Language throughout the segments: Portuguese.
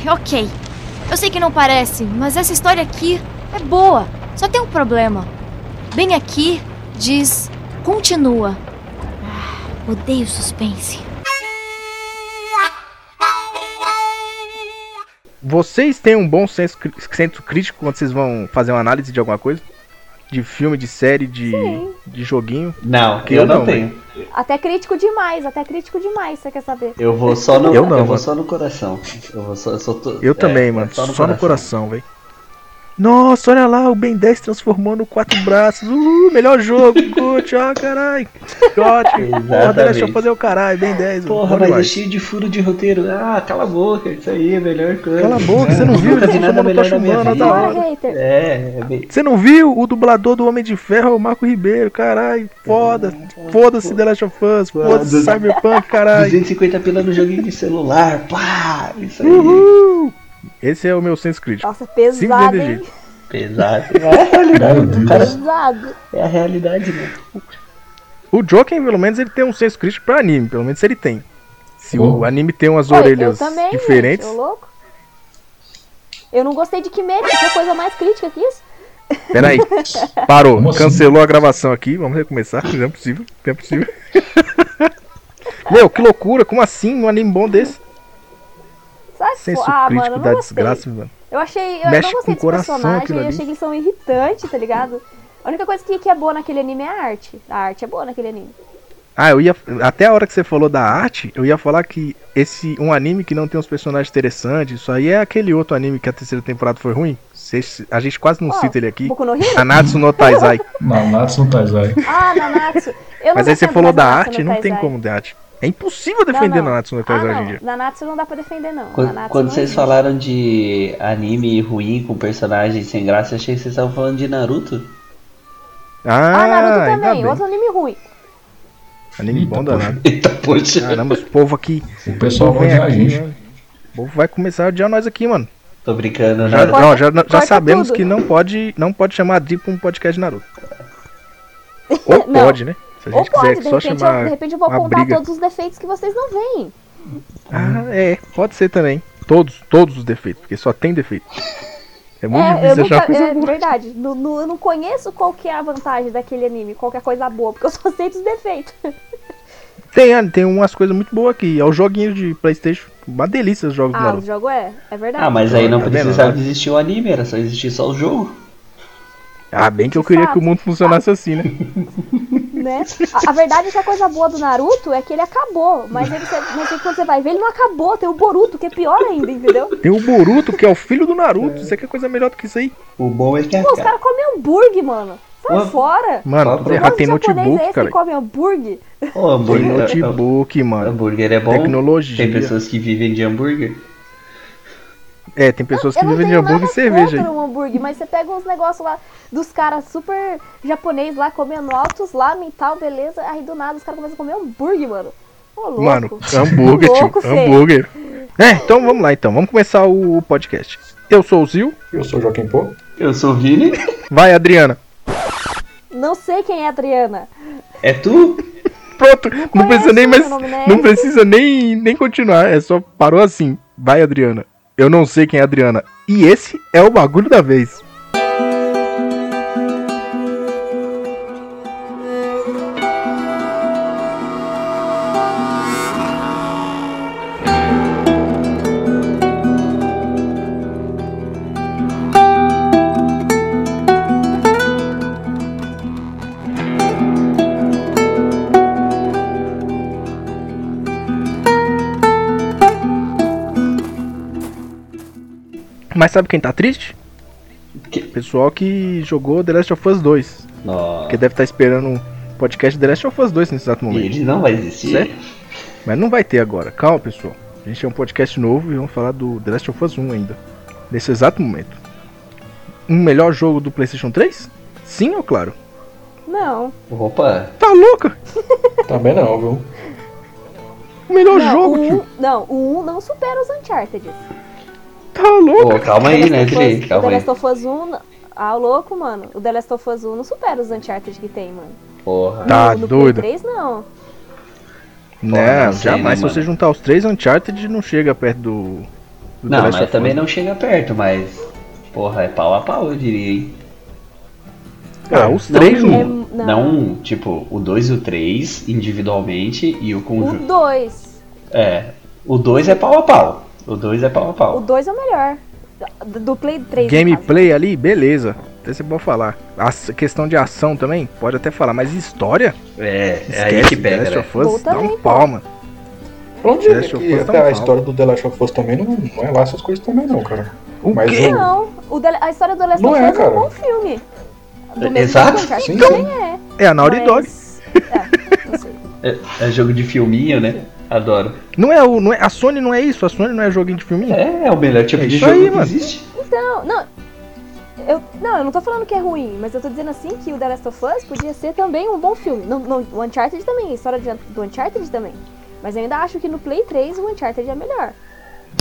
Ai, ok. Eu sei que não parece, mas essa história aqui é boa. Só tem um problema. Bem aqui diz continua. Ah, odeio suspense. Vocês têm um bom senso, senso crítico quando vocês vão fazer uma análise de alguma coisa? De filme, de série, de, Sim. de joguinho? Não, Que eu eu não não, tenho. Até crítico demais, até crítico demais, você quer saber? Eu vou só no, Eu não, vou mano. só no coração. Eu vou só, eu só tô- Eu é, também, mano. Só Só no no, coração, velho. Nossa, olha lá, o Ben 10 transformou no quatro braços. Uh, melhor jogo, Gucci, ó, caralho. Ótimo. Porra, deixa eu fazer o caralho, Ben 10. Porra, mas é cheio de furo de roteiro. Ah, cala a boca, isso aí é a melhor coisa. Cala a boca, você não viu? Nunca vi nada melhor na minha vida. hater. É, é bem... Você não viu? O dublador do Homem de Ferro é o Marco Ribeiro, caralho. Foda. Foda-se The Last of Us. Foda-se Foda. Cyberpunk, caralho. 250 pila no joguinho de celular, pá! Isso aí, Uhul. Esse é o meu senso crítico. Nossa, Simples pesado, hein? pesado. É a realidade, cara. Pesado. É a realidade, né? O Joker, pelo menos, ele tem um senso crítico pra anime. Pelo menos ele tem. Se o Oh. anime tem umas Oi, orelhas eu também, diferentes. Gente, ô louco. Eu não gostei de Kimetsu, que é coisa mais crítica que isso. Peraí. Parou. Como assim? Cancelou a gravação aqui. Vamos recomeçar. Não é possível. Não é possível. Meu, que loucura. Como assim? Um anime bom desse? Sabe? Senso ah, crítico mano, eu da não gostei. desgraça, mano. Eu achei. Eu Mexe não gostei com o coração eu achei que eles são irritantes, tá ligado? A única coisa que, que é boa naquele anime é a arte. A arte é boa naquele anime. Ah, eu ia. Até a hora que você falou da arte, eu ia falar que esse um anime que não tem uns personagens interessantes, isso aí é aquele outro anime que a terceira temporada foi ruim. Cês- a gente quase não Ó, cita ele aqui. Boku no Taizai. Nanatsu no Taizai. Ah, Nanatsu. Eu não Mas aí você falou da Nanatsu arte, não tem como de arte. É impossível defender não, não. Nanatsu no Ah, Taizai hoje em não. dia. Nanatsu não dá pra defender, não. Quando, Nanatsu quando não vocês existe. falaram de anime ruim com personagens sem graça, eu achei que vocês estavam falando de Naruto. Ah, Ah, Naruto também, outro anime ruim. Anime bom Eita, danado. Eita, poxa. Caramba, os povo aqui. O pessoal vai vem odiar a gente. né? O povo vai começar a odiar nós aqui, mano. Tô brincando, Já, né? Corta- não, já, já sabemos tudo. que não pode, não pode chamar a pra um podcast de Naruto. Ou pode, né? Se a Ou gente pode, quiser de só repente, chamar eu, de repente eu vou uma contar briga. todos os defeitos que vocês não veem. Ah, é, pode ser também. Todos, todos os defeitos, porque só tem defeito. É muito É, difícil achar nunca, coisa é boa. verdade. No- no- eu não conheço qual que é a vantagem daquele anime, qual que é coisa boa, porque eu só sei dos defeitos. Tem, ah, tem umas coisas muito boas aqui. É o joguinho de Playstation. Uma delícia os jogos do Ah, o jogo é, é verdade. Ah, mas aí não Tá vendo? precisava existir o anime, era só existir só o jogo. Ah, bem que eu queria fato. que o mundo funcionasse assim, né? né? A, a verdade é que a coisa boa do Naruto é que ele acabou, mas, ele, mas quando você vai ver, ele não acabou, tem o Boruto, que é pior ainda, entendeu? Tem o Boruto, que é o filho do Naruto. Você quer coisa melhor do que isso aí? O bom é que a Pô, os caras comem hambúrguer, mano. Sai fora. Mano, tudo errado. Tem é notebook, esse cara. que come hambúrguer? o Tem hambúrguer, notebook, mano. hambúrguer é bom. Tecnologia. Tem pessoas que vivem de hambúrguer. É, tem pessoas que eu não vivem de hambúrguer e cerveja contra um hambúrguer, mas você pega uns negócios lá dos caras super japonês lá comendo altos lá, e tal, beleza. Aí do nada os caras começam a comer hambúrguer, mano. Ô, louco. Mano, hambúrguer, Louco, tio. Hambúrguer. É, então vamos lá então. Vamos começar o podcast. Eu sou o Zil. Eu sou o Joaquim Pô. Eu sou o Vini. Vai, Adriana. Não sei quem é a Adriana. É tu? Pronto, não, precisa nem mais. nome não Não precisa nem, nem continuar. É só parou assim. Vai, Adriana. Eu não sei quem é a Adriana. E esse é o bagulho da vez. Mas sabe quem tá triste? Que- Pessoal que jogou The Last of Us 2. Nossa. Que deve estar esperando um podcast The Last of Us 2 nesse exato momento. Ele não vai existir. Certo? Mas não vai ter agora. Calma, pessoal. A gente é um podcast novo e vamos falar do The Last of Us 1 ainda. Nesse exato momento. Um melhor jogo do PlayStation 3? Sim ou claro? Não. Opa. Tá louca? Também não, viu? O melhor não, jogo, o tio. um, não, o 1 não supera os Uncharted. Tá louca? Ô, calma aí, né, of Dre? Us- o Calma The aí. Last of Us 1. não- Ah, louco, mano. O The Last of Us 1 não supera os Uncharted que tem, mano. Porra. Tá no, no doido. Play 3, não. Não, não sei, jamais. né, Se você juntar os três Uncharted, não chega perto do. do Não, mas of também não chega perto, mas. Porra, é pau a pau, eu diria, hein? Ah, os Não, três um, não. É, não. não, tipo, o 2 e o 3 individualmente e o O conjunto. 2. É. O 2 é pau a pau. O 2 é pau a O pau. 2 é o melhor. Do Play 3. no Gameplay ali, beleza. Até você pode falar. A questão de ação também, pode até falar. Mas história? É, é aí Esquece, que pega, The Last né? of Us dá um pau, mano. Onde é Last que tá até um a pau. história do The Last of Us também não, não é lá essas coisas também não, cara. O Mas quê? o- Não, o The- a história do Last Não of é, Us é um cara. bom filme. Do mesmo Exato. o Uncharted Sim, também sim. é. É a Naughty Dog. mas- É, não sei. É, é jogo de filminho, né? Adoro. Não é o. Não é, a Sony não é isso, a Sony não é joguinho de filminho. É, é o melhor tipo É de isso jogo aí, que mano. existe. Então, não. Eu, não, eu não tô falando que é ruim, mas eu tô dizendo assim que o The Last of Us podia ser também um bom filme. No, no- o Uncharted também, a história de- do Uncharted também. Mas eu ainda acho que no Play 3 o Uncharted é melhor.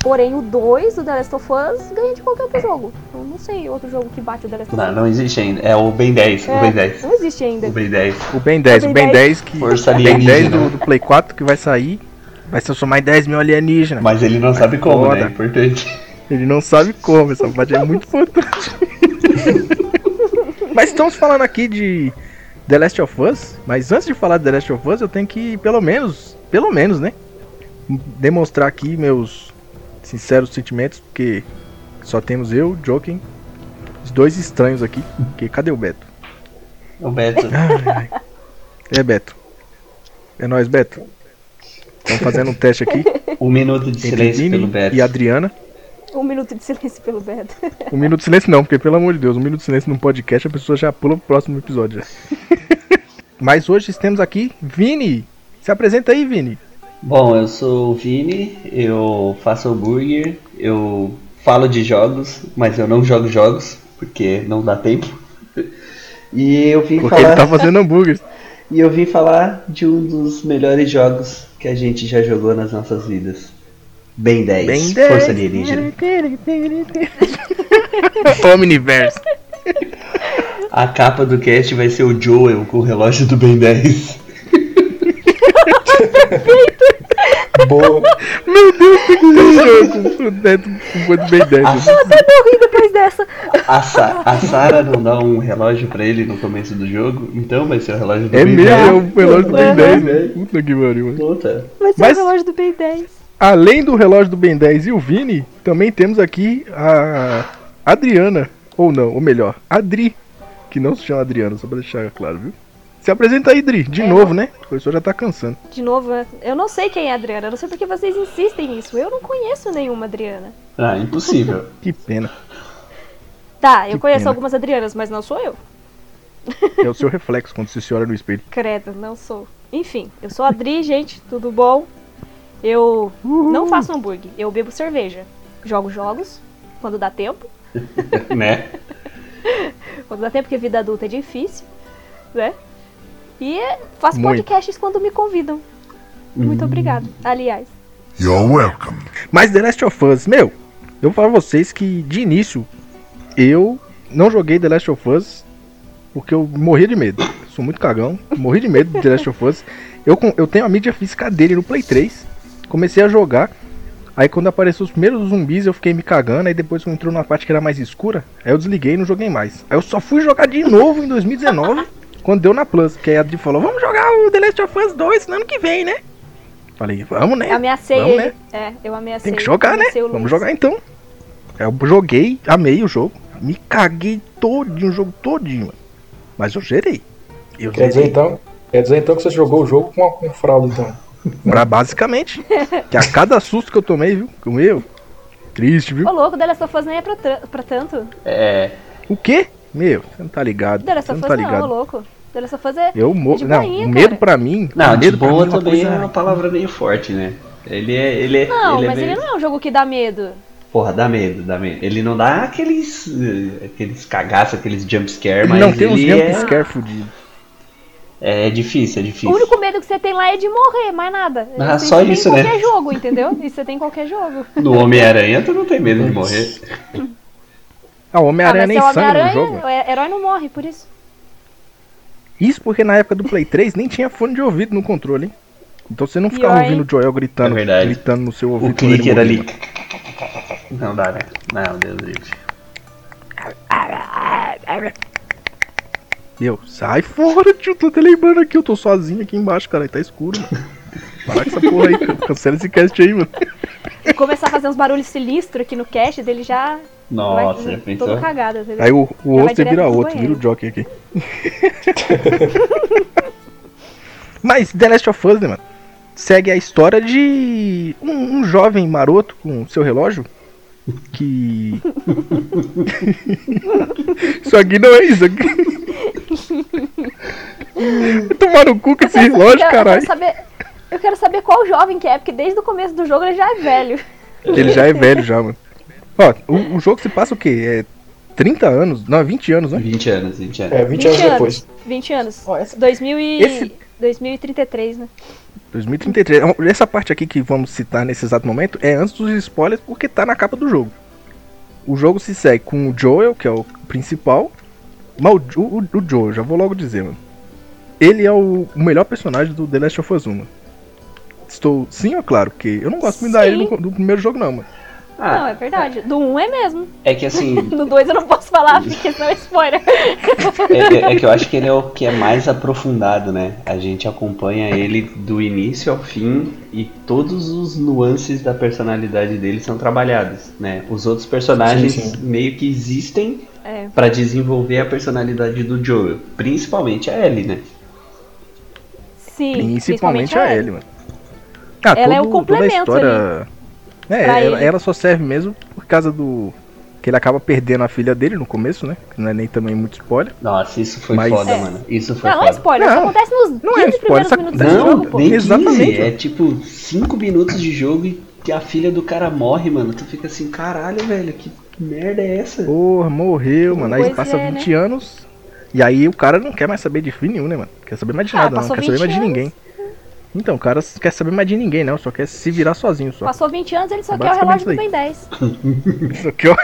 Porém, o 2 do The Last of Us ganha de qualquer outro jogo. Eu não sei outro jogo que bate o The Last of Não, Us. não existe ainda. É o Ben 10. O Ben 10. É, não existe ainda. O Ben 10. O Ben 10, o O Ben Ben 10 que. Força o Ben 10 alienígena. do, do Play 4 que vai sair. Vai se transformar em 10 mil alienígenas. Mas ele não sabe como, foda. né? É importante. Ele não sabe como, essa parte é muito importante. mas estamos falando aqui de The Last of Us, mas antes de falar de The Last of Us, eu tenho que, pelo menos, pelo menos, né? Demonstrar aqui meus sinceros sentimentos, porque só temos eu, Joking, os dois estranhos aqui. Porque cadê o Beto? O Beto. É, Beto. É nóis, Beto. Estamos fazendo um teste aqui Um minuto de entre silêncio Vini pelo Beto. e Adriana. Um minuto de silêncio pelo Beto. Um minuto de silêncio não, porque pelo amor de Deus, um minuto de silêncio num podcast a pessoa já pula pro próximo episódio. Mas hoje temos aqui Vini. Se apresenta aí, Vini. Bom, eu sou o Vini, eu faço hambúrguer, eu falo de jogos, mas eu não jogo jogos, porque não dá tempo. E eu vim Porque falar. ele tá fazendo hambúrguer. E eu vim falar de um dos melhores jogos que a gente já jogou nas nossas vidas. Ben 10, Bem Força Alienígena. Omniverse. A capa do cast vai ser o Joel com o relógio do Ben 10. Boa. Meu Deus, tem que jogo. O Neto com coisa bem 10. A, Morri depois dessa. a, Sa- a Sarah não dá um relógio pra ele no começo do jogo, então vai ser o relógio do É Ben mesmo, 10. é o relógio do Ben Uhum. 10, velho. Puta que pariu, mano. Puta. Vai ser Mas- o relógio do Ben 10. Além do relógio do Ben 10 e o Vini, também temos aqui a Adriana. Ou não, ou melhor, Adri. Que não se chama Adriana, só pra deixar claro, viu? Se apresenta aí, Adri, de É. novo, né? O professor já tá cansando. De novo, né? eu não sei quem é a Adriana. Eu não sei porque vocês insistem nisso. Eu não conheço nenhuma Adriana. Ah, impossível. Que pena. Tá, eu Que conheço pena. algumas Adrianas, mas não sou eu. É o seu reflexo quando você se olha no espelho. Credo, não sou. Enfim, eu sou a Adri, gente, tudo bom? Eu não faço hambúrguer, eu bebo cerveja. Jogo jogos, quando dá tempo. né? Quando dá tempo, porque vida adulta é difícil, né? E faço Muito. podcasts quando me convidam. Muito obrigada, aliás. You're welcome. Mas The Last of Us, meu, eu vou falar pra vocês que de início eu não joguei The Last of Us porque eu morria de medo. Sou muito cagão, morri de medo de The Last of Us. Eu, eu tenho a mídia física dele no Play 3. Comecei a jogar. Aí quando apareceu os primeiros zumbis eu fiquei me cagando. Aí depois quando entrou numa parte que era mais escura, aí eu desliguei e não joguei mais. Aí eu só fui jogar de novo em 2019, quando deu na Plus. Que aí a Adri falou: Vamos jogar o The Last of Us 2 no ano que vem, né? Falei: Vamos, né? Ameacei Vamos, ele. né? É, eu ameacei. Tem que jogar, né? Vamos jogar então. Eu joguei, amei o jogo. Me caguei todinho, o jogo todinho. mano. Mas eu gerei. Eu Quer dizer então, quer dizer então que você jogou o jogo com, com fraude então. Pra basicamente. que a cada susto que eu tomei, viu? Com eu. Triste, viu? Ô, louco, The Last of Us nem é pra, pra tanto. É. O quê? Meu, você não tá ligado. The Last of não Us tá não, ô, ligado. louco. The Last of Us é... Eu morro. de Não, o medo pra mim. Não, o de medo mim boa é também é uma palavra meio forte, né? Ele é. Ele é Não, ele é mas meio- ele não é um jogo que dá medo. Porra, dá medo, dá medo. Ele não dá aqueles. eh, aqueles cagaços, aqueles jumpscare, Ele mas não tem uns ele é, jumpscare fudidos. é difícil, é O difícil. único medo que você tem lá é de morrer, mais nada. Ah, Isso só você tem isso, em né? qualquer jogo, entendeu? Isso você tem em qualquer jogo. No Homem-Aranha tu não tem medo de morrer. Ah, o Ah, Homem-Aranha mas nem seu sangue no jogo. O herói não morre, por isso. Isso porque na época do Play 3 nem tinha fone de ouvido no controle, hein? Então você não ficava ouvindo o Joel gritando, É gritando no seu ouvido. O clicker morria, ali. Não dá, né? Não, Deus livre. Meu, sai fora, tio. Tô até lembrando aqui, eu tô sozinho aqui embaixo, cara. Tá escuro, mano. Para com essa porra aí, cara. cancela esse cast aí, mano. E começar a fazer uns barulhos sinistros aqui no cast dele já. Nossa, vai, pensou? todo cagado? Aí o, o outro direto vira outro, vira banheiro. o jockey aqui. Mas The Last of Us, né, mano? Segue a história de um, um jovem maroto com seu relógio. Que. isso aqui não é isso aqui. Tomar no cu com esse relógio, eu, eu, quero caralho. saber, eu quero saber qual jovem que é, porque desde o começo do jogo ele já é velho. Ele já é velho já, mano. Ó, o, o jogo se passa o quê? É 30 anos? Não, 20 anos, né? 20 anos, 20 anos. É, 20, anos depois. 20 anos. Ó, essa- 2000 e... Esse- 2033, né? 2033. Essa parte aqui que vamos citar nesse exato momento é antes dos spoilers, porque tá na capa do jogo. O jogo se segue com o Joel, que é o principal. Mas o, o, o Joel, já vou logo dizer, mano. Ele é o, o melhor personagem do The Last of Us 1, mano. Estou. Sim ou claro? Porque eu não gosto muito da ele no, do primeiro jogo, não, mano. Não, Ah, é verdade. Do 1 é mesmo. é que assim, Do 2 eu não posso falar, porque senão é spoiler. é, é- é que eu acho que ele é o que é mais aprofundado, né? A gente acompanha ele do início ao fim e todos os nuances da personalidade dele são trabalhados, né? Os outros personagens Sim, sim. meio que existem É. pra desenvolver a personalidade do Joel, principalmente a Ellie, né? Sim, Principalmente a Ellie, mano. Ah, Ela é o todo- toda a complemento história. É, ela, ela só serve mesmo por causa do. Que ele acaba perdendo a filha dele no começo, né? Que não é nem também muito spoiler. Nossa, isso foi Mas- foda, É. mano. Isso foi Não, não é foda. spoiler, isso Não, acontece nos não 15 é spoiler, primeiros isso minutos do acontece- jogo, Não, pô. nem 15, Exatamente, é tipo 5 minutos de jogo e que a filha do cara morre, mano. Tu fica assim, caralho, velho, que merda é essa? Porra, morreu, mano. Aí Pois passa é, 20 anos. E aí o cara não quer mais saber de fim nenhum, né, mano? Quer saber mais de Ah, nada, não. Quer saber mais de 20 ninguém. Então, o cara quer saber mais de ninguém, não. Só quer se virar sozinho só. Passou 20 anos, ele só quer o relógio do Ben 10. Isso aqui, ó.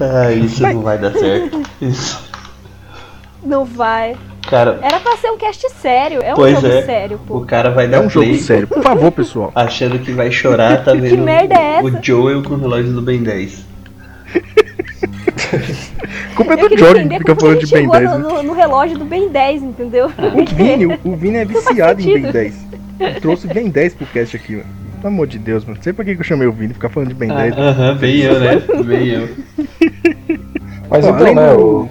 Ah, isso não vai dar certo. Isso. Não vai. Cara, Era pra ser um cast sério. É um Pois jogo é. sério, pô. o cara vai É dar um jogo play sério. Por favor, pessoal. achando que vai chorar, tá vendo merda é o essa? Joel com o relógio do Ben 10. Culpa é Eu do Jordan que fica falando de Ben chegou 10. no, né? no- relógio do Ben 10, entendeu? O Vini, o- o Vini é viciado em Ben sentido. 10. Ele trouxe Ben 10 pro cast aqui, mano. Pelo amor de Deus, mano. Não sei pra que que eu chamei o Vini, ficar falando de Ben 10. Ah, Aham, bem eu, né? Bem eu. Mas Bom, então, né, do- o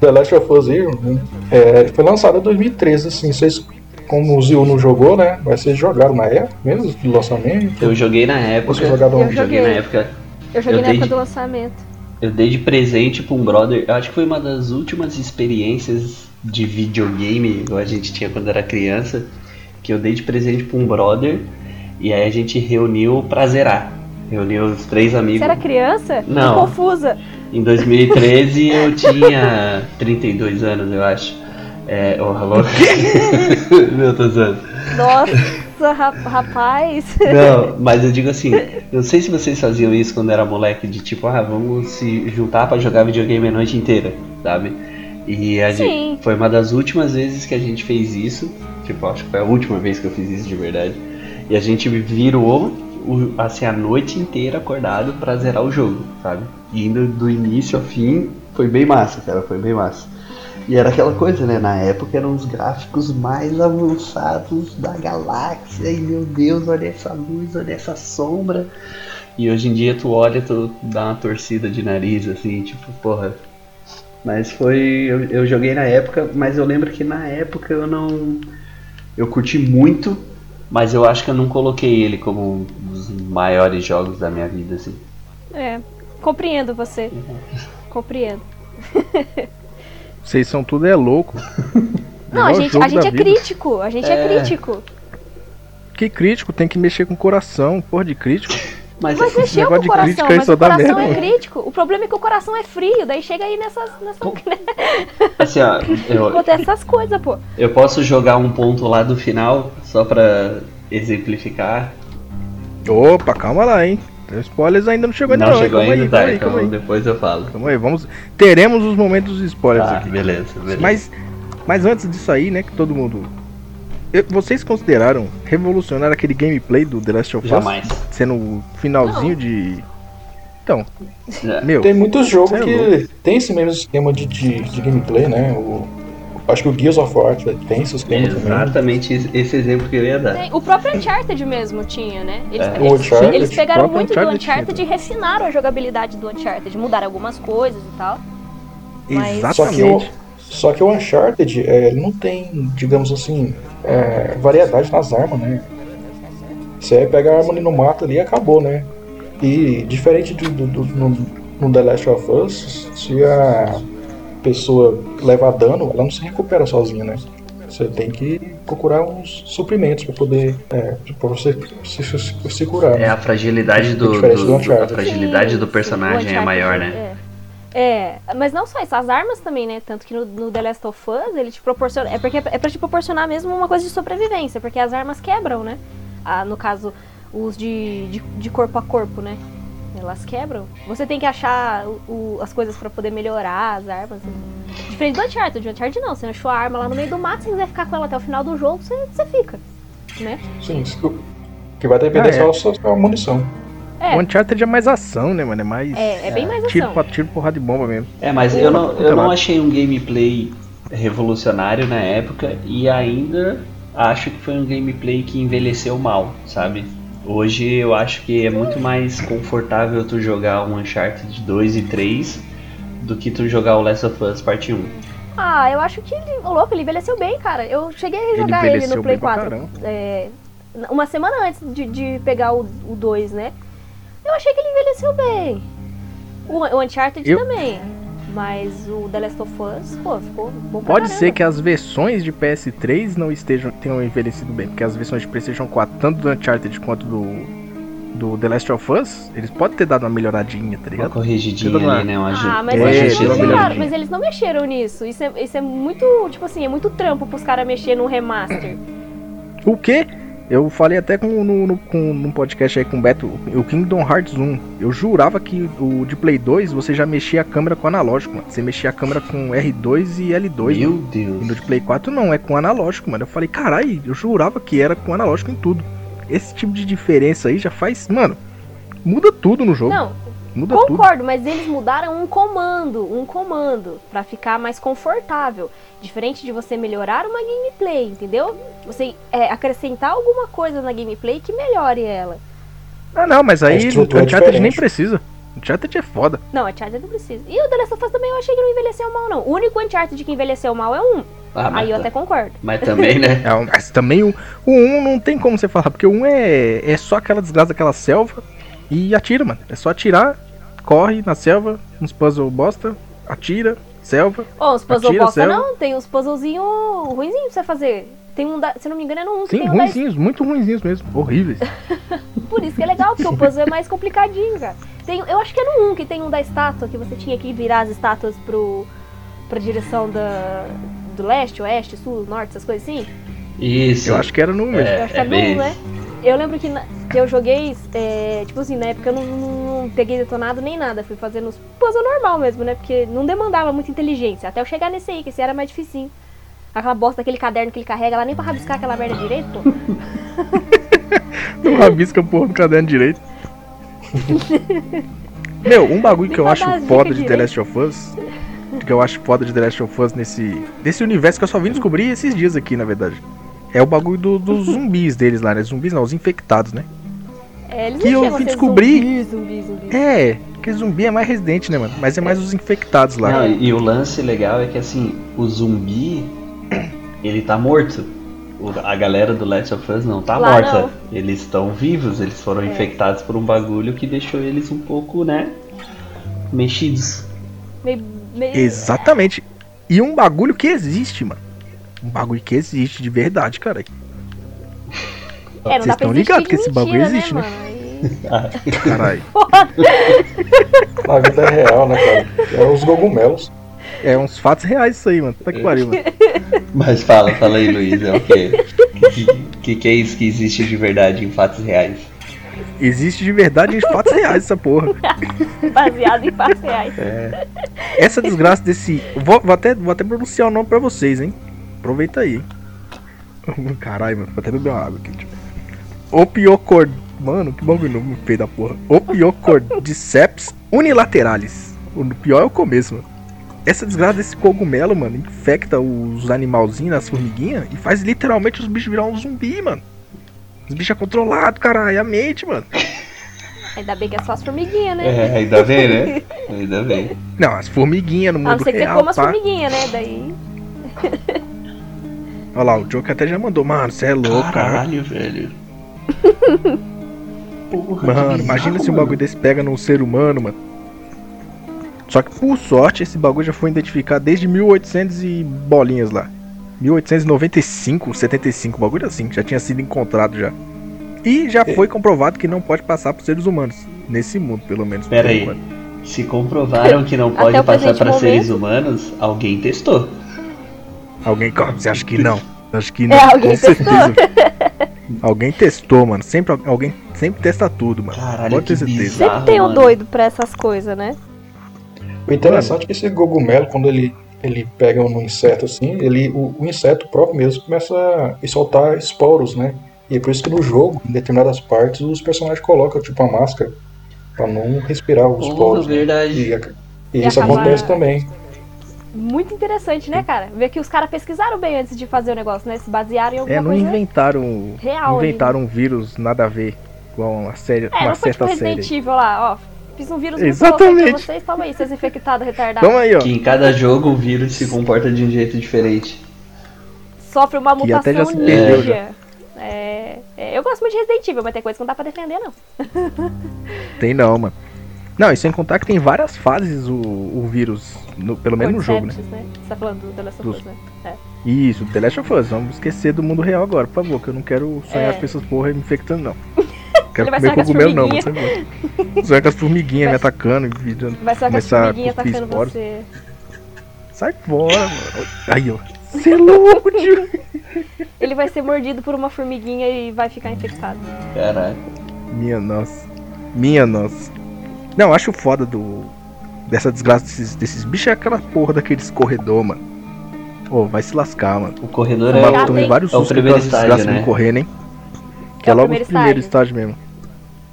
The Last of Us aí, né, é, foi lançado em 2013, assim, vocês, como o Zio não jogou, né, mas vocês jogaram na época mesmo, do lançamento, Eu joguei na época. vocês jogaram Eu joguei. Joguei na época. Eu joguei Eu na época de- do lançamento. Eu dei de presente pra um brother. Eu acho que foi uma das últimas experiências de videogame que a gente tinha quando era criança. Que eu dei de presente pra um brother. E aí a gente reuniu pra zerar. Reuniu os três amigos. Você era criança? Não. Tô confusa. Em 2013 eu tinha 32 anos, eu acho. É, oh, alô? Meu, tô zoando. Nossa, ra- rapaz. Não, mas eu digo assim, não sei se vocês faziam isso quando era moleque, de tipo, ah, vamos se juntar pra jogar videogame a noite inteira, sabe? E a Sim. gente, foi uma das últimas vezes que a gente fez isso, tipo, acho que foi a última vez que eu fiz isso de verdade. E a gente virou assim a noite inteira acordado pra zerar o jogo, sabe? E indo do início ao fim, foi bem massa, cara, foi bem massa. E era aquela coisa, né? Na época eram os gráficos mais avançados da galáxia. E meu Deus, olha essa luz, olha essa sombra. E hoje em dia tu olha, tu dá uma torcida de nariz, assim, tipo, porra. Mas foi. Eu, eu joguei na época, mas eu lembro que na época eu não. Eu curti muito, mas eu acho que eu não coloquei ele como um dos maiores jogos da minha vida, assim. É, compreendo você. Compreendo. Vocês são tudo é louco. Não, a gente, a gente é vida. crítico. A gente é, É. crítico. Que crítico, tem que mexer com o coração, porra de crítico. Mas, Mas mexeu com o coração, crítica mas o coração merda, é mano. crítico. O problema é que o coração é frio, daí chega aí nessas. nessas assim, ó, eu, acontece essas coisas, pô. Eu posso jogar um ponto lá do final, só pra exemplificar. Opa, calma lá, hein. Spoilers ainda não chegou ainda não não, chegou calma ainda, aí, tá? aí, então aí. depois eu falo. Calma aí, vamos. Teremos os momentos de spoilers Tá, aqui. beleza, beleza. Mas, mas antes disso aí, né, que todo mundo eu- vocês consideraram revolucionário aquele gameplay do The Last of Us? Jamais. Sendo o finalzinho de. Então, É. meu, Tem muitos jogos é que louco. tem esse mesmo esquema de, de, de gameplay, né? O, acho que o Gears of War tem esquema também. Exatamente esse- esse exemplo que eu ia dar. Tem- O próprio Uncharted mesmo tinha, né? Eles, É. O eles- Uncharted, eles pegaram muito do Uncharted tinha Uncharted e refinaram a jogabilidade do Uncharted, mudaram algumas coisas e tal. Mas- Só que o, exatamente. só que o Uncharted é, não tem, digamos assim, é, variedade nas armas, né? Você pega a arma ali no mato ali e acabou, né? E diferente do, do, do- no, no The Last of Us, se a pessoa leva dano, ela não se recupera sozinha, né? Você tem que procurar uns suprimentos pra poder. É, pra você se, se, se curar. É né? a fragilidade do, do- do do- a fragilidade Sim, do sim, personagem o é maior, né? É. É, mas não só isso, as armas também, né? Tanto que no, no The Last of Us ele te proporciona. É porque é pra te proporcionar mesmo uma coisa de sobrevivência, porque as armas quebram, né? Ah, no caso, os de, de, de corpo a corpo, né? Elas quebram. Você tem que achar o- o- as coisas pra poder melhorar as armas. Diferente do Uncharted. O Uncharted não, você achou a arma lá no meio do mato, se você quiser ficar com ela até o final do jogo, você, você fica. Né? Sim, isso- que vai depender Ah, é. só da sua munição. É, O Uncharted é mais ação, né, mano? É mais. é, é bem mais Tiro, ação. pra tiro, porrada de bomba mesmo. É, mas eu não, eu não achei um gameplay revolucionário na época e ainda acho que foi um gameplay que envelheceu mal, sabe? Hoje eu acho que é muito mais confortável tu jogar um Uncharted 2 e 3 do que tu jogar o Last of Us Parte 1. Ah, eu acho que ele, ô louco, ele envelheceu bem, cara. Eu cheguei a Ele jogar ele, envelheceu no Play bem pra 4. caramba. é, uma semana antes de, de pegar o, o 2, né? Eu achei que ele envelheceu bem. O, o Uncharted Eu- também. Mas o The Last of Us, pô, ficou bom Pode ser que as versões de PS3 não estejam tenham envelhecido bem, porque as versões de PlayStation 4, tanto do Uncharted quanto do, do The Last of Us, eles podem ter dado uma melhoradinha, tá Uma ligado? corrigidinha Tudo lá. ali, né? Uma Ah, mas, É, uma eles não uma mas eles não mexeram nisso. Isso é, isso é muito, tipo assim, é muito trampo pros caras mexer num remaster. O quê? Eu falei até com, no, no, com, num podcast aí com o Beto, o Kingdom Hearts 1. Eu jurava que o de Play 2 você já mexia a câmera com analógico, mano. Você mexia a câmera com R2 e L2. Meu mano. E no Deus. de Play 4 não, é com analógico, mano. Eu falei, carai, eu jurava que era com analógico em tudo. Esse tipo de diferença aí já faz. Mano, muda tudo no jogo. Não, muda tudo. Concordo, mas eles mudaram um comando, um comando, pra ficar mais confortável. Diferente de você melhorar uma gameplay, entendeu? Você é, acrescentar alguma coisa na gameplay que melhore ela. Ah, não, mas aí o é Uncharted nem diferente. precisa. O Uncharted é foda. Não, Uncharted não precisa. E o The Last of Us também eu achei que não envelheceu mal, não. O único Uncharted que envelheceu mal é um. Ah, Aí eu até concordo. mas também, né? É, mas também o, o 1 não tem como você falar, porque o 1 é, é só aquela desgraça daquela selva e atira, mano. É só atirar, corre na selva, uns puzzle bosta, atira, selva. Ó, os puzzle Atira, bosta selva. não, tem uns puzzlezinhos ruinzinhos pra você fazer. Tem um, da, se não me engano, é no um que Sim, tem um da ruinzinhos, muito ruinzinhos mesmo, horríveis. Por isso que é legal, porque o puzzle é mais complicadinho, cara. Tem, eu acho que é no 1 que tem um da estátua, que você tinha que virar as estátuas pro, pra direção da, do leste, oeste, sul, norte, essas coisas assim. Isso. Eu acho que era no 1 mesmo. Eu acho que é é no bem 1, né? Eu lembro que, na- que eu joguei, é, tipo assim, na época eu não, não- não peguei detonado nem nada. Fui fazendo os puzzle normal mesmo, né? Porque não demandava muita inteligência. Até eu chegar nesse aí, que esse era mais dificinho. Aquela bosta daquele caderno que ele carrega lá, nem pra rabiscar aquela merda direito, pô. Não rabisca porra do caderno direito. Meu, um bagulho que eu acho foda de The direito. Last of Us. Que eu acho foda de The Last of Us nesse. Desse universo que eu só vim descobrir esses dias aqui, na verdade. É o bagulho do- dos zumbis deles lá, né? Zumbis não, os infectados, né? É, eles Que eu fui ser descobrir- Zumbi, zumbi, zumbi. É, porque zumbi é mais residente, né, mano? Mas é mais os infectados lá. Não, e o lance legal é que assim, o zumbi, ele tá morto. O- a galera do Last of Us não tá Lá morta. não. Eles estão vivos, eles foram É. infectados por um bagulho que deixou eles um pouco, né? Mexidos. Meio, meio... Exatamente. E um bagulho que existe, mano. Um bagulho que existe de verdade, cara. É, Vocês dá pra tão existir ligados que esse bagulho mentira, existe, né? Aí- Caralho. Na vida real, né, cara? É os cogumelos. É uns fatos reais isso aí, mano. Puta que pariu, mano. Mas fala, fala aí, Luiz, é o quê? O que, que é isso que existe de verdade em fatos reais? Existe de verdade em fatos reais essa porra. Baseado em fatos reais. Essa desgraça desse. Vou, vou até, vou até pronunciar o nome pra vocês, hein? Aproveita aí. Caralho, mano, vou até beber uma água aqui. Tipo. Opiocord. Mano, que bagulho nome feio da porra. Opiocordyceps unilateralis. O pior é o começo, mano. Essa desgraça desse cogumelo, mano, infecta os animalzinhos, as formiguinhas, e faz literalmente os bichos virar um zumbi, mano. Os bichos é controlado, caralho, é a mente, mano. Ainda bem que é só as formiguinhas, né? É, ainda bem, né? Ainda bem. Não, as formiguinhas no A mundo não ser que você real, coma as pá. formiguinhas, né? Daí. Olha lá, o Joker até já mandou, mano, você é louco, cara. Caralho, velho. Porra, Mano, imagina bizarro, se um mano. bagulho desse pega num ser humano, mano. Só que por sorte esse bagulho já foi identificado desde 1800 e bolinhas lá. 1895, 75, bagulho assim, que já tinha sido encontrado já. E já foi comprovado que não pode passar para seres humanos. Nesse mundo, pelo menos. por Pera aí. enquanto. Se comprovaram que não pode passar momento. seres humanos, alguém testou. Alguém. Você acha que não? Acho que não. É, alguém com certeza. alguém testou, mano. Sempre alguém sempre testa tudo, mano. Caralho, Pode ter que certeza. bizarro. Sempre tem um mano. doido pra essas coisas, né? O interessante é que esse cogumelo, quando ele, ele pega um inseto assim, ele, o, o inseto próprio mesmo começa a soltar esporos, né? E é por isso que no jogo, em determinadas partes, os personagens colocam tipo uma máscara pra não respirar os Porra, esporos. né? verdade. E, e E isso acaba- acontece também. Muito interessante, né, cara? Ver que os caras pesquisaram bem antes de fazer o negócio, né? Se basearam em alguma É, não coisa. inventaram. real ali, inventaram um vírus nada a ver com uma série, É, uma não foi tipo certa série. Resident Evil lá, ó. Fiz um vírus muito Exatamente. pra vocês, toma aí, seus infectados retardados. Toma aí, ó. Que em cada jogo o vírus se comporta de um jeito diferente. Sofre uma Que até mutação já se perdeu ninja. É, é, eu gosto muito de Resident Evil, mas tem coisa que não dá pra defender, não. Tem não, mano. Não, e sem contar que tem várias fases o, o vírus, no- pelo menos no jogo, né? Né? Você tá falando do The Last of Dos- Us, né? É. Isso, The Last of Us. Vamos esquecer do mundo real agora, por favor, que eu não quero sonhar É. as pessoas porra me infectando, não. Quero comer sonhar com as cogumelo, não, você. Sonhar com as formiguinhas me atacando e virando- Vai só com as formiguinhas atacando esporos. você. Sai fora, mano. Aí, ó. Você é louco, tio. Ele vai ser mordido por uma formiguinha e vai ficar infectado. Caralho. Minha nossa. Minha nossa. Não, acho foda do. Dessa desgraça desses, desses bichos é aquela porra daqueles corredor, mano. Ô, vai se lascar, mano. O corredor São é, eu tomei vários É o primeiro aquelas estágio, desgraças né? correndo, hein? Que É é o logo o primeiro estágio. estágio mesmo.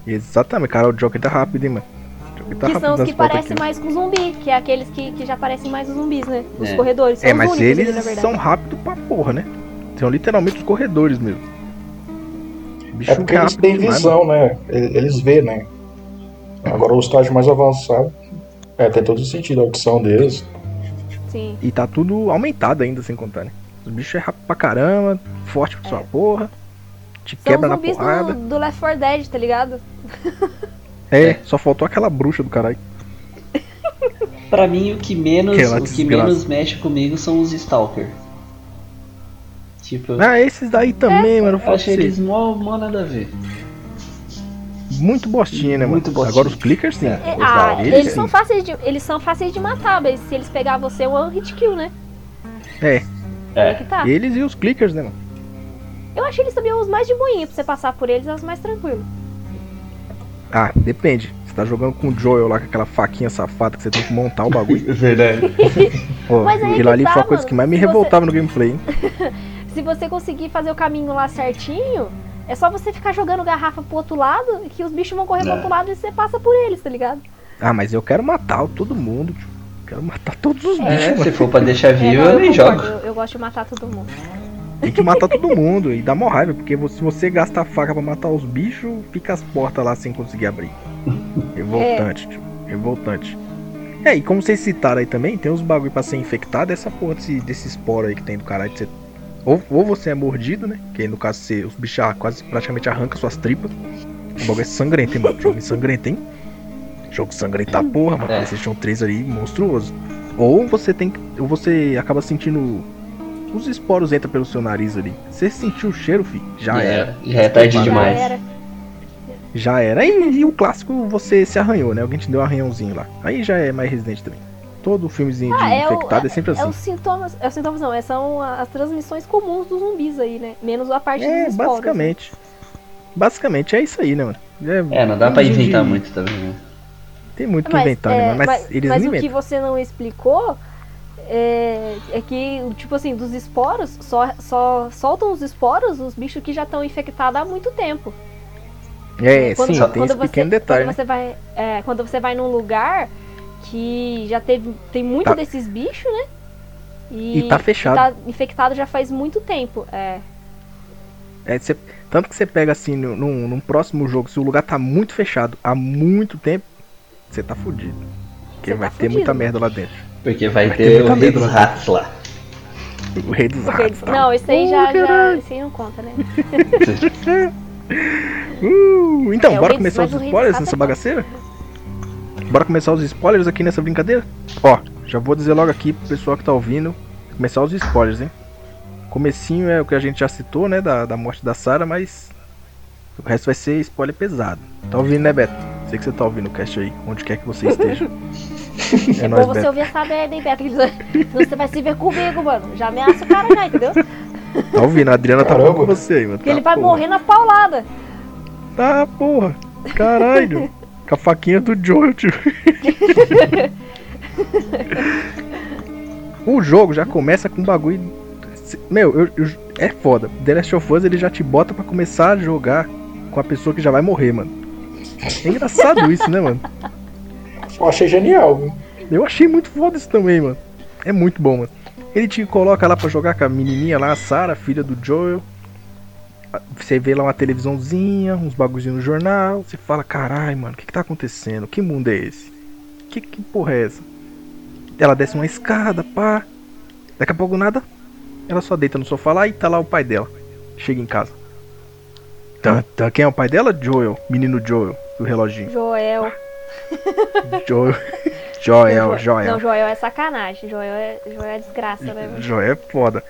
Exatamente, cara, o Joker tá rápido, hein, mano. O Joker tá que são os que parecem aqui. mais com zumbi, que é aqueles que, que já parecem mais os zumbis, né? Os É. corredores. São É, os mas únicos ali, eles na verdade. são rápidos pra porra, né? São literalmente os corredores mesmo. Bicho É porque eles rápido têm demais, visão, né? Ele- Eles vê, né? Agora o estágio mais avançado, é, tem todo sentido a audição deles. Sim. E tá tudo aumentado ainda, sem contar, né? Os bichos é rápido pra caramba, forte pra sua porra, te São quebra na porrada. do, do Left 4 Dead, tá ligado? É, só faltou aquela bruxa do caralho. Pra mim, o que menos, Que o que menos mexe comigo são os Stalker. Tipo, Ah, esses daí também, mano. Eu você. eles mó, mó nada a ver. Muito bostinha, né, mano? Muito bostinha. Agora os clickers sim. É, É, Os ah, eles, eles são sim. fáceis de, eles são fáceis de matar, mas se eles pegar você, é um hit kill, né? É, É, que tá. eles e os clickers, né, mano? Eu acho eles também os mais de boinha, pra você passar por eles, é os mais tranquilos. Ah, depende. Você tá jogando com o Joel lá com aquela faquinha safada que você tem que montar o bagulho. é verdade. Ó, Mas aí aquilo que ali tá, foi a coisa mano. que mais me Se você- revoltava no gameplay, hein? Se você conseguir fazer o caminho lá certinho, é só você ficar jogando garrafa pro outro lado, que os bichos vão correr pro É. outro lado e você passa por eles, tá ligado? Ah, mas eu quero matar todo mundo, tio. Quero matar todos os É, bichos, se mano. for pra deixar É, vivo, não, eu nem concordo, jogo. Eu, eu gosto de matar todo mundo. Tem que matar todo mundo e dá mó raiva, porque se você gasta a faca pra matar os bichos, fica as portas lá sem conseguir abrir. Revoltante, tio. Revoltante. É, e como vocês citaram aí também, tem uns bagulho pra ser infectado, essa porra desse, desse esporo aí que tem do caralho. de Você, ou, ou você é mordido, né? Que aí no caso você, os bichos ah, quase praticamente arrancam suas tripas. O bagulho é sangrento, hein, mano? Jogo sangrento, hein? Jogo sangrento da porra, mano. É. PlayStation 3 ali, monstruoso. Ou você tem que. Ou você acaba sentindo. Os esporos entram pelo seu nariz ali. Você sentiu o cheiro, fi? Já É, era. Já é tarde demais. Já era. Já era. E, e o clássico, você se arranhou, né? Alguém te deu um arranhãozinho lá. Aí já é mais residente também. Todo filmezinho de Ah, é o- infectado é sempre É assim. os sintomas. É os sintomas não, é, são as transmissões comuns dos zumbis aí, né? Menos a parte É, dos esporos. basicamente. Basicamente é isso aí, né, mano? É, não dá pra inventar de- muito também, né? Tem muito que Mas, inventar, é, né, mano? Mas, mas, eles mas o que você não explicou é, é que, tipo assim, dos esporos, só, só soltam os esporos os bichos que já estão infectados há muito tempo. É, Quando- sim, quando tem esse você- pequeno detalhe, Quando né? você vai, é, quando você vai num lugar que já teve tem muito Tá. desses bichos, né? E, E tá fechado. tá infectado já faz muito tempo. É. É, cê- tanto que você pega assim, no- num, num próximo jogo, se o lugar tá muito fechado há muito tempo, você tá fudido. Porque Cê vai tá ter muita fudido. merda lá dentro. Porque vai Vai ter ter o rei dos lá. ratos lá. O rei dos Porque- ratos. tá? não, esse aí Uh, já, já. Esse aí não conta, né? Uh, então, É, bora começar os spoilers nessa é bagaceira? Bora começar os spoilers aqui nessa brincadeira? Ó, já vou dizer logo aqui pro pessoal que tá ouvindo, começar os spoilers, hein? Comecinho é o que a gente já citou, né, da, da morte da Sarah, mas o resto vai ser spoiler pesado. Tá ouvindo, né, Beto? Sei que você tá ouvindo o cast aí, onde quer que você esteja. É, É nóis, bom você Beto. ouvir essa merda, hein, Beto? você vai se ver comigo, mano. Já ameaça o cara já, entendeu? Tá ouvindo, a Adriana tá Caramba. falando com você aí, mano. Porque Tá, ele vai porra. morrer na paulada. Tá, porra. Caralho. Com a faquinha do Joel, tio. o jogo já começa com um bagulho. Meu, eu- eu- é foda. The Last of Us ele já te bota pra começar a jogar com a pessoa que já vai morrer, mano. É engraçado isso, né, mano? Eu achei genial? Eu achei muito foda isso também, mano. É muito bom, mano. Ele te coloca lá pra jogar com a menininha lá, a Sarah, filha do Joel. Você vê lá uma televisãozinha, uns bagulhozinhos no jornal. Você fala, caralho, mano, o que que tá acontecendo? Que mundo é esse? Que, que porra é essa? Ela desce uma escada, pá. Daqui a pouco nada. Ela só deita no sofá lá e tá lá o pai dela. Chega em casa. Tá, tá, quem é o pai dela? Joel. Menino Joel, do reloginho. Joel. Joel. Joel, Joel. Não, Joel é sacanagem. Joel é, Joel é desgraça, né? Já é foda.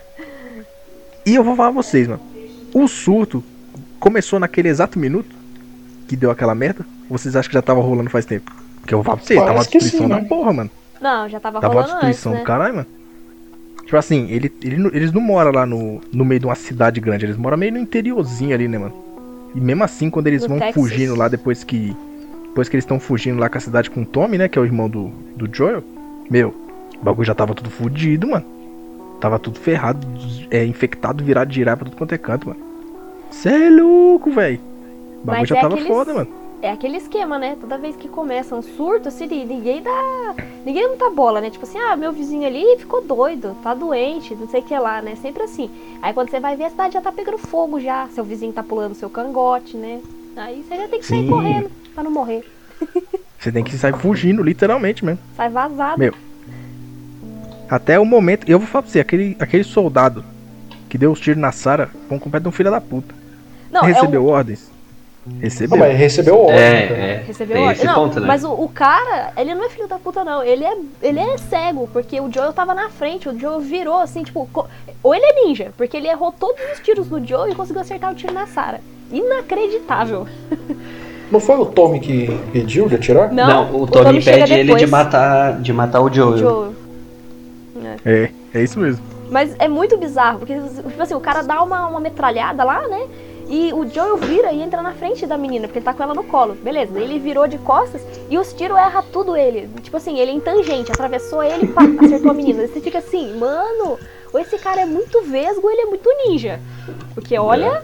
E eu vou falar pra vocês, mano. O surto começou naquele exato minuto que deu aquela merda? Ou vocês acham que já tava rolando faz tempo? Porque eu vou falar pra vocês, tava uma Parece que destruição sim, da né? porra, mano. Não, já tava Tava uma rolando antes, destruição né? do caralho, mano. Tipo assim, ele, ele eles não moram lá no, no meio de uma cidade grande, eles moram meio no interiorzinho ali, né, mano? E mesmo assim, quando eles No vão Texas. fugindo lá depois que. Depois que eles estão fugindo lá com a cidade com o Tommy, né? Que é o irmão do, do Joel. Meu, o bagulho já tava tudo fudido, mano. Tava tudo ferrado, é, infectado, virado de pra tudo quanto é canto, mano. Cê é louco, velho. O bagulho Mas já é tava aqueles- foda, mano. É aquele esquema, né? Toda vez que começa um surto, assim, ninguém dá. Ninguém dá muita bola, né? Tipo assim, ah, meu vizinho ali ficou doido, tá doente, não sei o que lá, né? Sempre assim. Aí quando você vai ver, a cidade já tá pegando fogo já. Seu vizinho tá pulando seu cangote, né? Aí você já tem que sair Sim. correndo pra não morrer. Você tem que sair fugindo, literalmente mesmo. Sai vazado. Meu, Até o momento. Eu vou falar pra você, aquele, aquele soldado que deu os tiros na Sarah foi um completo um filho da puta. não, Recebeu é um, ordens? Recebeu. Não, mas recebeu ordem. É, cara. é. recebeu Tem ordem. esse Não, ponto, né? mas o, o cara, ele não é filho da puta, não. Ele é, ele é cego, porque o Joel tava na frente. O Joel virou assim, tipo. co- Ou ele é ninja, porque ele errou todos os tiros no Joel e conseguiu acertar o tiro na Sarah. Inacreditável. Não foi o Tommy que pediu de atirar? Não, Não, o Tommy chega pede ele de matar, de matar o Joel. Joel. É, é isso mesmo. Mas é muito bizarro, porque, tipo assim, o cara dá uma, uma metralhada lá, né? E o Joel vira e entra na frente da menina, porque ele tá com ela no colo. Beleza, ele virou de costas e os tiros erram tudo ele. Tipo assim, ele é em tangente, atravessou ele e pá, acertou a menina. Você fica assim, mano, ou esse cara é muito vesgo ele é muito ninja. Porque olha,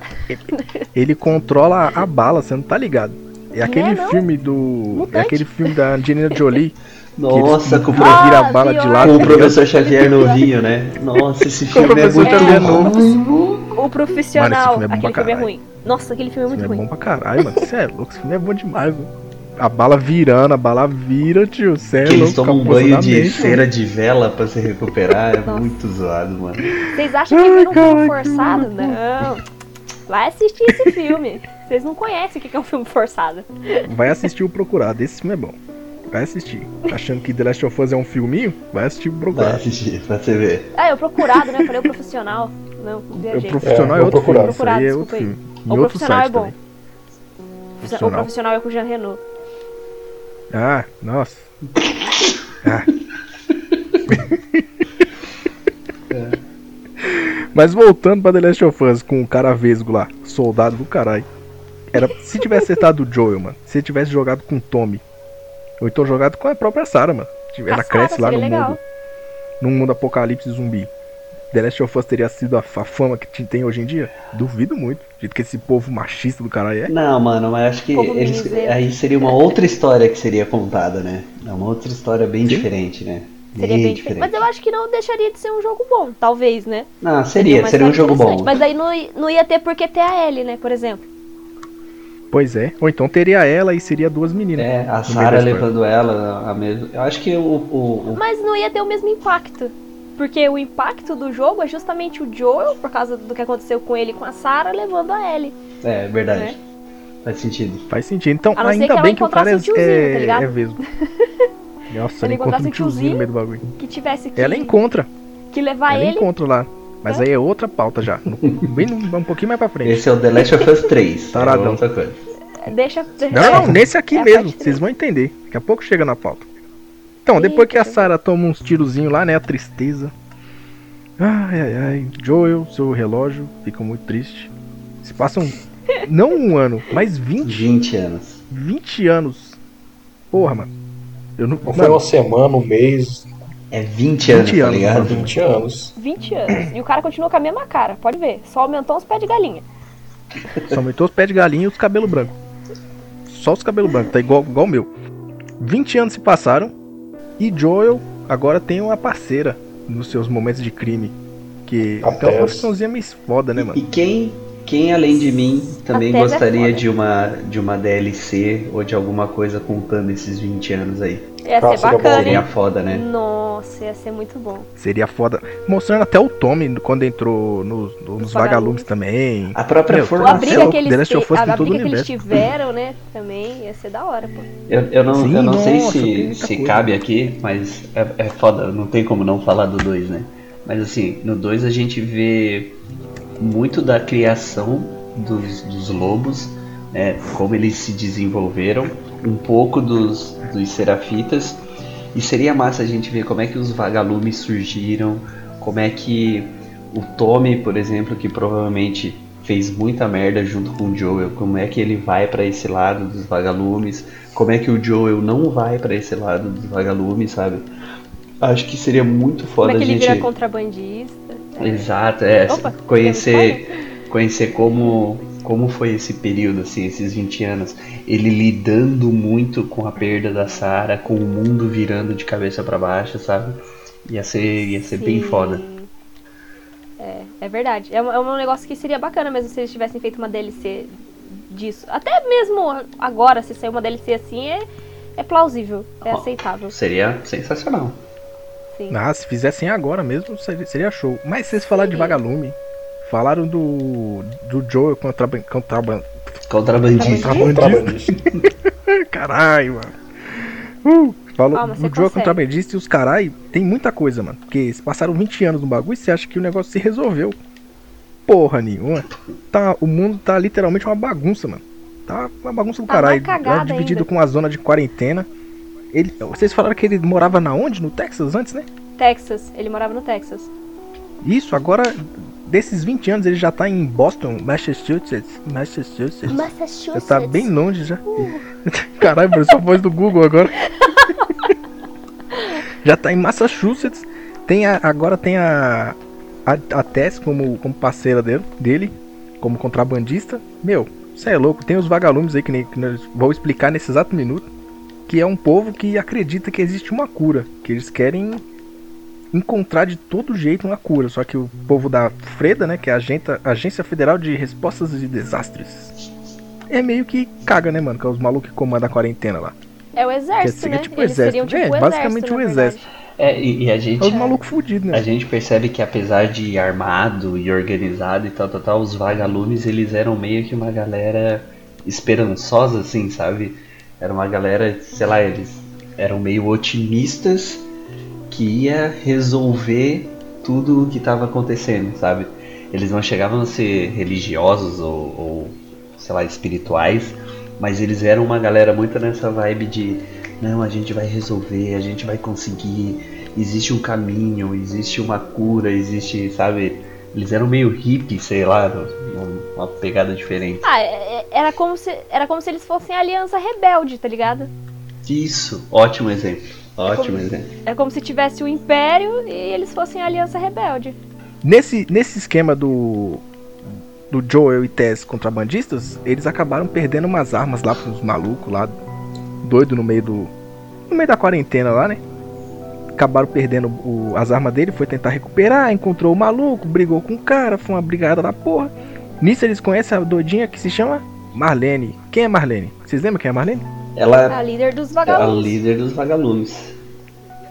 Ele controla a bala, você não tá ligado. É aquele não? filme do. Mutante. É aquele filme da Angelina Jolie. Nossa, que com, o vira Ah, a bala de com o professor Xavier novinho, né? Nossa, esse filme é muito novo. o profissional. Mano, esse filme é bom aquele filme é ruim. Nossa, aquele filme é muito filme é ruim. bom pra caralho, mano. Você é louco, esse filme é bom demais, viu? A bala virando, a bala vira, tio. Você é Que louco. eles tomam um banho de positivamente, cera de vela pra se recuperar. É Nossa. muito zoado, mano. Vocês acham que viram um filme forçado? Não. Vai assistir esse filme. Vocês não conhecem o que é um filme forçado. mano. Vai assistir o Procurado, esse filme é bom. Vai assistir. Achando que The Last of Us é um filminho? Vai assistir o Vai Procurado. assistir, pra você ver. Ah, eu procurado, né? Eu falei o profissional. Não, O viajei. profissional é, É, o outro Procurado. filme. Aí é Procurado, outro filme. O Em outro profissional site é bom. também. O Profissional. profissional é com o Jean Renault. Ah, nossa. Ah. Mas voltando pra The Last of Us com o cara vesgo lá, soldado do caralho. Era, se tivesse acertado o Joel, mano, se ele tivesse jogado com o Tommy, ou então jogado com a própria Sarah, mano. Ela Sarah cresce lá no seria legal. mundo. num mundo apocalipse zumbi, The Last of Us teria sido a, a fama que te- tem hoje em dia? Duvido muito. Do jeito que esse povo machista do caralho é. Não, mano, mas acho que eles, aí seria uma outra história que seria contada, né? É uma outra história bem diferente, né? Seria bem diferente. Mas eu acho que não deixaria de ser um jogo bom, talvez, né? Não, seria, uma seria um jogo bom. Mas aí não, não ia ter por que ter a Ellie, né, por exemplo. Pois é. Ou então teria ela e seria duas meninas. É, a Sarah levando ela a mesma. Eu acho que o. o, o- Mas não ia ter o mesmo impacto. Porque o impacto do jogo é justamente o Joel, por causa do que aconteceu com ele e com a Sarah, levando a Ellie. É, verdade. Né? Faz sentido. Faz sentido. Então, A não ser que ainda ela bem que o cara é, encontrasse um tiozinho, é, tá ligado? é vesgo. Nossa, Ela ela encontra encontrasse um tiozinho no meio do bagulho. Que tivesse que, Ela encontra. que levar ela ele. encontra lá. Mas aí é outra pauta já. Bem um pouquinho mais pra frente. Esse é o The Last of Us 3. Taradão. É outra coisa. Deixa. Não, não, é, nesse aqui é mesmo. Vocês vão entender. Daqui a pouco chega na pauta. Então, depois que a Sarah toma uns tirozinhos lá, né? A tristeza. Ai, ai, ai. Joel, seu relógio, fica muito triste. Se passam, não um ano, mas 20, 20 anos. 20 anos. Porra, mano. Eu não. Não foi uma semana, um mês, É 20 anos, 20 tá anos, ligado? 20 anos. 20 anos. E o cara continua com a mesma cara, pode ver. Só aumentou os pés de galinha. Só aumentou os pés de galinha e os cabelos brancos. Só os cabelos brancos, tá igual, igual o meu. 20 anos se passaram e Joel agora tem uma parceira nos seus momentos de crime. Que A é uma profissãozinha meio foda, né, E mano? quem, quem além de mim também A Tess é gostaria de uma, de uma DLC ou de alguma coisa contando esses 20 anos aí? Ia Ah, ser seria bacana? Seria foda, né? Nossa, ia ser muito bom. Seria foda. Mostrando até o Tommy quando entrou nos, nos vagalumes. vagalumes também. A própria Meu, A formação. briga louco, que eles, te- a, a briga que eles tiveram, né? Também ia ser da hora, pô. Eu, eu não, Sim, eu não sei nossa, se, se coisa. cabe aqui, mas é, é foda, não tem como não falar do 2, né? Mas assim, no 2 a gente vê muito da criação dos, dos lobos, né? Como eles se desenvolveram, um pouco dos, dos serafitas. E seria massa a gente ver como é que os vagalumes surgiram, como é que o Tommy, por exemplo, que provavelmente fez muita merda junto com o Joel, como é que ele vai pra esse lado dos vagalumes, como é que o Joel não vai pra esse lado dos vagalumes, sabe? Acho que seria muito Como foda é que ele gente vira contrabandista? Exato, é. Opa, conhecer conhecer como, como foi esse período, assim, esses 20 anos. Ele lidando muito com a perda da Sarah, com o mundo virando de cabeça pra baixo, sabe? Ia ser, ia ser bem foda. É, é verdade. É um, é um negócio que seria bacana mesmo se eles tivessem feito uma DLC disso. Até mesmo agora, se sair uma DLC assim, é, é plausível, é aceitável. Seria sensacional. Sim. Ah, se fizessem agora mesmo, seria, seria show. Mas vocês falaram de vagalume. Falaram do. do Joel contra. contra Contrabandista. Contrabandista. Contrabandista. Caralho, mano. Uh, falou Calma, do Joel contrabandista e os carai. Tem muita coisa, mano. Porque se passaram 20 anos no bagulho e você acha que o negócio se resolveu. Porra nenhuma. Tá, o mundo tá literalmente uma bagunça, mano. Tá uma bagunça do Tá caralho. Tá dividido ainda. com a zona de quarentena. Ele, vocês falaram que ele morava na onde? No Texas antes, né? Texas, ele morava no Texas. Isso, agora, desses 20 anos, ele já tá em Boston, Massachusetts. Massachusetts. Massachusetts. Já tá bem longe já. Caralho, pareceu a voz do Google agora. já tá em Massachusetts. Tem a- agora tem a, a, a Tess como, como parceira dele, dele, como contrabandista. Meu, você é louco. Tem os vagalumes aí que, nem, que nós vou explicar nesse exato minuto. Que é um povo que acredita que existe uma cura. Que eles querem encontrar de todo jeito uma cura. Só que o povo da Freda, né, que é a Agência, Agência Federal de Respostas de Desastres, é meio que caga, né, mano? Que é os malucos que comandam a quarentena lá. É o exército, Que é né? tipo Eles exército. tipo É, o basicamente exército, o exército. É, e, e a É gente. os malucos fudidos, A né? gente percebe que apesar de armado e organizado e tal, tal, tal, os vagalumes eles eram meio que uma galera esperançosa, assim, sabe? Era uma galera, sei lá, eles eram meio otimistas que ia resolver tudo o que estava acontecendo, sabe? Eles não chegavam a ser religiosos ou, ou, sei lá, espirituais, mas eles eram uma galera muito nessa vibe de não, a gente vai resolver, a gente vai conseguir, existe um caminho, existe uma cura, existe, sabe? Eles eram meio hippie, sei lá, um- uma pegada diferente. Ah, é- é- era como, se, era como se eles fossem a aliança rebelde, tá ligado? Isso, ótimo exemplo. Ótimo exemplo. É como se tivesse o Império e eles fossem a Aliança Rebelde. Nesse, nesse esquema do. Do Joel e Tess contrabandistas, eles acabaram perdendo umas armas lá pros malucos lá, doido no meio do. No meio da quarentena lá, né? Acabaram perdendo o- as armas dele, foi tentar recuperar, encontrou o maluco, brigou com o cara, foi uma brigada da porra. Nisso eles conhecem a doidinha que se chama Marlene. Quem é Marlene? Vocês lembram quem é Marlene? Ela A líder dos é a vagalumes. líder dos vagalumes.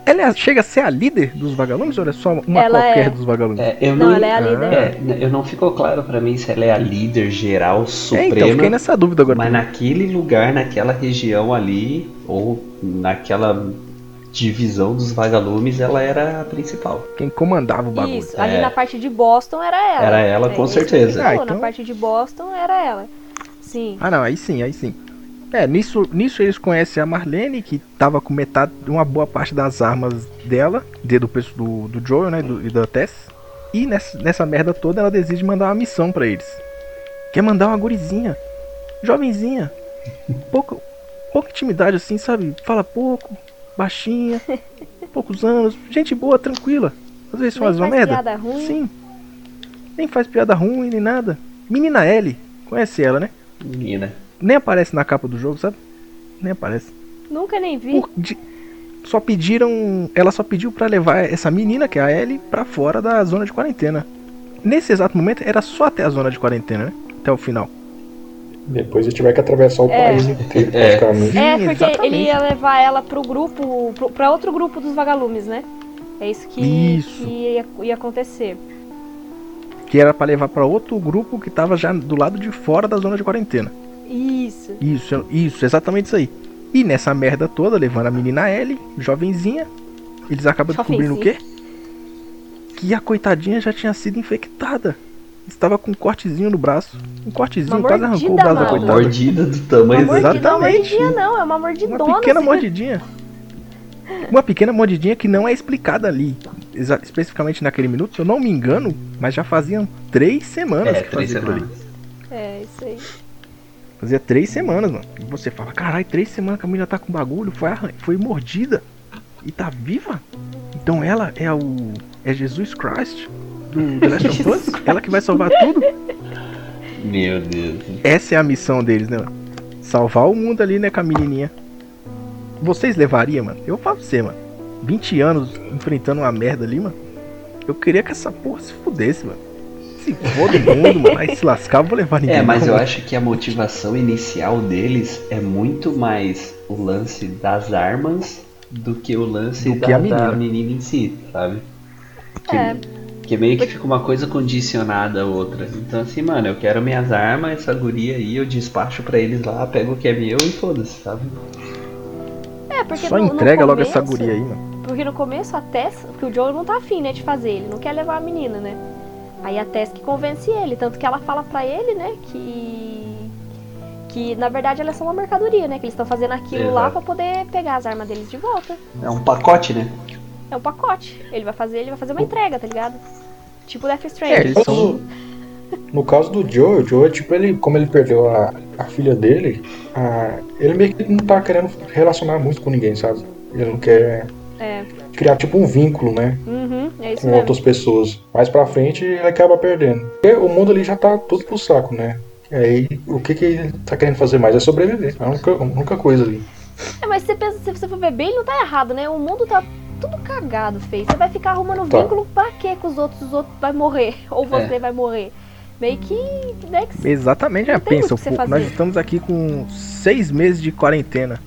Ela é- chega a ser a líder dos vagalumes ou é só uma Ela qualquer é. dos vagalumes? É, eu Não, não, ela é a líder. É, eu não ficou claro pra mim se ela é a líder geral É, suprema. então, fiquei nessa dúvida agora. Mas naquele lugar, naquela região ali, ou naquela divisão dos vagalumes, ela era a principal. Quem comandava o bagulho. Isso, ali É. na parte de Boston era ela. Era ela, com isso certeza. Ah, então- Na parte de Boston era ela. Sim. Ah, não, aí sim, aí sim. É, nisso, nisso eles conhecem a Marlene, que tava com metade, uma boa parte das armas dela, de- do, do, do Joel, né, do, e da Tess. E nessa, nessa merda toda ela decide mandar uma missão pra eles. Quer mandar uma gurizinha, jovenzinha, pouco, pouca intimidade assim, sabe? Fala pouco, baixinha, poucos anos, gente boa, tranquila. Às vezes Nem faz uma faz merda. piada ruim. Sim. Nem faz piada ruim nem nada. Menina Ellie, conhece ela, né? Menina. Nem aparece na capa do jogo, sabe? Nem aparece. Nunca nem vi. Por- de- Só pediram. Ela só pediu pra levar essa menina, que é a Ellie, pra fora da zona de quarentena. Nesse exato momento era só até a zona de quarentena, né? Até o final. Depois ele tiver que atravessar o É. país inteiro, É. praticamente. É, porque exatamente. ele ia levar ela pro grupo, pro, pra outro grupo dos vagalumes, né? É isso que, Isso. que ia, ia acontecer. Que era pra levar pra outro grupo que tava já do lado de fora da zona de quarentena. Isso. Isso, isso, exatamente isso aí. E nessa merda toda, levando a menina Ellie, jovenzinha, eles acabam descobrindo o quê? Que a coitadinha já tinha sido infectada. Estava com um cortezinho no braço. Um cortezinho, Uma quase arrancou o braço da mano. Uma coitada. mordida do Uma tamanho mordida, do... não é uma Exatamente. mordidinha não, é uma mordidona. Uma pequena assim. mordidinha. Uma pequena mordidinha que não é explicada ali. exa- especificamente naquele minuto, se eu não me engano, mas já faziam três semanas É, que três fazia aquilo ali. É, isso aí. Fazia três semanas, mano. E você fala, caralho, três semanas que a menina tá com bagulho, foi, foi mordida e tá viva? Então ela é o. é Jesus Christ do The Last of Us? Ela que vai salvar tudo? Meu Deus. Essa é a missão deles, né, mano? Salvar o mundo ali, né, com a menininha. Vocês levariam, mano? Eu falo pra você, mano. 20 anos enfrentando uma merda ali, mano. Eu queria que essa porra se fudesse, mano. Se foda o mundo, mano. Aí se lascar, eu vou levar ninguém. É, mas não, eu mano. acho que a motivação inicial deles é muito mais o lance das armas do que o lance Do da, que a da menina. menina em si, sabe? Que, É. que meio que fica uma coisa condicionada à outra. Então assim, mano, eu quero minhas armas, essa guria aí, eu despacho pra eles lá, pego o que é meu e foda-se, sabe? É, porque Só no, no entrega logo essa começo- guria aí, mano. Porque no começo a Tess, porque o Joel não tá afim, né, de fazer, ele não quer levar a menina, né? Aí a Tess que convence ele, tanto que ela fala pra ele, né, que que na verdade ela é só uma mercadoria, né, que eles estão fazendo aquilo lá Exato. pra poder pegar as armas deles de volta. É um pacote, né? É um pacote. Ele vai fazer, ele vai fazer uma entrega, tá ligado? Tipo Death É, Stranding. eles são. No caso do Joe, o Joe, tipo, ele, como ele perdeu a, a filha dele, a- ele meio que não tá querendo relacionar muito com ninguém, sabe? Ele não quer É. criar, tipo, um vínculo, né? Uhum, é isso Com mesmo. outras pessoas. Mais pra frente, ele acaba perdendo. Porque o mundo ali já tá tudo pro saco, né? E aí, o que que ele tá querendo fazer mais? É sobreviver. É a única, a única coisa ali. É, mas você pensa, se você for ver bem, ele não tá errado, né? O mundo tá tudo cagado, feio. Você vai ficar arrumando Tá. vínculo pra quê com os outros? Os outros vai morrer. Ou você vai morrer. Meio que. Né, que Exatamente, Não é, pensa, nós estamos aqui com seis meses de quarentena.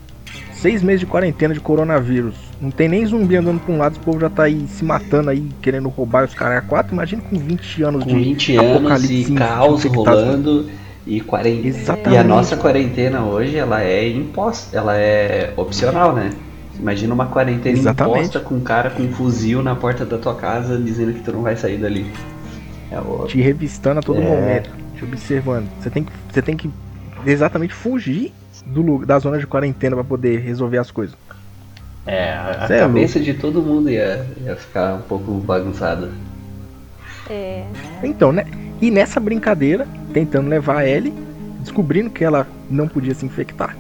Seis meses de quarentena de coronavírus. Não tem nem zumbi andando pra um lado, o povo já tá aí se matando aí, querendo roubar os caras a quatro. Imagina com 20 anos Com de 20 anos e caos infectados. rolando e quarentena. Exatamente. E a nossa quarentena hoje, ela é imposta, ela é opcional, né? Imagina uma quarentena Exatamente. imposta com um cara com um fuzil na porta da tua casa dizendo que tu não vai sair dali. É o... te revistando a todo É. momento, te observando. Você tem que, você tem que exatamente fugir do, da zona de quarentena pra poder resolver as coisas. É, a, Cê é cabeça de todo mundo ia, ia ficar um pouco bagunçada. É. Então, né? E nessa brincadeira, tentando levar a Ellie, descobrindo que ela não podia se infectar.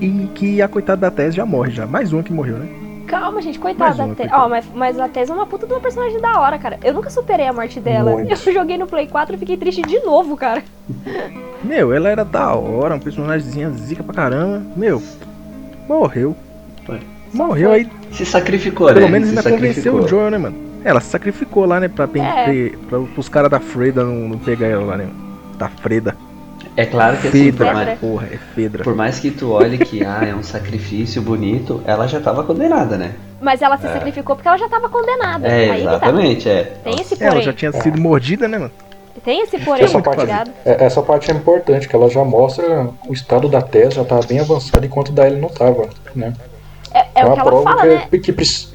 E que a coitada da Tess já morre já. Mais uma que morreu, né? Calma, gente, coitada da Tess. Ó, mas, mas a Tess é uma puta de uma personagem da hora, cara. Eu nunca superei a morte dela. Muito. Eu joguei no Play 4 e fiquei triste de novo, cara. Meu, ela era da hora, um personagemzinho zica pra caramba. Meu, morreu. Foi. Morreu aí, Se sacrificou, pelo né? menos Se ainda convenceu sacrificou. o Joel, né, mano? Ela se sacrificou lá, né, pra, É. ter- pra os caras da Freda não, não pegar ela lá, né? Da Freda. É claro que assim, por mais, porra, é Fedra. por mais que tu olhe que ah, é um sacrifício bonito, ela já tava condenada, né? Mas ela se sacrificou porque ela já tava condenada. É, Aí que tá. exatamente, é. Tem esse Ela porém. já tinha sido mordida, né, mano? Tem esse porém, Essa tá parte, ligado? é- essa parte é importante, que ela já mostra o estado da Tess, já tava bem avançado enquanto da Ellie não tava, né? É, é o uma que ela prova fala, que, né? que precis-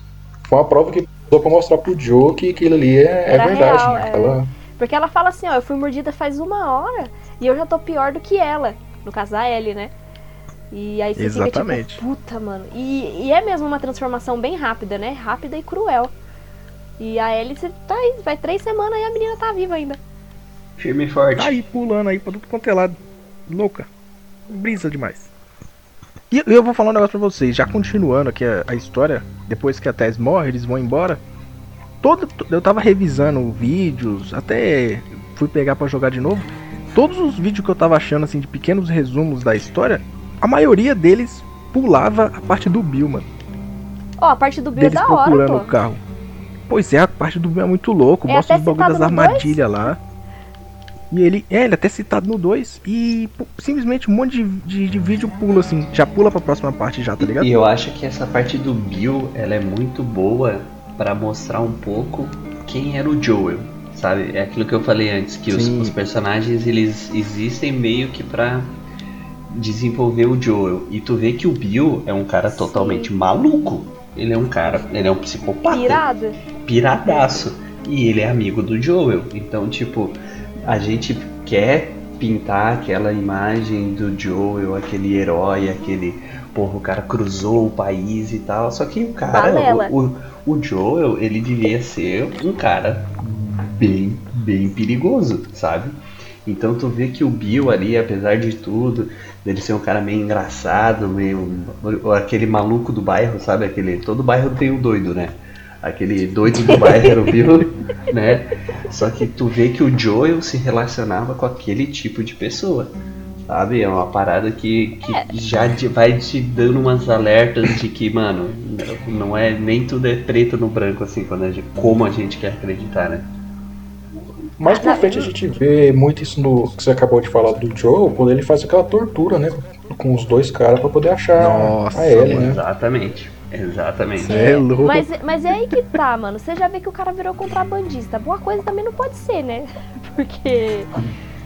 foi uma prova que precisou pra mostrar pro Joe que aquilo ali é, é verdade, real, né? é. Ela, Porque ela fala assim, ó, eu fui mordida faz uma hora e eu já tô pior do que ela. No caso da Ellie, né? E aí você Exatamente. fica tipo, puta, mano. E, e é mesmo uma transformação bem rápida, né? Rápida e cruel. E a Ellie, você tá aí, vai três semanas e a menina tá viva ainda. Firme e forte. Tá aí pulando aí pra tudo quanto é lado. Louca. Brisa demais. E eu vou falar um negócio pra vocês, já continuando aqui a, a história, depois que a Tess morre, eles vão embora. Todo, eu tava revisando vídeos, até fui pegar pra jogar de novo. Todos os vídeos que eu tava achando assim de pequenos resumos da história, a maioria deles pulava a parte do Bill, mano. Ó, a parte do Bill é Deles da hora, procurando pô. o carro. Pois é, a parte do Bill é muito louco, É mostra os bagulhos das armadilhas lá. E ele, é, ele é até citado no 2 e pô, simplesmente um monte de, de, de vídeo pula assim, já pula pra próxima parte já, tá ligado? E eu acho que essa parte do Bill, ela é muito boa pra mostrar um pouco quem era o Joel, sabe? É aquilo que eu falei antes, que os, Sim. os personagens eles existem meio que pra desenvolver o Joel. E tu vê que o Bill é um cara totalmente maluco. Ele é um cara, ele é um psicopata. Pirada. piradaço. E ele é amigo do Joel. Então, tipo, a gente quer pintar aquela imagem do Joel, aquele herói, aquele. Porra, o cara cruzou o país e tal. Só que o cara, o, o, o Joel, ele devia ser um cara bem, bem perigoso, sabe? Então tu vê que o Bill ali, apesar de tudo, dele ser um cara meio engraçado, meio. aquele maluco do bairro, sabe? Aquele. Todo bairro tem um doido, né? Aquele doido do bairro era o Bill, né? Só que tu vê que o Joel se relacionava com aquele tipo de pessoa. Sabe? É uma parada que, que já te- vai te dando umas alertas de que, mano, não é nem tudo é preto no branco assim, quando a gente, como a gente quer acreditar, né? Mais pra frente a gente vê muito isso no que você acabou de falar do Joe, quando ele faz aquela tortura, né? Com os dois caras pra poder achar Nossa, a Ellie, mano. né? Exatamente. Exatamente. É louco. Mas, mas é aí que tá, mano. Você já vê que o cara virou contrabandista. Boa coisa também não pode ser, né? Porque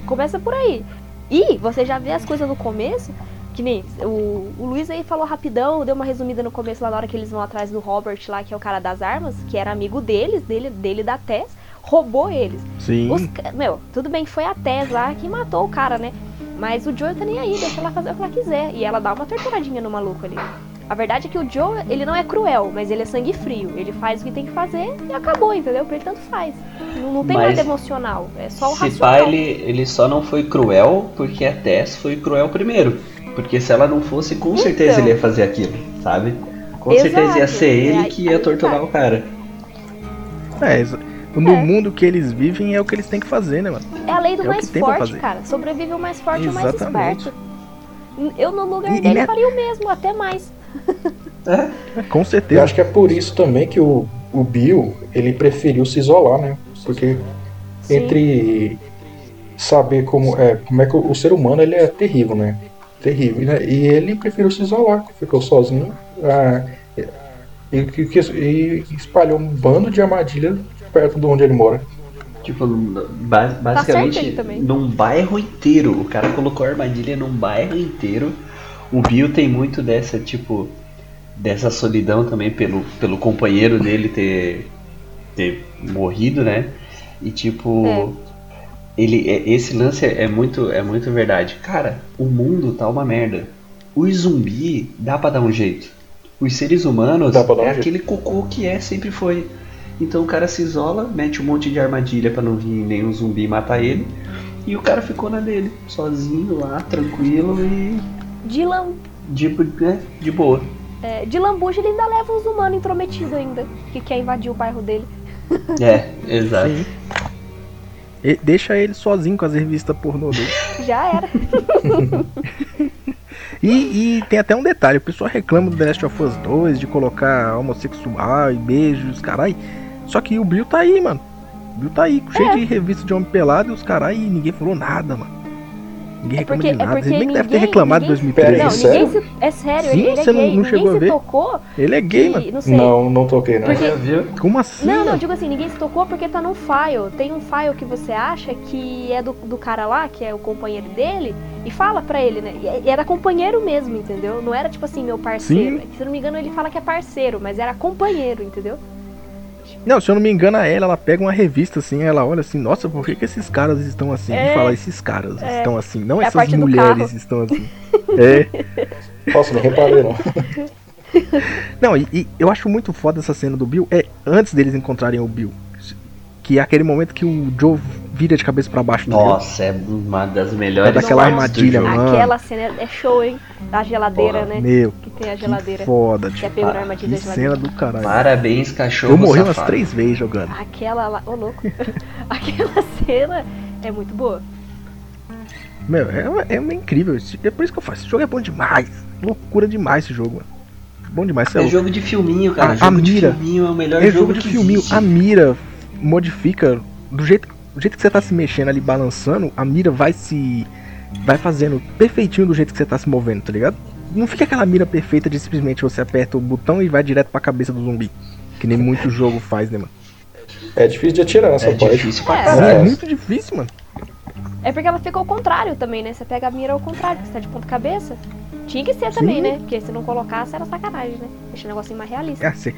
começa por aí. E você já vê as coisas no começo, que nem o, o Luiz aí falou rapidão, deu uma resumida no começo lá na hora que eles vão atrás do Robert lá, que é o cara das armas, que era amigo deles, dele, dele da Tess, roubou eles. Sim. Os meu, tudo bem que foi a Tess lá que matou o cara, né? Mas o Joe tá nem aí, deixa ela fazer o que ela quiser. E ela dá uma torturadinha no maluco ali. A verdade é que o Joe, ele não é cruel, mas ele é sangue frio. Ele faz o que tem que fazer e acabou, entendeu? Pra ele tanto faz. Não, não tem Mas nada emocional, é só o Se racional. pá, ele, ele só não foi cruel porque a Tess foi cruel primeiro. Porque se ela não fosse, com certeza Então. ele ia fazer aquilo, sabe? Com Exato, certeza ia ser é ele aí- que ia torturar tá. o cara. É, no É. mundo que eles vivem é o que eles têm que fazer, né, mano? É a lei do É o mais forte, fazer. cara. Sobrevive o mais forte e o mais Exatamente. esperto. Eu, no lugar E- e dele, né- faria o mesmo, até mais. É, Com Eu certeza. acho que é por isso também que o, o Bill, ele preferiu se isolar, né? Porque Sim. entre saber como é, como é que o, o ser humano ele é terrível, né? Terrível, né? E ele preferiu se isolar, ficou sozinho ah, e, e- e espalhou um bando de armadilhas perto de onde ele mora. Tipo, ba- Tá basicamente também. num bairro inteiro. O cara colocou armadilha num bairro inteiro. O Bill tem muito dessa, tipo, dessa solidão também pelo, pelo companheiro dele ter, ter morrido, né? E tipo, É. ele é- esse lance é muito é muito verdade. Cara, o mundo tá uma merda. Os zumbi dá pra dar um jeito. Os seres humanos dar um é jeito. aquele cocô que é sempre foi. Então o cara se isola, mete um monte de armadilha pra não vir nenhum zumbi matar ele. E o cara ficou na dele, sozinho lá, tranquilo e. Dylan, Tipo, né? De boa. É, de lambuja ele ainda leva uns humanos intrometidos ainda, que quer invadir o bairro dele. É, exato. Sim. E- deixa ele sozinho com as revistas pornô dele. Já era. E, e tem até um detalhe, o pessoal reclama do The Last of Us 2 de colocar homossexual e beijos, carai. Só que o Bill tá aí, mano. O Bill tá aí, cheio de revista de homem pelado e os carai e ninguém falou nada, mano. Ninguém É reclama porque- de é nada. porque Ele nem deve ter ninguém- reclamado em ninguém- 2013. Não, sério? ninguém se. É sério, Sim, ele, ele é você não- gay. não ninguém chegou a se ver? tocou. Ele é gay, que- mano. Não sei. Não, não toquei, não. Porque- Já viu? Como assim? Não, não, digo assim, ninguém se tocou porque tá num file. Tem um file que você acha que é do, do cara lá, que é o companheiro dele, e fala pra ele, né? E- E era companheiro mesmo, entendeu? Não era tipo assim, meu parceiro. Sim. Se não me engano, ele fala que é parceiro, mas era companheiro, entendeu? Não, se eu não me engano, a ela, ela pega uma revista assim, ela olha assim, nossa, por que, que esses caras estão assim? É. E fala, esses caras É. estão assim, não É essas mulheres estão assim. é. Nossa, não reparei, não. Não, e, e eu acho muito foda essa cena do Bill, é antes deles encontrarem o Bill. Que é aquele momento que o Joe vira de cabeça pra baixo. Nossa, é uma das melhores Daquela partes do armadilha, mano. Aquela cena é show, hein? Da geladeira, Porra, né? Meu, Que tem a que geladeira. foda, Que é tipo, pegou na Ah, que cena do caralho. Parabéns, cachorro Eu morri umas safado. três vezes jogando. Aquela lá. Ô, louco. Aquela cena é muito boa. Meu, é, é incrível. esse- É por isso que eu faço. Esse jogo é bom demais. Loucura demais esse jogo, mano. Bom demais. é É jogo de filminho, cara. A- a jogo de mira. filminho é o melhor É jogo, jogo de que filminho. existe. A mira modifica do jeito, do jeito que você tá se mexendo ali, balançando, a mira vai se. Vai fazendo perfeitinho do jeito que você tá se movendo, tá ligado? Não fica aquela mira perfeita de simplesmente você aperta o botão e vai direto pra cabeça do zumbi. Que nem muito jogo faz, né, mano? É difícil de atirar essa É parte. difícil pra É. É, caralho. muito difícil, mano. É porque ela fica ao contrário também, né? Você pega a mira ao contrário, porque você tá de ponta cabeça. Tinha que ser também, Sim. né? Porque se não colocasse era sacanagem, né? Deixa o negocinho mais realista. É, você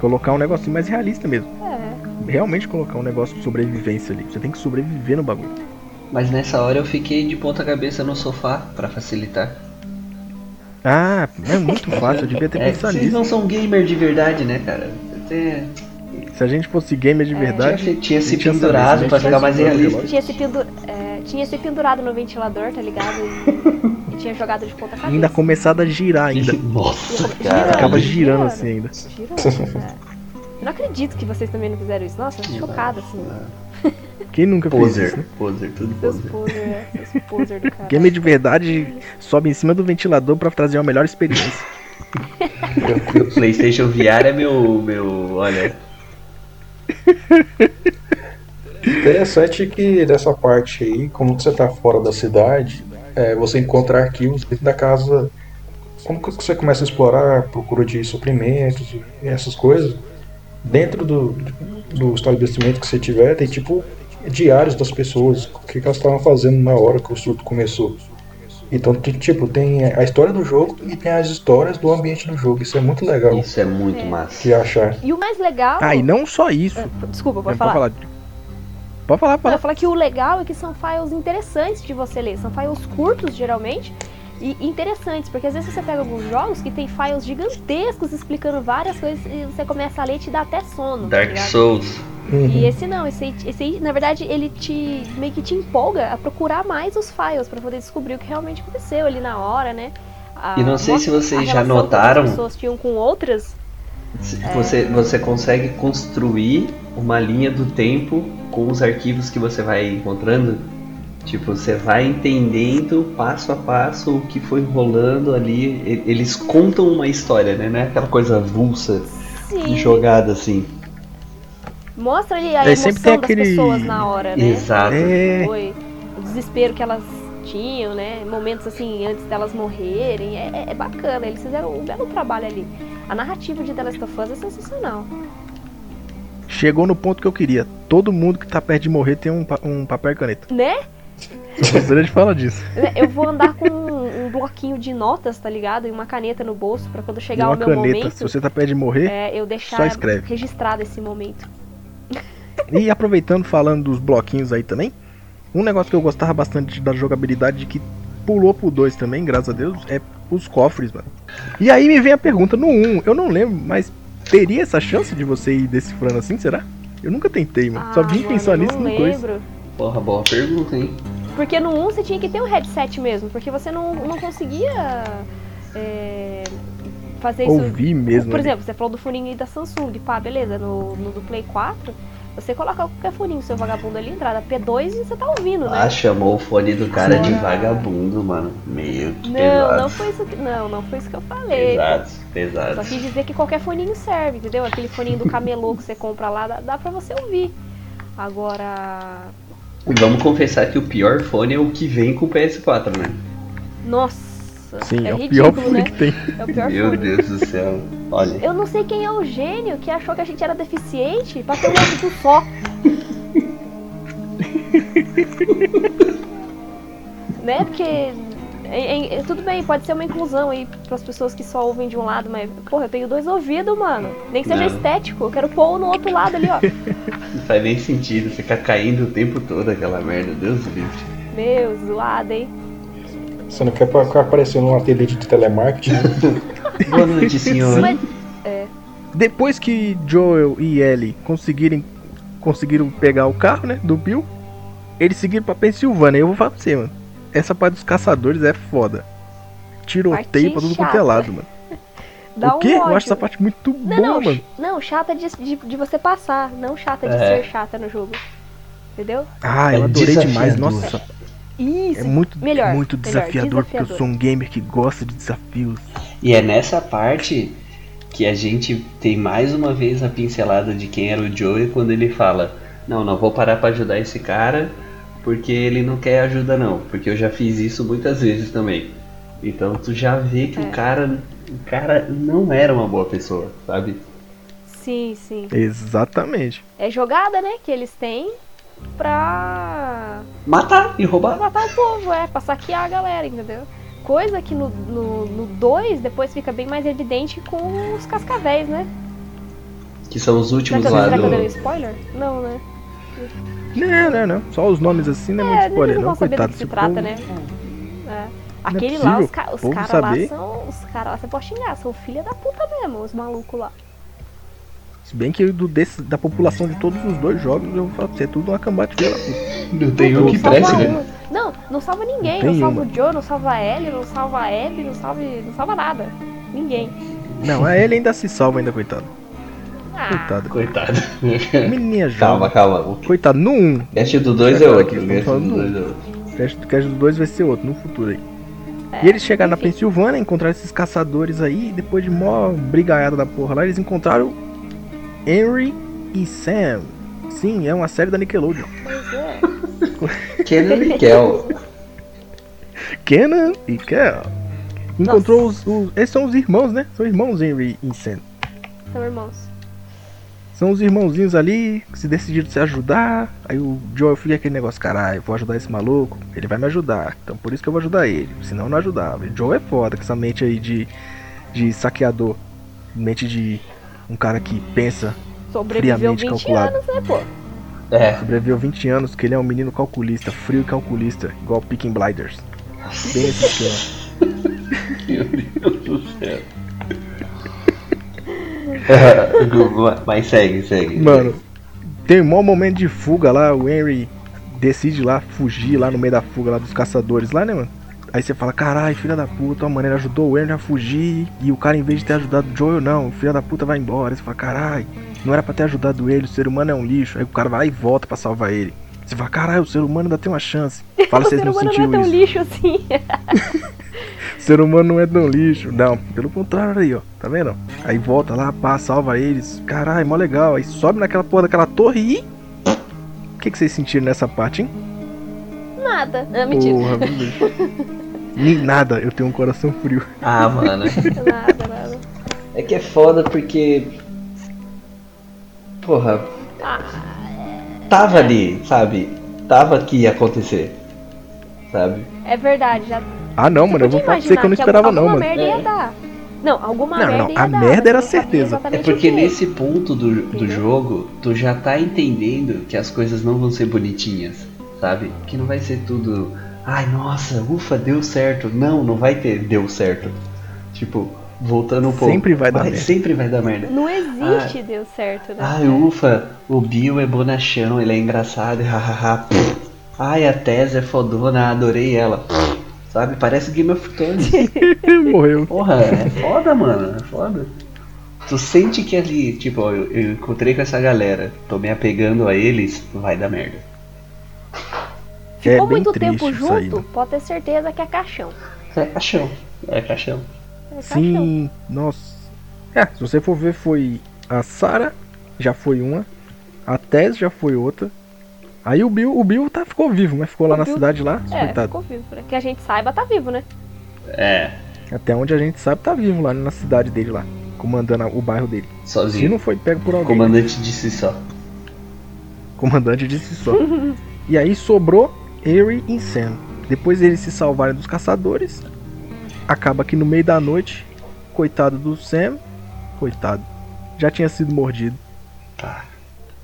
colocar um negocinho mais realista mesmo. É. Realmente colocar um negócio de sobrevivência ali. Você tem que sobreviver no bagulho. Mas nessa hora eu fiquei de ponta cabeça no sofá pra facilitar. Ah, é muito fácil, eu devia ter É, pensado vocês nisso. não são gamer de verdade, né, cara? Até Se a gente fosse gamer de É, verdade. tinha, tinha a se pendurado pra ficar mais realista. Tinha se, pendu... é, tinha se pendurado no ventilador, tá ligado? E, e tinha jogado de ponta cabeça. Ainda começado a girar ainda. Nossa, Girando, cara. Acaba girando. girando assim ainda. Girando, é. Eu não acredito que vocês também não fizeram isso. Nossa, eu tô chocada, assim. Quem nunca fez isso, Poser, né? poser, tudo Seus poser. poser, é, seus poser do cara. Gamer de verdade sobe em cima do ventilador pra trazer uma melhor experiência. O PlayStation VR é meu, meu, olha, Interessante que dessa parte aí, como você tá fora da cidade, é, você encontra arquivos dentro da casa. Como que você começa a explorar, procura de suprimentos e essas coisas, dentro do, do estabelecimento que você tiver, tem tipo diários das pessoas, o que, que elas estavam fazendo na hora que o surto começou. Então, tem, tipo, tem a história do jogo e tem as histórias do ambiente do jogo. Isso é muito legal isso é muito É. massa. de achar. E o mais legal. Ah, e não só isso. Ah, Desculpa, pode Pode falar. falar. Pode falar, Não, pode eu falar. falar que o legal é que são files interessantes de você ler. São files curtos, geralmente, e interessantes. Porque às vezes você pega alguns jogos que tem files gigantescos explicando várias coisas e você começa a ler e te dá até sono. tá Dark ligado? Souls. Uhum. E esse não, esse aí, esse na verdade, ele te meio que te empolga a procurar mais os files pra poder descobrir o que realmente aconteceu ali na hora, né? A- E não sei se vocês já relação que notaram. As pessoas tinham com outras. Você, você consegue construir uma linha do tempo com os arquivos que você vai encontrando. Tipo, você vai entendendo passo a passo o que foi rolando ali. Eles contam uma história, né? Não é aquela coisa avulsa Sim, jogada assim. mostra ali a É, emoção sempre tem das aquele- pessoas na hora, né? Exato. É. Foi o desespero que elas tinham, né? Momentos assim, antes delas morrerem. É, é- é bacana, eles fizeram um belo trabalho ali. A narrativa de The Last of Us é sensacional. Chegou no ponto que eu queria. Todo mundo que tá perto de morrer tem um, pa- um papel e caneta. Né? Gostaria de falar disso. Eu vou andar com um, um bloquinho de notas, tá ligado? E uma caneta no bolso pra quando chegar uma o meu caneta. momento, Se você tá perto de morrer. é, eu só deixar escreve. registrado esse momento. E aproveitando, falando dos bloquinhos aí também. Um negócio que eu gostava bastante da jogabilidade que pulou pro 2 também, graças a Deus, é os cofres, mano. E aí me vem a pergunta, no 1, eu não lembro, mas teria essa chance de você ir decifrando assim, será? Eu nunca tentei, mano. Só vim Ah, mano, pensar nisso não no coisa. lembro. Porra, boa pergunta, hein? Porque no 1 você tinha que ter um headset mesmo, porque você não, não conseguia é, fazer isso. Ouvir mesmo. Por ali. exemplo, você falou do funinho aí da Samsung. Pá, beleza, no, no do Play 4, você coloca qualquer funinho, seu vagabundo ali, entrada P2 e você tá ouvindo, né? Ah, chamou o fone do cara de Agora- vagabundo, mano. Meio que Não, pesado. não foi isso que. Não, não foi isso que eu falei. Pesado, Só pesado. quis dizer que qualquer foninho serve, entendeu? Aquele foninho do camelô que você compra lá, dá, dá pra você ouvir. Agora. E vamos confessar que o pior fone é o que vem com o PS4, né? Nossa! Sim, é, é o pior ridículo, fone né? que tem. É o pior Meu fone. Deus do céu. Olha. Eu não sei quem é o gênio que achou que a gente era deficiente pra ter um ouvido só. né? Porque. É- é- tudo bem, pode ser uma inclusão aí pras pessoas que só ouvem de um lado, mas, porra, eu tenho dois ouvidos, mano. Nem que seja Não. estético, eu quero pôr um no outro lado ali, ó. Não faz nem sentido ficar caindo o tempo todo aquela merda. Deus do livre. Meu, zoado, hein? Você não quer ficar aparecendo num ateliê de telemarketing? Boa noite, senhor. Mas, Depois que Joel e Ellie conseguirem conseguiram pegar o carro, né, do Bill, eles seguiram pra Pensilvânia. Eu vou falar pra você, mano. Essa parte dos caçadores é foda. Tiroteio pra tudo quanto é lado, mano. dá o quê? um Eu acho essa parte muito Não, boa, não, mano. não, chata de, de, de você passar, não chata de É. ser chata no jogo. Entendeu? Ah, eu adorei demais. desafiador. Nossa, Isso. é muito, melhor, muito melhor, desafiador, porque eu desafiador. sou um gamer que gosta de desafios. E é nessa parte que a gente tem mais uma vez a pincelada de quem era o Joey quando ele fala: Não, não vou parar pra ajudar esse cara porque ele não quer ajuda, não. Porque eu já fiz isso muitas vezes também. Então tu já vê que É. o cara. O cara não era uma boa pessoa, sabe? Sim, sim. Exatamente. É jogada, né, que eles têm pra, Matar e pra roubar. matar o povo, é, pra saquear a galera, entendeu? Coisa que no 2 no, no dois depois fica bem mais evidente com os cascavéis, né? Que são os Será últimos que, eu- lá será que eu dei um spoiler? Não, né? Não, não, não. Só os nomes assim não é muito É, spoiler, eles não, vão saber do coitado. que se trata, povo- né? É. Aquele lá, possível, os, ca os caras lá são. Os caras lá você pode xingar, são filha da puta mesmo, os malucos lá. Se bem que do, desse, da população de todos os dois jogos, eu vou falar pra você, é tudo uma cambate filha da puta. Não tem um que preste, né? Não, não salva ninguém, Não não, salva uma. o Joe, não salva a Ellie, não salva a Abby, não salva, não salva nada. Ninguém. Não, a ele ainda se salva ainda, coitado. Coitado. Coitado. Menininha calma, jovem. calma. O Coitado, no 1. cast do 2 é outro. cast do do 2 é outro. Cast do 2 vai ser outro, no futuro aí. É, E eles chegaram na enfim. Pensilvânia, encontraram esses caçadores aí, e depois de mó brigaiada da porra lá, eles encontraram Henry e Sam. Sim, é uma série da Nickelodeon. É. Kenan e Kel. Kenan e Kel. Encontrou os, os. Esses são os irmãos, né? São irmãos Henry e Sam. São irmãos. São os irmãozinhos ali que se decidiram se ajudar. Aí o Joel fica aquele negócio, caralho, vou ajudar esse maluco, ele vai me ajudar. Então por isso que eu vou ajudar ele. Senão eu não ajudava. E o Joel é foda com essa mente aí de, de saqueador. Mente de um cara que pensa, Sobreviveu Friamente 20 calculado. anos, né, pô? É. sobreviveu 20 anos, que ele é um menino calculista, frio e calculista, igual Picking Blinders. Bem esse esquema. Meu Deus do céu. Mas segue, segue. Mano, tem um maior momento de fuga lá, o Henry decide lá fugir lá no meio da fuga lá dos caçadores lá, né, mano? Aí você fala, caralho, filha da puta, mano, ele ajudou o Henry a fugir e o cara, em vez de ter ajudado o Joel, não, filha da puta vai embora. Aí você fala, caralho, não era pra ter ajudado ele, o ser humano é um lixo. Aí o cara vai e volta pra salvar ele. Você fala, caralho, o ser humano ainda tem uma chance. Fala o se vocês ser não humano não é tão isso. lixo assim. O ser humano não é tão lixo. Não, pelo contrário aí, ó. Tá vendo? Aí volta lá, pá, salva eles. Caralho, mó legal. Aí sobe naquela porra daquela torre e. O que, que vocês sentiram nessa parte, hein? Nada. Ah, mentira. Porra. Nem nada, eu tenho um coração frio. Ah, mano. Nada, nada. É que é foda porque. Porra. Tava ali, sabe? Tava que ia acontecer. Sabe? É verdade, já. Ah, não, mano, eu vou falar pra você que eu não esperava, não, alguma mano. merda ia É. dar. Não, alguma Não, merda não, ia a dar, merda era certeza. É exatamente porque nesse ponto do, do Entendeu? jogo, tu já tá entendendo que as coisas não vão ser bonitinhas, sabe? Que não vai ser tudo. Ai, nossa, ufa, deu certo. Não, não vai ter deu certo. Tipo, voltando um pouco. Sempre vai dar merda. Sempre vai dar merda. Não existe deu certo, né? Ai, ufa, o Bill é bonachão, ele é engraçado, hahaha. Ai, a Tess é fodona, adorei ela. Sabe? Parece Game of Thrones. Morreu. Porra, é foda, mano. É foda. Tu sente que ali, tipo, ó, eu, eu encontrei com essa galera, tô me apegando a eles, vai dar merda. É Ficou bem muito tempo junto, né? pode ter certeza que é caixão. É caixão. É caixão. É caixão. Sim, nossa. É, se você for ver, foi a Sarah, já foi uma. A Tess já foi outra. Aí o Bill, o Bill tá, ficou vivo, mas ficou lá O na Bill- cidade lá, É, coitado. ficou vivo. né? Que a gente saiba, tá vivo, né? É, Até onde a gente sabe, tá vivo lá na cidade dele lá, comandando o bairro dele. Se sozinho. não foi pego por alguém. né? Comandante de si só. Comandante disse só. e aí sobrou Harry e Sam. Depois eles se salvarem dos caçadores, acaba que no meio da noite, coitado do Sam, coitado, já tinha sido mordido. Tá.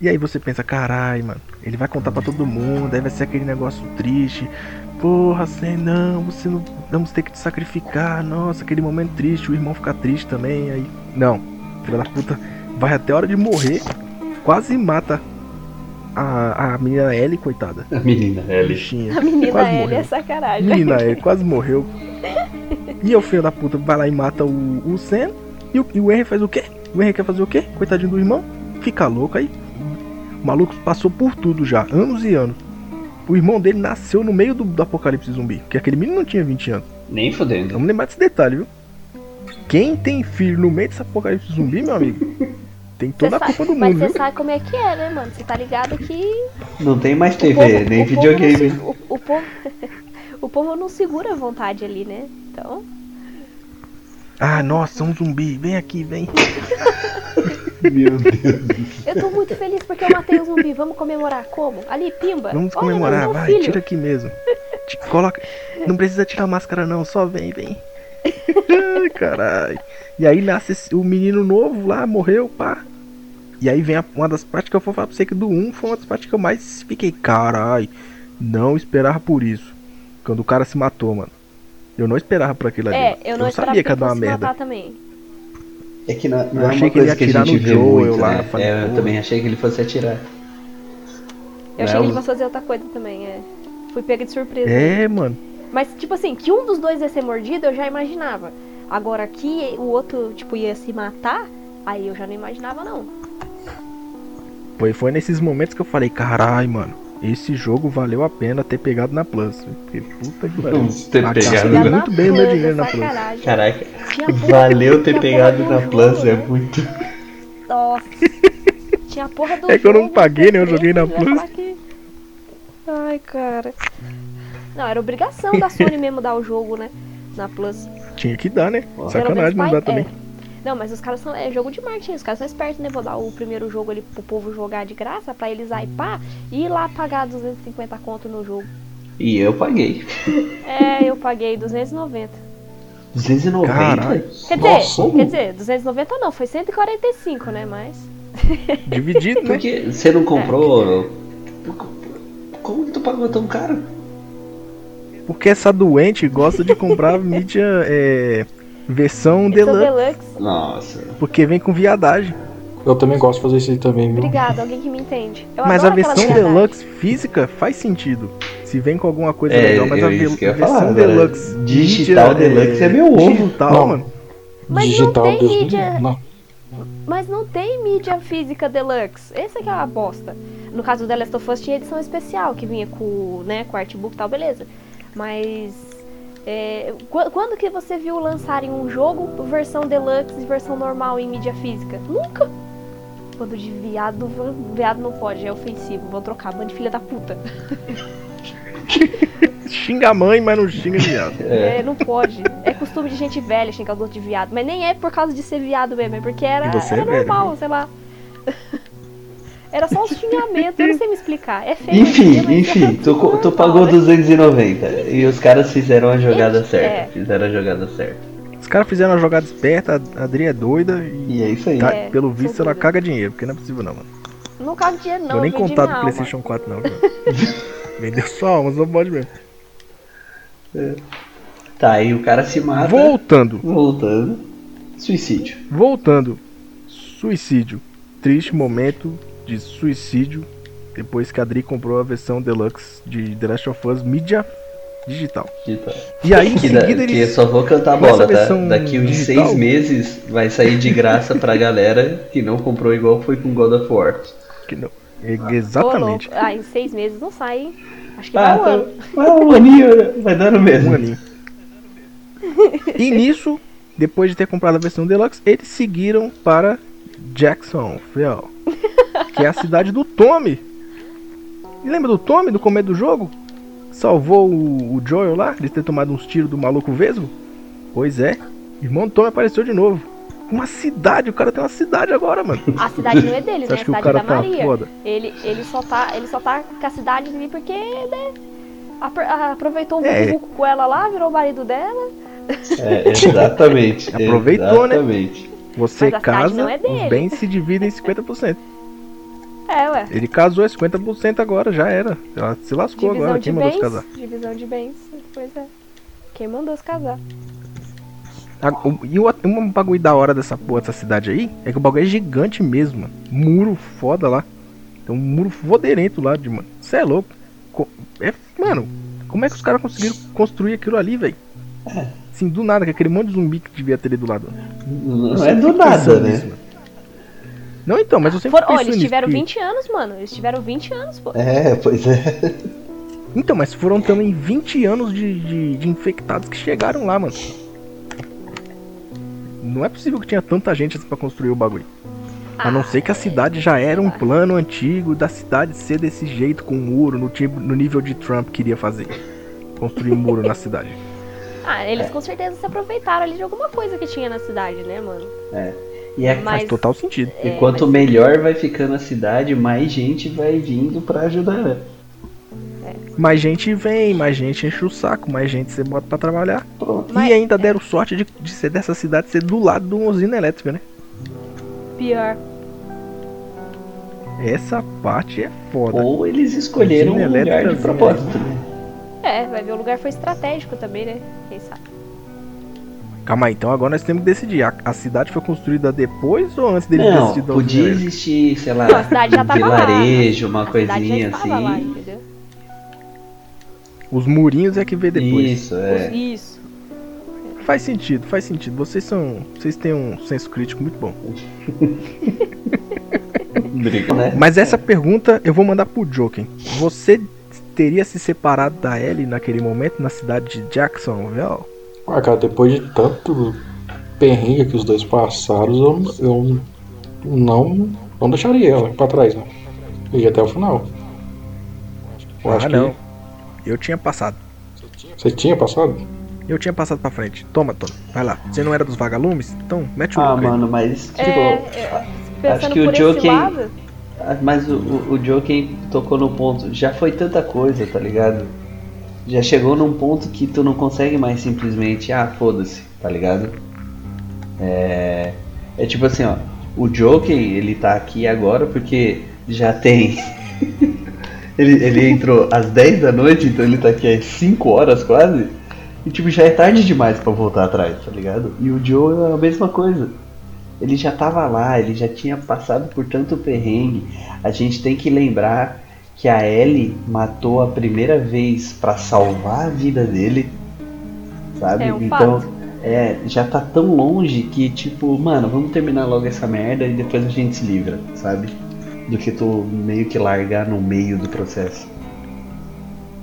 E aí você pensa, carai, mano, ele vai contar pra todo mundo, aí vai ser aquele negócio triste. Porra, Sam, não, você não. Vamos ter que te sacrificar. Nossa, aquele momento triste, o irmão ficar triste também. Aí. Não, filha da puta, vai até a hora de morrer, quase mata a, a menina Ellie, coitada. A menina, Ellie. Bichinha. A menina Quase Ellie morreu. é sacanagem. Menina Ellie quase morreu. E o filho da puta vai lá e mata o, o Sam. E o, e o Henry faz o quê? O Henry quer fazer o quê? Coitadinho do irmão. Fica louco aí. O maluco passou por tudo já, anos e anos. O irmão dele nasceu no meio do, do apocalipse zumbi. Porque aquele menino não tinha 20 anos. Nem fodendo. Vamos lembrar desse detalhe, viu? Quem tem filho no meio desse apocalipse zumbi, meu amigo, tem Cê toda a sabe- culpa do Mas mundo, você viu? sabe como é que é, né, mano? Você tá ligado que. Não tem mais TV, povo- nem o povo videogame. se- o, o povo, o povo não segura a vontade ali, né? Então. Ah, nossa, um zumbi. Vem aqui, vem. Meu Deus. Eu tô muito feliz porque eu matei o zumbi. Vamos comemorar como? Ali, pimba. Vamos Olha, comemorar, meu vai, filho. tira aqui mesmo. Ti- Coloca. Não precisa tirar a máscara não, só vem, vem. Ai, caralho. E aí nasce esse- o menino novo lá, morreu, pá. E aí vem a- uma das partes que eu vou falar pra você que do 1 foi uma das partes que eu mais fiquei, caralho. Não esperava por isso. Quando o cara se matou, mano. Eu não esperava por aquilo ali. É, eu não, esperava sabia que ia dar uma merda. matar também. É que não, não Eu é achei uma que ele ia atirar no vê Joel muito, lá, né? falei, É, eu também achei que ele fosse atirar. Eu Não achei é que ele fosse fazer outra coisa também, é. Fui pega de surpresa. É, mano. Mas, tipo assim, que um dos dois ia ser mordido, eu já imaginava. Agora que o outro, tipo, ia se matar, aí eu já não imaginava, não. Foi, foi nesses momentos que eu falei, carai, mano. Esse jogo valeu a pena ter pegado na Plus. Porque puta que pariu. Ter pegado na- muito bem o meu dinheiro na Plus. Caraca, valeu ter pegado na Plus, é né? muito. Nossa. Tinha a porra do É que eu não paguei, né? Eu você joguei na Plus. Ai, cara. Não, era obrigação da Sony mesmo dar o jogo, né? Na Plus. Tinha que dar, né? Pelo Sacanagem não dá também. é. Não, mas os caras são. É jogo de marketing, os caras são espertos, né? Vou dar o primeiro jogo ali pro povo jogar de graça, pra eles hypar e ir lá pagar 250 conto no jogo. E eu paguei. É, eu paguei 290. 290? Caralho. Quer Nossa, dizer, quer dizer, 290 não, foi 145, né? Mas. Dividido, né? Porque você não comprou. Como tu pagou tão caro? Porque essa doente gosta de comprar mídia é, versão é deluxe. Deluxe. Nossa. Porque vem com viadagem. Eu também gosto de fazer isso aí também, viu? Obrigada, alguém que me entende. Eu Mas a versão deluxe física faz sentido. Se vem com alguma coisa É, legal, mas a ve- versão falar, agora, deluxe. digital mídia, deluxe é meu ovo. Digital, Não. mano. Mas não Digital, tem Deus me mídia. Não. Mas não tem mídia física deluxe. Essa que é a bosta. No caso do The Last of Us tinha edição especial, que vinha com, né, com artbook e tal, beleza. Mas. é, qu- quando que você viu lançarem um jogo versão deluxe e versão normal em mídia física? Nunca! Quando de viado, viado não pode, é ofensivo. Vou trocar, bando de filha da puta. Xinga a mãe, mas não xinga viado. É, não pode. É costume de gente velha xingar os outros de viado. Mas nem é por causa de ser viado mesmo, é porque era, você era é velho, normal, sei lá. Era só um xingamento, eu não sei me explicar. É feio. Enfim, mas enfim, era tu, tu pagou né? 290 e os caras fizeram a jogada certa. é. Fizeram a jogada certa. Os caras fizeram uma jogada esperta, a Adri é doida e, E é isso aí. tá- É, pelo visto ela caga dinheiro, porque não é possível não, mano. Não cabe dinheiro, não. Vou nem minha do alma. Playstation 4 não, viu? Vendeu sua alma, só pode mesmo. Tá, aí o cara se mata. Voltando, Voltando. Suicídio. voltando. Suicídio. Triste momento de suicídio depois que a Adri comprou a versão deluxe de The Last of Us mídia Digital. Digital. E aí, em Que, da- seguida, que eu eles. só vou cantar a bola, tá? Daqui uns digital- seis meses vai sair de graça pra galera que não comprou igual foi com God of War. que não- é- Exatamente. Ah, em seis meses não sai, hein? Acho que Ah, vai um tá. ano. Ah, um aninho vai dar no mesmo. Um aninho. E nisso, depois de ter comprado a versão Deluxe, eles seguiram para Jacksonville, que é a cidade do Tommy. E lembra do Tommy, do começo do jogo? Salvou o, o Joel lá, de ter tomado uns tiros do maluco vesgo? Pois é, irmão do Tommy apareceu de novo. Uma cidade, o cara tem uma cidade agora, mano. A cidade não é Você né? A cidade cara da tá Maria. foda? Ele, ele, só tá, ele só tá com a cidade ali porque, né? apro- aproveitou um É. vucu com ela lá, virou o marido dela. É, exatamente. Aproveitou, né? exatamente. Você Mas a cidade casa, não é dele. os bens se dividem em 50%. É, ué. Ele casou é 50% agora, já era. Ela se lascou Divisão agora, quem mandou se bens. casar? Divisão de bens. Pois é. Quem mandou se casar? A- o- E o- um bagulho da hora dessa porra, dessa cidade aí, é que o bagulho é gigante mesmo, mano. Muro foda lá. Tem um muro foderento lá de, mano. Você é louco. Co- É, mano, como é que os caras conseguiram construir aquilo ali, velho? Assim, do nada, com aquele monte de zumbi que devia ter ali do lado. Não Eu é do nada, né? mano. Não, então, mas eu sempre Foram, ó, penso eles tiveram que- 20 anos, mano. Eles tiveram 20 anos, pô. É, pois é. Então, mas foram também 20 anos de, de, de infectados que chegaram lá, mano. Não é possível que tinha tanta gente assim pra construir o bagulho. A não ser que a cidade já era um plano antigo da cidade ser desse jeito, com muro, no, tipo, no nível de Trump queria fazer. Construir um muro na cidade. Ah, eles com certeza se aproveitaram ali de alguma coisa que tinha na cidade, né, mano? E, é, Mas- Faz total sentido. e É, quanto mas- melhor vai ficando a cidade, mais gente vai vindo pra ajudar. né? Mais gente vem, mais gente enche o saco, mais gente você bota pra trabalhar. Pronto. Mas- e ainda deram sorte de, de ser dessa cidade ser do lado de uma usina elétrica, né? Pior. Essa parte é foda. Ou eles escolheram um Usina lugar de propósito, né? É, vai ver o lugar foi estratégico também, né? Quem sabe? Calma aí, então agora nós temos que decidir. A, a cidade foi construída depois ou antes dele ter Não, existido a podia existir, sei lá, Não, a cidade já um tava lá. vilarejo, uma a cidade já coisinha lá, assim. entendeu? Os murinhos é que veio depois. Isso, é. Isso. Faz sentido, faz sentido. Vocês são. Vocês têm um senso crítico muito bom. Né? Mas essa pergunta eu vou mandar pro Joken. Você teria se separado da Ellie naquele momento na cidade de Jacksonville? Ah, cara, depois de tanto perrengue que os dois passaram, eu, eu não, não deixaria ela pra trás, né? Eu ia até o final. Eu ah, acho não. Eu tinha passado. que você tinha passado? Eu tinha passado pra frente. Toma, Toma. Vai lá. Você não era dos vagalumes? Então, mete o Ah, aí. mano, mas tipo. É, pensando que o lado, Ah, Mas o, o, o Joker tocou no ponto. Já foi tanta coisa, tá ligado? Já chegou num ponto que tu não consegue mais simplesmente, ah, foda-se, tá ligado? É. É tipo assim, ó. O Joker, ele tá aqui agora porque já tem. ele, ele entrou às 10 da noite, então ele tá aqui às 5 horas quase. E tipo, já é tarde demais pra voltar atrás, tá ligado? E o Joe é a mesma coisa. Ele já tava lá, ele já tinha passado por tanto perrengue. A gente tem que lembrar que a Ellie matou a primeira vez pra salvar a vida dele. Sabe? É um então, fato. é, já tá tão longe que tipo, mano, vamos terminar logo essa merda e depois a gente se livra, sabe? Do que tu meio que largar no meio do processo.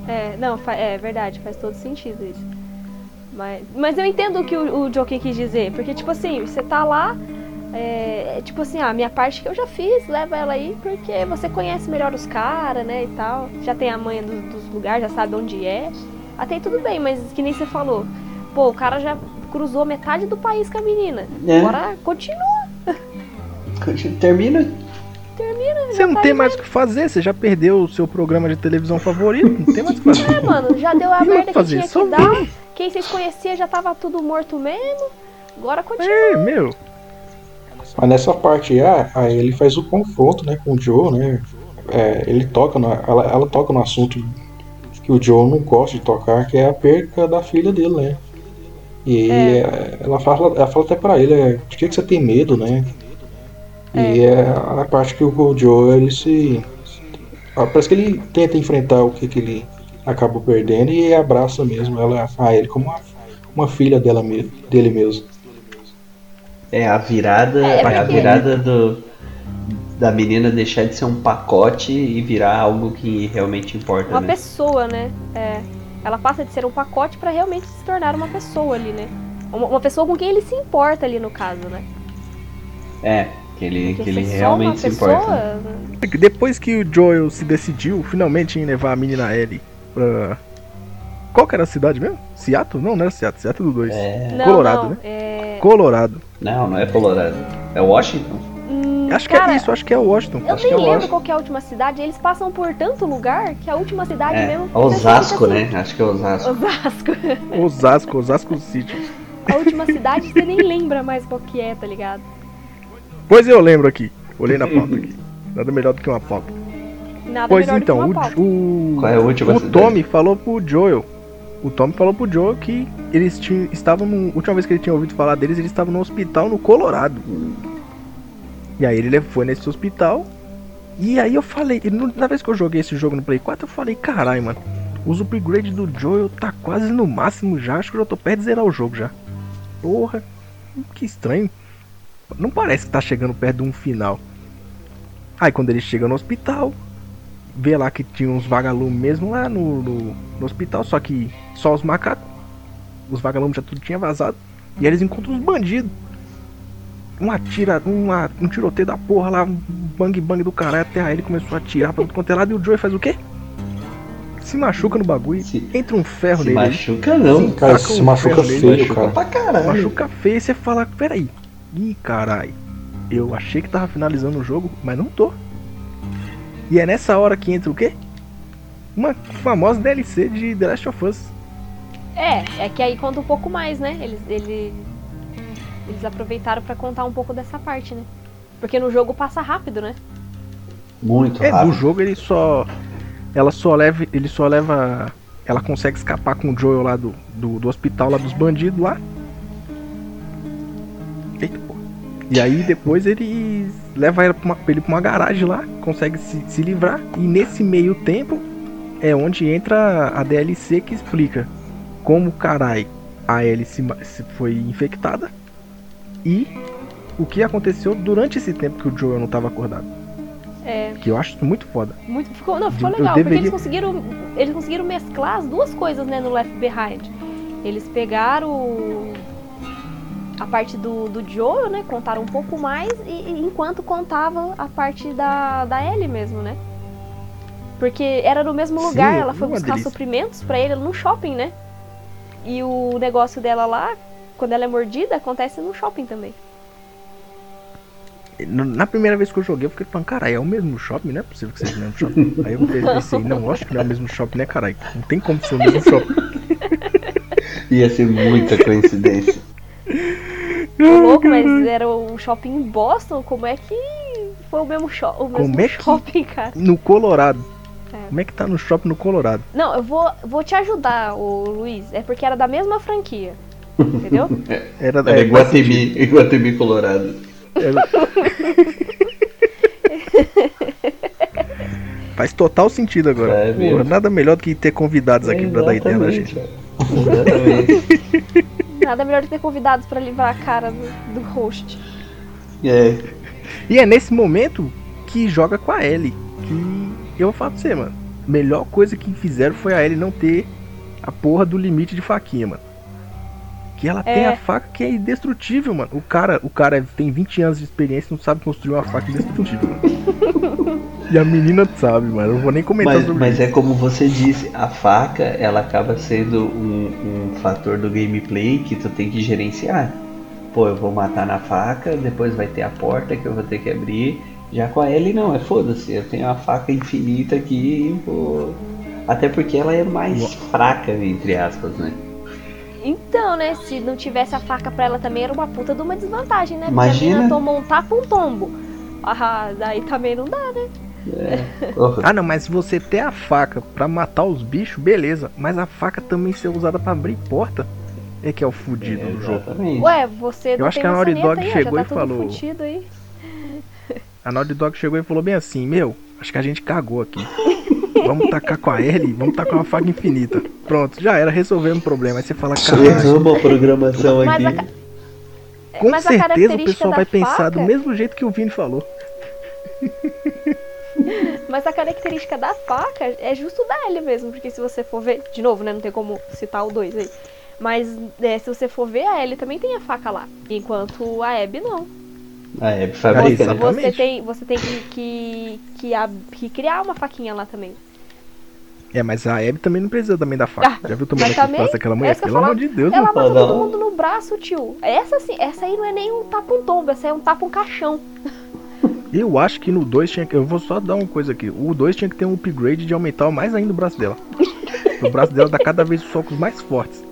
É, não, é verdade, faz todo sentido isso. Mas, mas eu entendo o que o, o Joker quis dizer, porque, tipo assim, você tá lá, é, é tipo assim, a minha parte que eu já fiz, leva ela aí, porque você conhece melhor os caras, né, e tal. Já tem a manha do- dos lugares, já sabe onde é. Até aí tudo bem, mas que nem você falou. Pô, o cara já cruzou metade do país com a menina. É. Agora continua, Termina. termina. Você não tá tem mais o que fazer, você já perdeu o seu programa de televisão favorito, não tem mais o que fazer. É, mano, já deu a merda que tinha só que dar. Quem vocês conheciam já tava tudo morto mesmo. Agora continua. É, meu. Mas nessa parte aí, aí ele faz o confronto, né, com o Joe, né? É, ele toca, na, ela, ela toca no assunto que o Joe não gosta de tocar, que é a perca da filha dele, né? E É. é, ela, fala, ela fala até pra ele, é, de que, que você tem medo, né? E é a parte que o Joe, ele se... ah, Parece que ele tenta enfrentar o que, que ele acabou perdendo e abraça mesmo ela a ele como uma, uma filha dela dele mesmo. É a virada, É, é, a virada do da menina deixar de ser um pacote e virar algo que realmente importa, Uma né? pessoa, né? É. Ela passa de ser um pacote pra realmente se tornar uma pessoa ali, né? Uma, uma pessoa com quem ele se importa ali no caso, né? É, que ele, Porque que ele ser só uma realmente se pessoa. importa. Depois que o Joel se decidiu finalmente em levar a menina Ellie pra. Qual que era a cidade mesmo? Seattle? Não, não era Seattle, Seattle do 2. É, Não, Colorado, não, né? É... Colorado. Não, não é Colorado. É Washington? Hum, Acho que cara, é isso, acho que é Washington. Eu Acho que nem é lembro Washington. qual que é a última cidade. Eles passam por tanto lugar que a última cidade É, mesmo. Osasco, fica né? Acho que é Osasco. assim, Osasco. Osasco, Osasco City. A última cidade você nem lembra mais qual que é, tá ligado? Pois eu lembro aqui. Olhei na pauta aqui. Nada melhor do que uma pauta. Nada Pois então, o, o, Qual é a última o cidade? Tommy falou pro Joel. O Tommy falou pro Joel que eles tinham, estavam no. A última vez que ele tinha ouvido falar deles, eles estavam no hospital no Colorado. E aí ele foi nesse hospital. E aí eu falei, na vez que eu joguei esse jogo no Play 4, eu falei, caralho, mano. Os upgrades do Joel tá quase no máximo já. Acho que eu já tô perto de zerar o jogo já. Porra, que estranho. Não parece que tá chegando perto de um final. Aí quando ele chega no hospital, vê lá que tinha uns vagalumes mesmo lá no, no, no hospital, só que só os macacos. Os vagalumes já tudo tinha vazado. E aí eles encontram uns bandidos. Um atira, uma, um tiroteio da porra lá, um bang bang do caralho, até aí ele começou a atirar pra tudo quanto é lado e o Joey faz o quê? Se machuca no bagulho, Se- entra um ferro Se nele. machuca não. Sim, Cara, se um machuca ferro nele, feio, machuca cara. pra caralho. Machuca feio e você fala, peraí. Ih, caralho. Eu achei que tava finalizando o jogo, mas não tô. E é nessa hora que entra o quê? Uma famosa DLC de The Last of Us. É, é que aí conta um pouco mais, né? Eles, ele, eles aproveitaram pra contar um pouco dessa parte, né? Porque no jogo passa rápido, né? Muito É, do rápido. jogo ele só. Ela só leva. Ele só leva. Ela consegue escapar com o Joel lá do, do, do hospital lá dos bandidos lá. E aí depois ele leva ela pra uma, ele pra uma garagem lá, consegue se, se livrar. E nesse meio tempo é onde entra a DLC que explica como carai a se foi infectada e o que aconteceu durante esse tempo que o Joel não tava acordado. É, Que eu acho muito foda. muito, ficou, não, ficou legal, porque deveria- eles conseguiram, eles conseguiram mesclar as duas coisas, né, no Left Behind. Eles pegaram a parte do, do Joel, né, contaram um pouco mais, e, e enquanto contava a parte da, da Ellie mesmo, né. Porque era no mesmo Sim, lugar, ela foi buscar delícia. suprimentos pra ele no shopping, né. E o negócio dela lá, quando ela é mordida, acontece no shopping também. Na primeira vez que eu joguei, eu fiquei falando, caralho, é o mesmo shopping, não é possível que seja o mesmo shopping. Aí eu pensei, não, acho que não é o mesmo shopping, né, caralho? Não tem como ser o mesmo shopping. Ia ser muita coincidência. Louco, mas era o shopping em Boston, como é que foi o mesmo, sho o mesmo é shopping, cara? No Colorado. É. Como é que tá no shopping no Colorado? Não, eu vou, vou te ajudar, ô Luiz. É porque era da mesma franquia. Entendeu? Era, É é, faz sentido. Iguatemi, Iguatemi, Colorado. Era- Faz total sentido agora. É Porra, nada melhor do que ter convidados aqui pra dar ideia na gente. Exatamente. Nada melhor do que ter convidados pra livrar a cara do, do host. É, E é nesse momento que joga com a Ellie. Que eu vou falar pra você, mano. Melhor coisa que fizeram foi a Ellie não ter a porra do limite de faquinha, mano. Que ela tem É. a faca que é indestrutível, mano. O cara, o cara tem 20 anos de experiência e não sabe construir uma faca indestrutível, e a menina sabe, mano. Eu não vou nem comentar mas, sobre mas isso. é como você disse, a faca ela acaba sendo um, um fator do gameplay que tu tem que gerenciar. Pô, eu vou matar na faca, depois vai ter a porta que eu vou ter que abrir. Já com a Ellie não, é foda-se, eu tenho a faca infinita aqui, pô. Até porque ela é mais fraca, entre aspas, né? Então, né? Se não tivesse a faca pra ela também, era uma puta de uma desvantagem, né? Porque Imagina. a mina tomou um tapa um tombo. Ah, daí também não dá, né? Porra, Ah, não, mas se você ter a faca pra matar os bichos, beleza. Mas a faca também ser usada pra abrir porta é que é o fudido é, do jogo. Ué, você não acho tem que a Naughty Dog aí, ó, chegou já e tá tudo falou. fudido aí. A Naughty Dog chegou e falou bem assim: Meu, acho que a gente cagou aqui. Vamos tacar com a L, vamos tacar uma faca infinita. Pronto, já era, resolvemos o problema. Aí você fala, cara, Erramos a programação Mas aqui. a com mas a certeza o pessoal vai pensar do faca- mesmo jeito que o Vini falou. Mas a característica da faca é justo da L mesmo, porque se você for ver, de novo, né, não tem como citar o 2 aí. Mas é, se você for ver, a L também tem a faca lá, enquanto a Abby não. É né? Exatamente. Você tem, você tem que, que, que, ab- que criar uma faquinha lá também. É, mas a Abby também não precisa também da faca. Ah, Já viu o tamanho mas da também, força daquela é mulher? isso que eu Pelo amor de Deus, Ela mata todo mundo no braço, tio. Essa sim, essa aí não é nem um tapa um tombo, essa aí é um tapa um caixão. Eu acho que no 2 tinha que. Eu vou só dar uma coisa aqui. O 2 tinha que ter um upgrade de aumentar mais ainda o braço dela. o braço dela dá cada vez os socos mais fortes.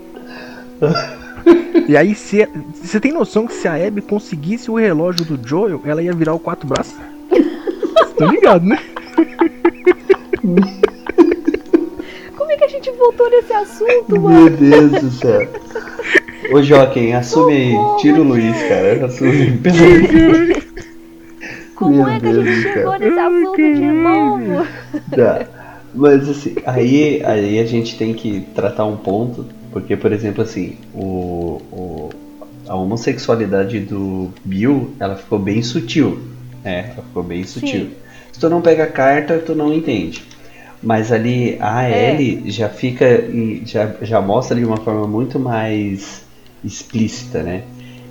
E aí, se você tem noção que se a Abby conseguisse o relógio do Joel, ela ia virar o quatro braços? Estão ligados, né? Como é que a gente voltou nesse assunto, mano? Meu Deus do céu. Ô Joaquim, assume aí. Tira o Luiz, cara. Assume. Pelo amor Como Meu é que a gente chegou nesse assunto de novo? Tá. Mas assim, aí, aí a gente tem que tratar um ponto, porque, por exemplo, assim, o, o- a homossexualidade do Bill, ela ficou bem sutil. né? ela ficou bem sutil. Se tu não pega a carta, tu não entende. Mas ali a É. Ellie já fica, já, já mostra de uma forma muito mais explícita, né?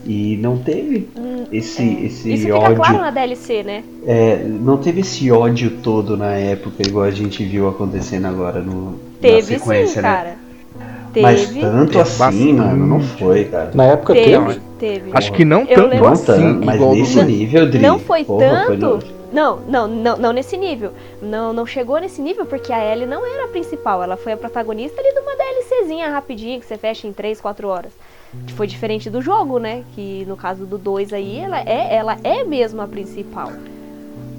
E não teve esse, esse Hum, é. Isso fica ódio claro na DLC, né? é, não teve esse ódio todo na época, igual a gente viu acontecendo agora no, na Teve sequência, sim, né? cara. Teve. Mas tanto Teve assim, bastante. mano, não foi, cara. Na época Teve, teve. teve. Acho que não Eu tanto lembro- Não assim, tanto, mas nesse nível, Dri. Não foi Porra, foi tanto. no- Não, não, não, não nesse nível. Não, não chegou nesse nível porque a Ellie não era a principal. Ela foi a protagonista ali de uma DLCzinha rapidinha que você fecha em 3, 4 horas. Que foi diferente do jogo, né? Que no caso do 2 aí, ela é, ela é mesmo a principal.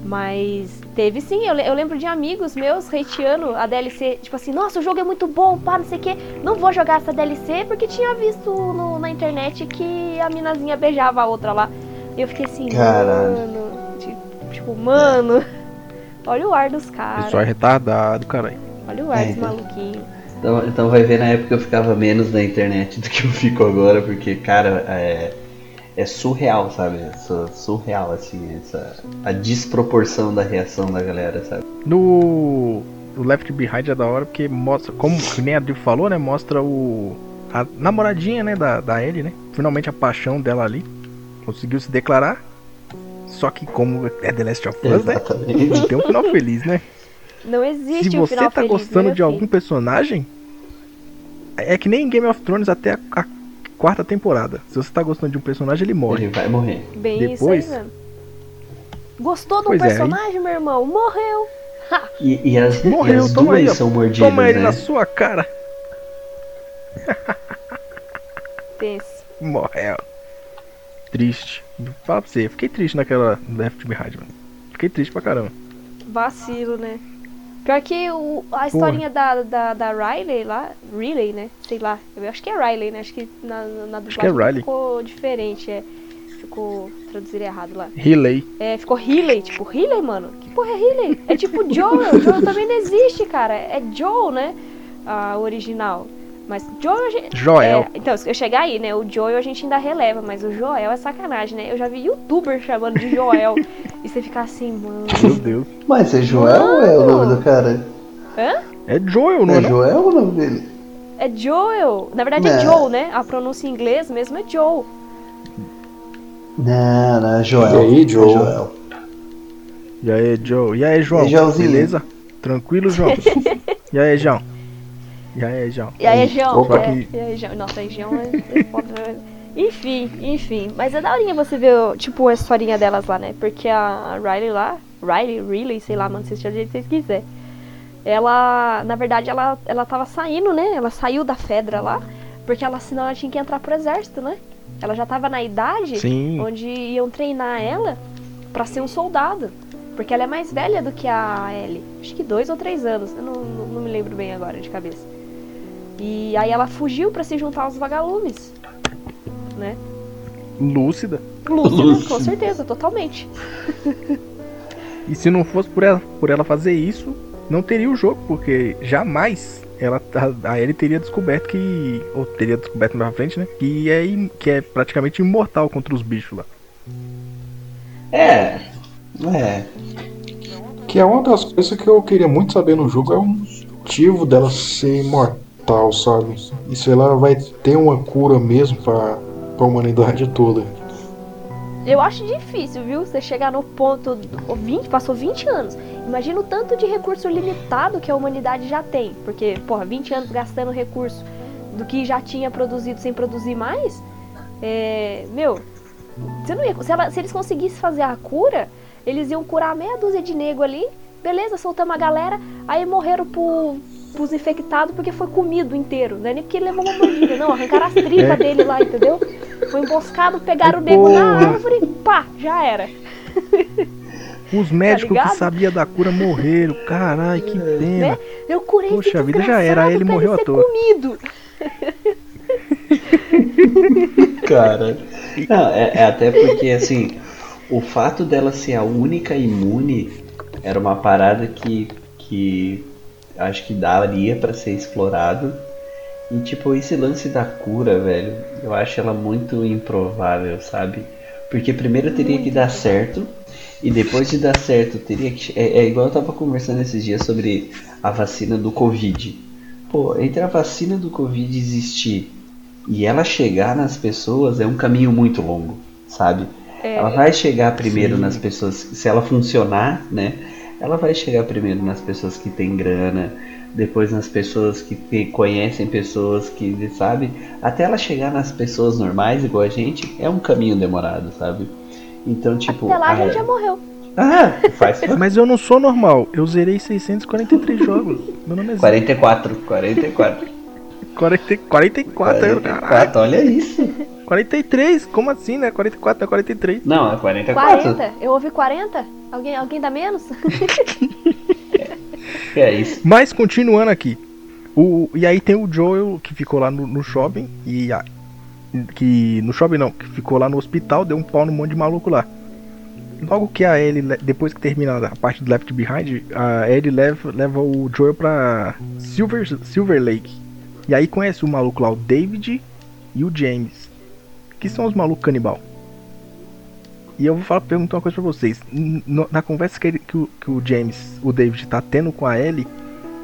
Mas teve sim, eu, eu lembro de amigos meus hateando a DLC, tipo assim, nossa, o jogo é muito bom, pá, não sei o quê. Não vou jogar essa DLC porque tinha visto no- na internet que a minazinha beijava a outra lá. E eu fiquei assim, Caralho. mano. ti- Tipo, mano. Olha o ar dos caras. Pessoal é retardado, caralho. Olha o ar É, dos então. maluquinhos. Então, então vai ver na época eu ficava menos na internet do que eu fico agora, porque, cara, é, é surreal, sabe? É su- surreal, assim, essa, a desproporção da reação da galera, sabe? No, no Left Behind é da hora porque mostra, como que nem a Adri falou, né? Mostra o. A namoradinha, né, da, da Ellie, né? Finalmente a paixão dela ali. Conseguiu se declarar. Só que como é The Last of Us, né? Exatamente. Não tem um final feliz, né? Não existe Se um você final tá feliz, gostando né, de algum filho? personagem, é que nem em Game of Thrones até a, a quarta temporada. Se você tá gostando de um personagem, ele morre. Ele vai morrer. Bem Depois- isso aí, mano. Gostou de um Pois é, personagem, meu irmão? Morreu. E, e as, e Morreu, as toma duas aí, são mordidas, Toma ele né? na sua cara. Pense. Morreu. Triste. Fala pra você, eu fiquei triste naquela Left Behind, mano. Fiquei triste pra caramba. Vacilo, né? Pior que o, a historinha da, da, da Riley lá, Riley, né? Sei lá. Eu acho que é Riley, né? Acho que na, na é dublagem Riley. ficou diferente, é. Ficou traduzido errado lá. Relay. É, ficou Riley, tipo, Riley, mano? Que porra é Riley? É tipo Joel, Joel também não existe, cara. É Joel, né? A original. Mas Joel a gente. Joel. É, então, se eu chegar aí, né? O Joel a gente ainda releva, mas o Joel é sacanagem, né? Eu já vi youtuber chamando de Joel. e você fica assim, mano. Meu Deus. Mas é Joel ou é o nome do cara? Hã? É Joel, não é? É? Joel ou o nome dele? É Joel. Na verdade é Não. Joe, né? A pronúncia em inglês mesmo é Joe. Não, não, é Joel. E aí, É Joel? Joel. E aí, Joe? E aí, João? E? Beleza? Tranquilo, João? e aí, João? E aí, João? E aí, João? Opa, É, que- e aí, João? Nossa, aí, João é, é né? Enfim, enfim. Mas é daorinha você ver, tipo, a historinha delas lá, né? Porque a Riley lá, Riley, Riley, sei lá, mano, vocês chamam do jeito que vocês quiserem. Ela, na verdade, ela, ela tava saindo, né? Ela saiu da Fedra lá, porque ela, senão ela tinha que entrar pro exército, né? Ela já tava na idade Sim. onde iam treinar ela pra ser um soldado. Porque ela é mais velha do que a Ellie. Acho que dois ou três anos. Eu não, não, não me lembro bem agora de cabeça. E aí ela fugiu pra se juntar aos vagalumes. Né? Lúcida. Lúcida, Lúcida. com certeza, totalmente. E se não fosse por ela, por ela fazer isso, não teria o jogo, porque jamais ela a, a Ellie teria descoberto que ou teria descoberto mais pra frente, né? Que é que é praticamente imortal contra os bichos lá. É. É. Que é uma das coisas que eu queria muito saber no jogo é o motivo dela ser imortal, sabe? E se ela vai ter uma cura mesmo pra, pra humanidade toda. Eu acho difícil, viu? Você chegar no ponto. do- 20, passou 20 anos. Imagina o tanto de recurso limitado que a humanidade já tem. Porque, porra, 20 anos gastando recurso do que já tinha produzido sem produzir mais. É. Meu. Você não ia, se, ela- se eles conseguissem fazer a cura, eles iam curar meia dúzia de nego ali. Beleza, soltamos a galera. Aí morreram pro, pros infectados porque foi comido inteiro. Não é nem porque ele levou uma mordida, não. Arrancaram as tripas É. dele lá, entendeu? Foi emboscado, pegaram o nego na árvore, pá, já era. Os médicos ligado? que sabiam da cura morreram. Caralho, que pena. Né? Eu curei Poxa esse vida, já era, ele morreu à ser toa. comido. Cara. Não, é, é até porque, assim, o fato dela ser a única imune era uma parada que, que acho que daria pra ser explorado. E, tipo, esse lance da cura, velho, eu acho ela muito improvável, sabe? Porque primeiro teria que dar certo, e depois de dar certo, teria que. É, é igual eu tava conversando esses dias sobre a vacina do Covid. Pô, entre a vacina do Covid existir e ela chegar nas pessoas é um caminho muito longo, sabe? É, Ela vai chegar primeiro Sim. nas pessoas, se ela funcionar, né? Ela vai chegar primeiro nas pessoas que têm grana, depois nas pessoas que conhecem pessoas que, sabe? Até ela chegar nas pessoas normais, igual a gente, é um caminho demorado, sabe? Então, tipo. Até lá a ah, gente já morreu. Ah, faz Mas eu não sou normal. Eu zerei 643 jogos. Meu nome é Zé. 44, 44. 40, 44, eu, caralho. 44, olha isso. 43? Como assim, né? 44 é 43. Não, é 44. 40? Eu ouvi 40? Alguém, alguém dá menos? É isso. Mas continuando aqui. O, e aí tem o Joel que ficou lá no, no shopping e a- que no shopping não, que ficou lá no hospital, deu um pau no monte de maluco lá. Logo que a Ellie, depois que termina a parte do Left Behind, a Ellie leva, leva o Joel pra Silver, Silver Lake. E aí conhece o maluco lá, o David e o James. Que são os malucos canibal. E eu vou falar, perguntar uma coisa pra vocês. Na conversa que, ele- que o, que o James, o David, tá tendo com a Ellie,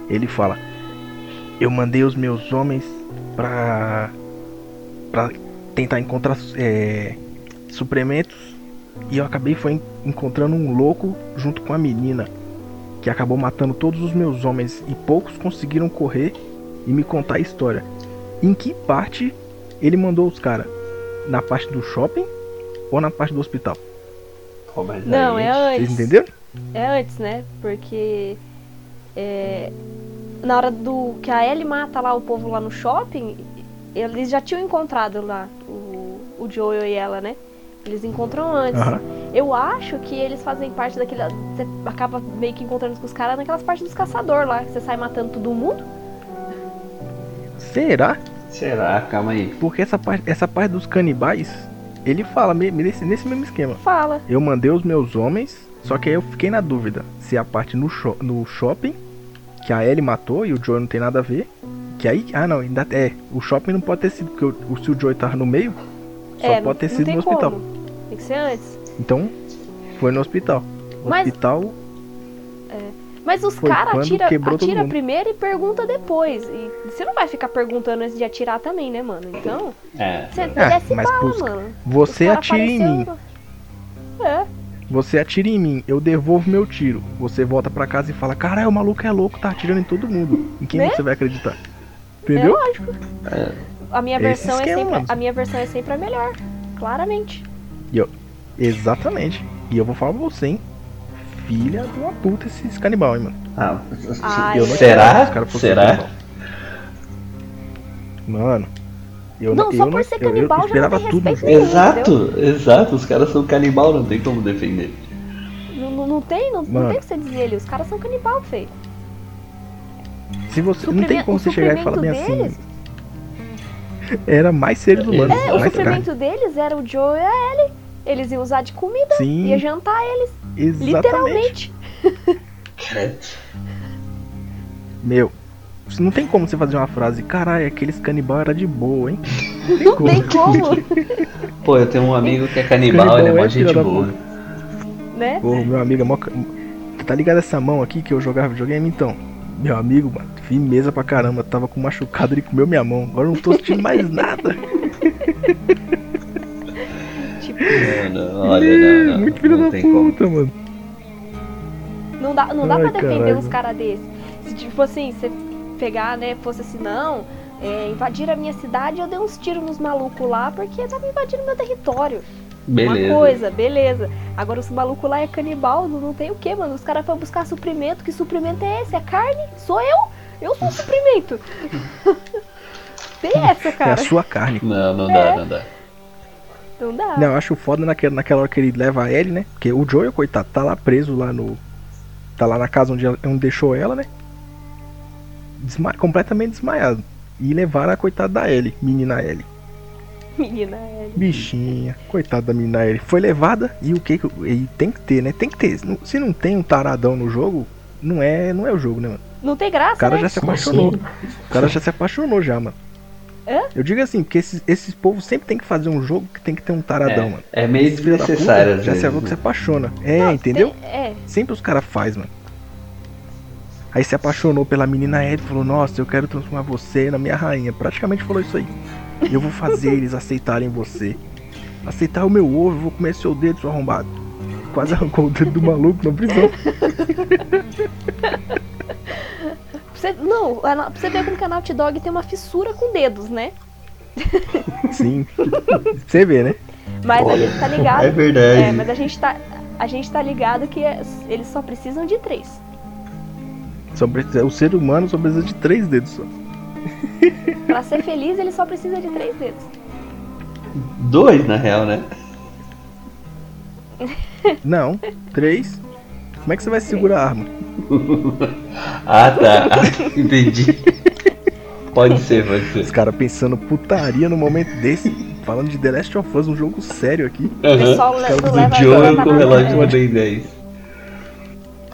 ele fala: Eu mandei os meus homens pra. pra tentar encontrar é, suprimentos. E eu acabei foi en- encontrando um louco junto com a menina. Que acabou matando todos os meus homens. E poucos conseguiram correr e me contar a história. Em que parte ele mandou os caras? Na parte do shopping ou na parte do hospital? Mas Não, aí- é Vocês antes. entenderam? É antes, né? Porque é, na hora do que a Ellie mata lá o povo lá no shopping, eles já tinham encontrado lá o, o Joel e ela, né? Eles encontram antes. Aham. Eu acho que eles fazem parte daquele. Você acaba meio que encontrando com os caras naquelas partes dos caçadores lá, que você sai matando todo mundo. Será? Será? Calma aí. Porque essa parte, essa parte dos canibais, ele fala me- nesse, nesse mesmo esquema. Fala. Eu mandei os meus homens, só que aí eu fiquei na dúvida se a parte no, sho- no shopping, que a Ellie matou e o Joe não tem nada a ver. Que aí. Ah não, ainda é. O shopping não pode ter sido, porque o, se o Joe tava no meio, só é, pode ter não sido tem no hospital. como. Tem que ser antes. Então, foi no hospital. Mas- Hospital. Mas os caras atira, atira primeiro e pergunta depois. E você não vai ficar perguntando antes de atirar também, né, mano? Então, É. você É, desce mas bala, pros- mano. Você atira em mim. É. Você atira em mim, eu devolvo meu tiro. Você volta pra casa e fala: Caralho, o maluco é louco, tá atirando em todo mundo. Em quem Né? você vai acreditar? Entendeu? É lógico. A minha Esse versão é esquema, sempre mano. a minha versão é sempre a melhor, claramente. Exatamente. E eu vou falar pra você, hein? Filha de uma puta esses canibal, hein, mano. Ah, Ai, Eu não Será? os caras Será? Mano, eu Não, não, só eu por ser eu- eu canibal já não esperava tem tudo. nenhum. Exato, exato. Os caras são canibal, não tem como defender. Não, não, não tem, não, não tem o que você dizer ali. Os caras são canibal, feio. Se você não tem como você chegar e falar bem suprimento assim. Era mais seres humanos, É, o suprimento deles era o Joe e a Ellie. Eles iam usar de comida, Sim, ia jantar eles, exatamente. literalmente. Meu, não tem como você fazer uma frase, caralho, aqueles canibal era de boa, hein? Não tem como. Tem como, Pô, eu tenho um amigo que é canibal, Canibal ele é mó é gente boa. né? Ô, meu amigo, é mó... tá ligado essa mão aqui que eu jogava videogame? Então, meu amigo, mano, firmeza pra caramba, tava com machucado, ele comeu minha mão, agora eu não tô sentindo mais nada. Não, não, olha, não, não, Muito filho não da tem como. puta, mano. não dá, não dá Ai, pra defender caralho. uns caras desses. Se tipo assim, você pegar, né, fosse assim, não, é, invadir a minha cidade, eu dei uns tiros nos malucos lá porque tava invadindo meu território. Beleza. Uma coisa, beleza. Agora os malucos lá é canibal, não, tem o que, mano. Os caras foram buscar suprimento. Que suprimento é esse? É carne? Sou eu? Eu sou o suprimento. tem essa, É a cara. sua carne. Não, não É. dá, não dá. Não dá. Não, eu acho foda naquela, naquela hora que ele leva a Ellie, né? Porque o Joel, coitado, tá lá preso lá no. Tá lá na casa onde, ela- onde deixou ela, né? Desma... Completamente desmaiado. E levaram a coitada da Ellie, menina Ellie. Menina, é. Bichinha, coitada da menina Ellie. Foi levada e o que que. E tem que ter, né? Tem que ter. Se não tem um taradão no jogo, não é, não é o jogo, né, mano? Não tem graça, O cara né? já se apaixonou. assim? O cara já se apaixonou já, mano. Hã? Eu digo assim, porque esses, esses povos sempre tem que fazer um jogo que tem que ter um taradão, mano. É, é meio puta desnecessário Já se avô que se né? apaixona. É, Não, entendeu? tem- é. Sempre os caras faz, mano. Aí se apaixonou pela menina Ellie e falou, nossa, eu quero transformar você na minha rainha. Praticamente falou isso aí. Eu vou fazer eles aceitarem você. Aceitar o meu ovo, eu vou comer seu dedo, seu arrombado. Quase arrancou o dedo do maluco na prisão. Você, não, a, pra você ver como que a Naughty Dog tem uma fissura com dedos, né? Sim. Você vê, né? Mas a Olha, gente tá ligado. É verdade. É, mas a gente tá. A gente tá ligado que é- eles só precisam de três. Só precisa- o ser humano só precisa de três dedos só. Pra ser feliz, ele só precisa de três dedos. Dois, na real, né? Não, três. Como é que você vai segurar a arma? Ah, tá. Entendi. Pode ser, pode Os ser. caras pensando putaria no momento desse, falando de The Last of Us, um jogo sério aqui. O Aham. pessoal le- do leva Joel com o relógio do Ben 10.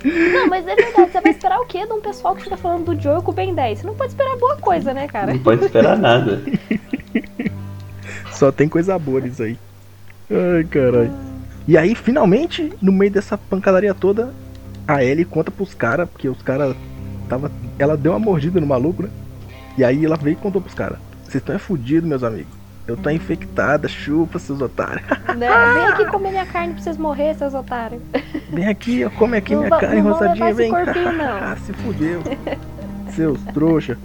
Não, mas é verdade, você vai esperar o quê de um pessoal que fica falando do Joel com o Ben 10? Você não pode esperar boa coisa, né, cara? Não pode esperar nada. Só tem coisa boa nisso aí. Ai, caralho. E aí, finalmente, no meio dessa pancadaria toda, a Ellie conta pros caras, porque os caras tava. Ela deu uma mordida no maluco, né? E aí ela veio e contou pros caras. Vocês estão é fudidos, meus amigos. Eu tô infectada, chupa, seus otários. Né? Vem aqui comer minha carne pra vocês morrer, seus otários. Vem aqui, ó, come aqui Não minha carne rosadinha, vem. corpinho, não. Se fudeu. Seus trouxa.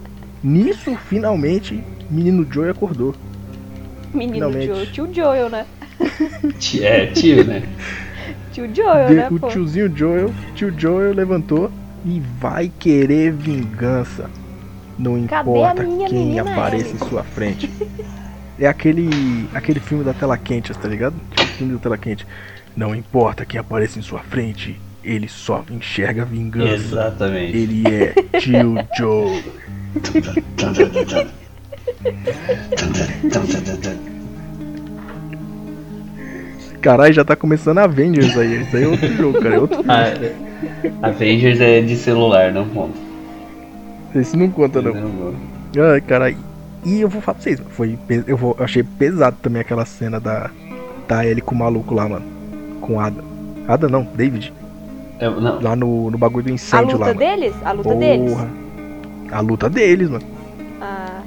Nisso, finalmente, menino Joey acordou. Menino Finalmente. Joel. Tio Joel, né? É, tio, né? Tio Joel, De- né, o pô? tiozinho Joel, tio Joel levantou e vai querer vingança. Não Cadê importa quem apareça em sua frente. É aquele aquele filme da tela quente, tá ligado? Tipo, filme da tela quente. Não importa quem apareça em sua frente, ele só enxerga vingança. Exatamente. Ele é tio Joe. Caralho, já tá começando Avengers aí. Isso aí é outro jogo, cara. É outro Ah, Avengers é de celular, não conta. Esse não conta, não. Não. Ai, caralho. E eu vou falar pra vocês, foi, eu, vou, eu achei pesado também aquela cena da, da Ellie com o maluco lá, mano. Com Ada. Ada não, David. Eu- não, Lá no, no bagulho do A incêndio luta lá, mano. deles? A luta deles? Porra. A luta deles, mano. Ah,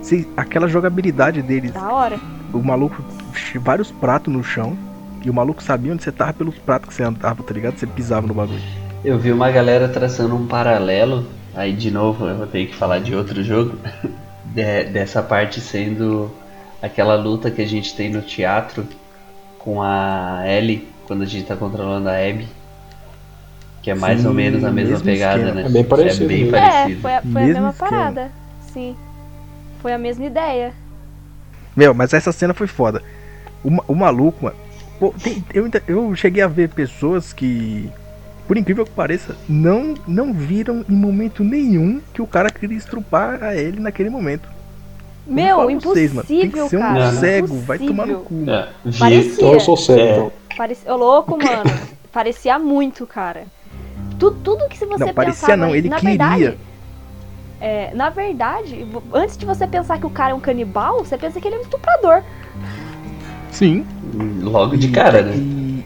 Cês- aquela jogabilidade deles. da hora. O maluco, vários pratos no chão. E o maluco sabia onde você tava pelos pratos que você andava, tá ligado? Você pisava no bagulho. eu vi uma galera traçando um paralelo. Aí de novo eu vou ter que falar de outro jogo. de- dessa parte sendo aquela luta que a gente tem no teatro com a Ellie quando a gente tá controlando a Abby. Que é mais Sim, ou menos a mesma pegada, esquema. né? É bem parecido É bem mesmo. É, parecido. foi a, foi a mesma esquema. parada. Sim. Foi a mesma ideia. Meu, mas essa cena foi foda. O, o maluco, mano. Pô, tem- eu, eu cheguei a ver pessoas que, por incrível que pareça, não, não viram em momento nenhum que o cara queria estrupar a ele naquele momento. Meu, pra vocês, mano, impossível, Tem que ser um cara. cego, vai tomar no impossível. cu. É, vi- Parecia. Então eu sou cego, É. Parecia, ô louco, mano. Parecia muito, cara. Tu, tudo que se você Não, parecia pensava não, ele na queria. verdade, É, na verdade, antes de você pensar que o cara é um canibal, você pensa que ele é um estuprador. Sim. Logo de cara, né? E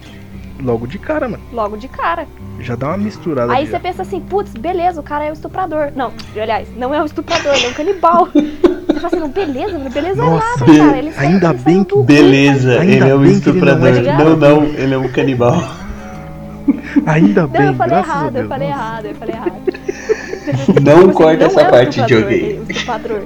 logo de cara, mano. Logo de cara. Já dá uma misturada Aí você pensa assim, putz, beleza, o cara é um estuprador. Não, aliás, não é um estuprador, ele é um canibal. você fala assim, não, beleza, mano, beleza Nossa, nada, cara. Ele sai- ainda ele bem que- Beleza, Ainda ele é um não é estuprador. Não, não, ele é um canibal. Ainda Não, bem, eu falei errado, Deus. eu falei Nossa. errado, eu falei errado. Não assim, corta não essa é parte, estuprador, joguei. Ele é um estuprador,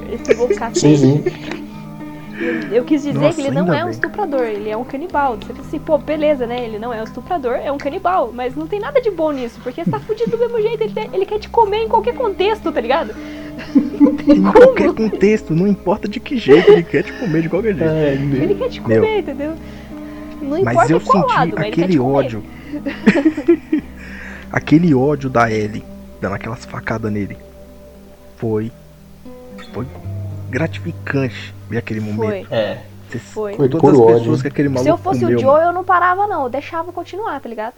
Eu, quis dizer Nossa, que ele não é um bem. estuprador, ele é um canibal. Você pensa assim, pô, beleza, né? Ele não é um estuprador, é um canibal. Mas não tem nada de bom nisso, porque você tá fudido do mesmo jeito. Ele, te- ele quer te comer em qualquer contexto, tá ligado? Não tem Em como. qualquer contexto, não importa de que jeito, ele quer te comer de qualquer jeito. Ele quer te comer, Meu. entendeu? Não Mas importa eu qual senti lado, mas aquele ódio. aquele ódio da Ellie, dando aquelas facadas nele. Foi. Foi gratificante ver aquele Foi. momento. É. Você- Foi. Foi Todas as pessoas ódio. que aquele maluco Se eu fosse comeu, o Joe, eu não parava, não. Eu deixava continuar, tá ligado?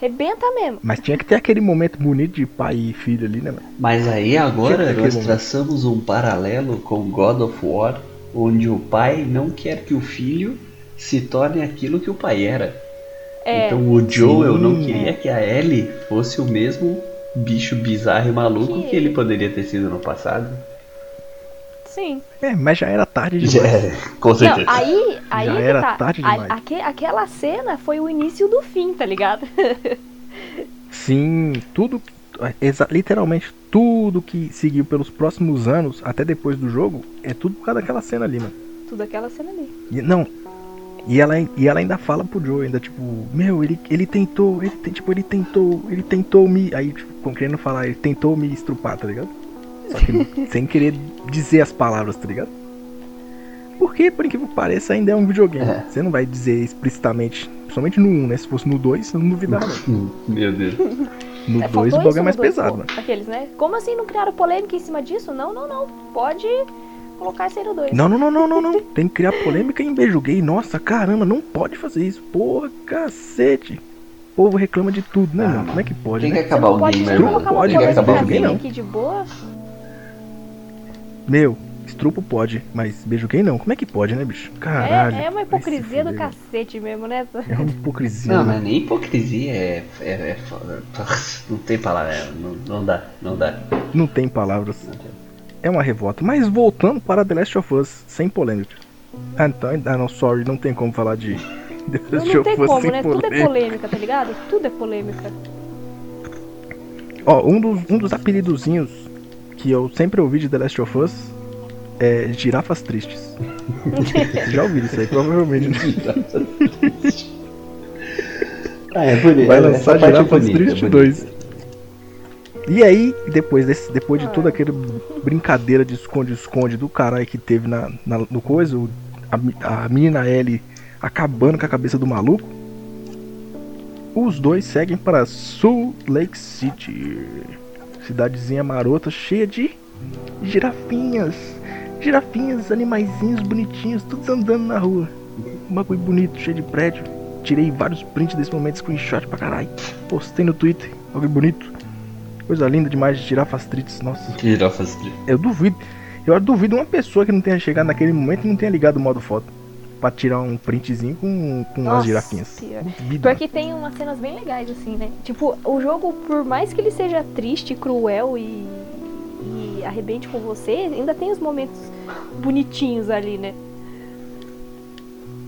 Rebenta mesmo. Mas tinha que ter aquele momento bonito de pai e filho ali, né, mano? Mas aí agora nós aquele traçamos um paralelo com God of War, onde o pai não quer que o filho se torne aquilo que o pai era. É. Então o Joel não Sim. queria que a Ellie fosse o mesmo bicho bizarro e maluco Que- que ele poderia ter sido no passado. Sim. É, mas já era tarde demais. é, com Não, certeza. aí, aí Já era tá. tarde A- demais. aque- aquela cena foi o início do fim, tá ligado? Sim, tudo. literalmente tudo que seguiu pelos próximos anos, até depois do jogo, é tudo por causa daquela cena ali, mano. Tudo aquela cena ali. E, não. E ela, e ela ainda fala pro Joe, ainda tipo, meu, ele, ele tentou, ele tipo, ele tentou, ele tentou me. Aí, tipo, com querendo falar, ele tentou me estrupar, tá ligado? Só que sem querer dizer as palavras, tá ligado? Porque, por incrível que pareça, ainda é um videogame. É. Você não vai dizer explicitamente, principalmente no 1, né? Se fosse no 2, eu não duvidava. não. Meu Deus. No É, 2 faltou o bagulho isso é mais dois, pesado, pô, mano. Aqueles, né? Como assim não criaram polêmica em cima disso? Não, não, não. Pode colocar isso aí no 2. Não, não, não, não, não, não. Tem que criar polêmica em beijo gay. Nossa, caramba, não pode fazer isso. Porra, cacete. O povo reclama de tudo, né, Ah, mano? Como é que pode, Tem que né? Você acabar não o nem colocar uma Pode, que acabar o alguém, gamer. aqui de boa. Meu, estrupo pode, mas beijo gay não. Como é que pode, né, bicho? Caralho. É, é uma hipocrisia do cacete mesmo, né? É uma hipocrisia. Não, mas nem hipocrisia é. é, é não tem palavra, é, não, não dá, não dá. Não tem palavras. É uma revolta. Mas voltando para The Last of Us, sem polêmica. Ah, então, ah, não, sorry, não tem como falar de The Não, Last não of tem Us como, sem né? Tudo é polêmica. polêmica, tá ligado? Tudo é polêmica. Ó, um dos, um dos apelidozinhos que eu sempre ouvi de The Last of Us é girafas tristes. Vocês já ouviram isso aí, provavelmente. né? Ah, é bonito. Vai essa lançar é Girafas bonita, Tristes é 2. E aí, depois, desse, depois de toda aquela brincadeira de esconde-esconde do caralho que teve na, na- no coisa, a, a menina Ellie acabando com a cabeça do maluco, os dois seguem para Sul Lake City. Cidadezinha marota cheia de girafinhas. Girafinhas, animaizinhos bonitinhos, todos andando na rua. Um bagulho bonito, cheio de prédio. Tirei vários prints desse momento, screenshot pra caralho. Postei no Twitter, bagulho bonito. Coisa linda demais de girafas tristes, nossa. Girafas tristes. Eu duvido. Eu duvido uma pessoa que não tenha chegado naquele momento e não tenha ligado o modo foto. Pra tirar um printzinho com, com as girafinhas. Porque tem umas cenas bem legais, assim, né? Tipo, o jogo, por mais que ele seja triste, cruel e, e arrebente com você, ainda tem os momentos bonitinhos ali, né?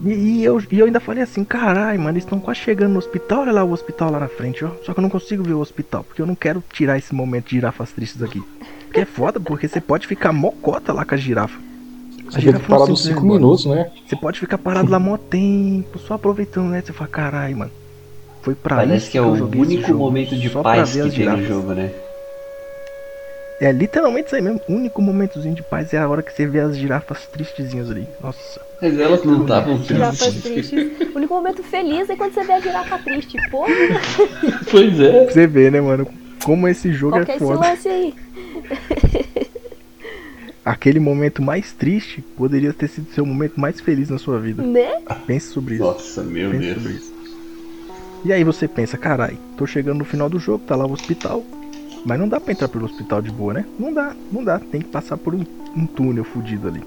E, e eu, e eu ainda falei assim, caralho, mano, eles estão quase chegando no hospital, olha lá o hospital lá na frente, ó. Só que eu não consigo ver o hospital, porque eu não quero tirar esse momento de girafas tristes aqui. Porque é foda, porque você pode ficar mocota lá com a girafa. Você fica parado uns 5 minutos, né? Você pode ficar parado lá mó tempo, só aproveitando, né? Você fala, caralho, mano. Foi pra Parece isso que é o esse único momento de paz ver que as tem no girafas." jogo, né? É literalmente isso aí mesmo. O único momentozinho de paz é a hora que você vê as girafas tristezinhas ali. Nossa. Mas elas não estavam Girafas tristes. tristes. O único momento feliz é quando você vê a girafa triste. Porra, Pois é. Você ver, né, mano? Como esse jogo qual que é é esse foda. lance aí? Aquele momento mais triste poderia ter sido seu momento mais feliz na sua vida. Né? Pense sobre isso. Nossa, meu Pense sobre Deus. isso. E aí você pensa, carai, tô chegando no final do jogo, tá lá o hospital. Mas não dá pra entrar pelo hospital de boa, né? Não dá, não dá. Tem que passar por um, um túnel fudido ali.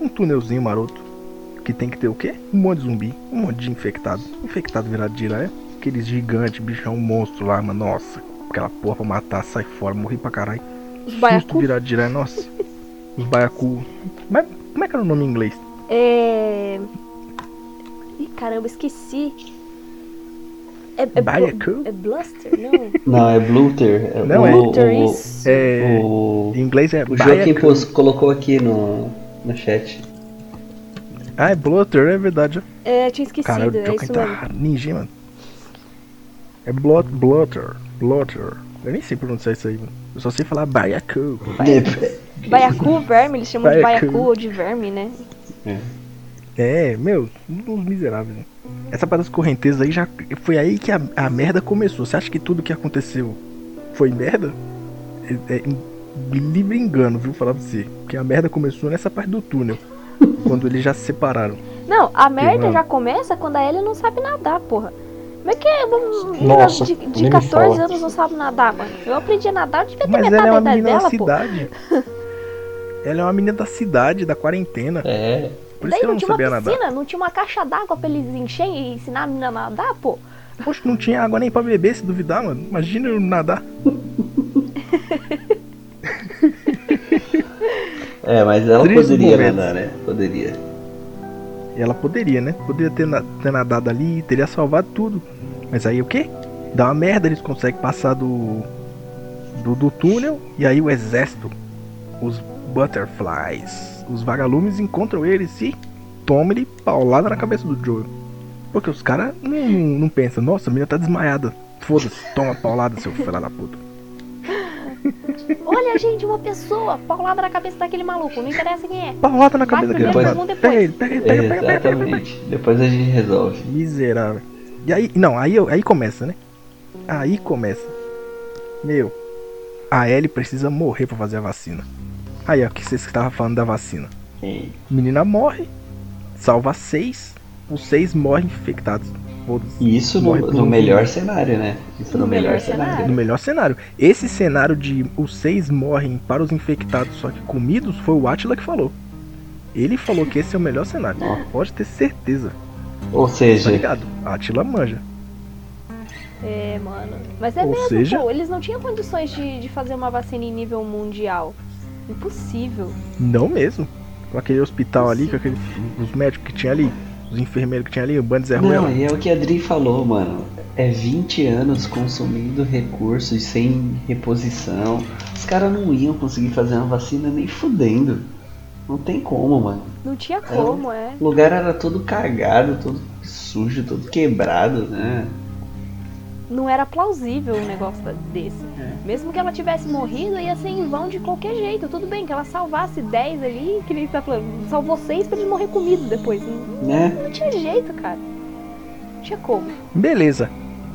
Um túnelzinho maroto. Que tem que ter o quê? Um monte de zumbi, um monte de infectado. Infectado virado de giraia. Aqueles gigantes, bichão, monstro lá, mano. Nossa, aquela porra pra matar, sai fora, morri pra caralho. Os baiacu. virado de nossa. Os baiacu. Mas como é que era o nome em inglês? É. Ih, caramba, esqueci. É, é, blu- é Bluster? Não. Não, é Bluter. Não, o, é- Bluter, o, isso. É. o, Em inglês é o Joaquim pos- colocou aqui no, no chat. Ah, é Blotter, é verdade. É, tinha esquecido, Cara, o é Joker isso mesmo. tá ninja, mano. É Blot, Blotter. Blotter. Eu nem sei pronunciar isso aí, mano. Eu só sei falar baiacu. Baiacu, verme, eles chamam de Baiacu. baiacu ou de verme, né? É, meu, uns miseráveis. Né? Essa parada das correntezas aí já. Foi aí que a, a merda começou. Você acha que tudo que aconteceu foi merda? É, é livre engano, viu? Falar pra você. Porque a merda começou nessa parte do túnel. quando eles já se separaram. Não, a merda já começa quando a Ellie não sabe nadar, porra. Como é que uma menina Nossa, de, de me 14 fala. anos não sabe nadar, mano? Eu aprendi a nadar, eu devia ter Mas metade ela é da uma idade menina da dela, pô. cidade. ela é uma menina da cidade, da quarentena. É. Por isso Daí que ela não não tinha uma sabia nadar. piscina, não tinha uma caixa d'água pra eles encherem e ensinar a menina a nadar, pô. Poxa, não tinha água nem pra beber, se duvidar, mano. Imagina eu nadar. É, mas ela Tristes poderia momentos. nadar, né? Poderia. Ela poderia, né? Poderia ter, na- ter nadado ali teria salvado tudo. Mas aí o quê? Dá uma merda, eles conseguem passar do, do. do túnel e aí o exército, os butterflies, os vagalumes encontram eles e toma ele paulada na cabeça do Joel. Porque os caras não, não pensam, nossa, a menina tá desmaiada. Foda-se, toma paulada, seu filho da puta. Olha, gente, uma pessoa paulada na cabeça daquele maluco, não interessa quem é. Paulada na cabeça daquele Pega depois. pega pega. Exatamente. Depois a gente resolve. Miserável. E aí, não, aí, eu- aí começa, né? Aí começa. Meu, a Ellie precisa morrer pra fazer a vacina. Aí, ó, que vocês estavam falando da vacina. Menina morre, salva seis, os seis morrem infectados. E isso no, no melhor cenário, né? Isso no, No melhor, melhor cenário. No melhor cenário. Esse cenário de os seis morrem para os infectados, só que comidos, foi o Atila que falou. Ele falou que esse é o melhor cenário. Pode ter certeza. Ou Tá seja, ligado? A Atila manja. É, mano. Mas é Ou mesmo, seja- pô, eles não tinham condições de, de fazer uma vacina em nível mundial. Impossível. Não mesmo. Com aquele hospital ali, com aquele, os médicos que tinha ali, os enfermeiros que tinha ali, o bando de Zé Ruela. Não, e é o que a Adri falou, mano. É 20 anos consumindo recursos sem reposição. Os caras não iam conseguir fazer uma vacina nem fudendo. Não tem como, mano. Não tinha como, é. O lugar era todo cagado, todo sujo, todo quebrado, né? Não era plausível um negócio desse. É. Mesmo que ela tivesse morrido, ia ser em vão de qualquer jeito. Tudo bem que ela salvasse 10 ali, que nem tá falando. Salvou 6 pra eles morrer comido depois. Não, Né? não tinha jeito, cara. Não tinha como. Beleza.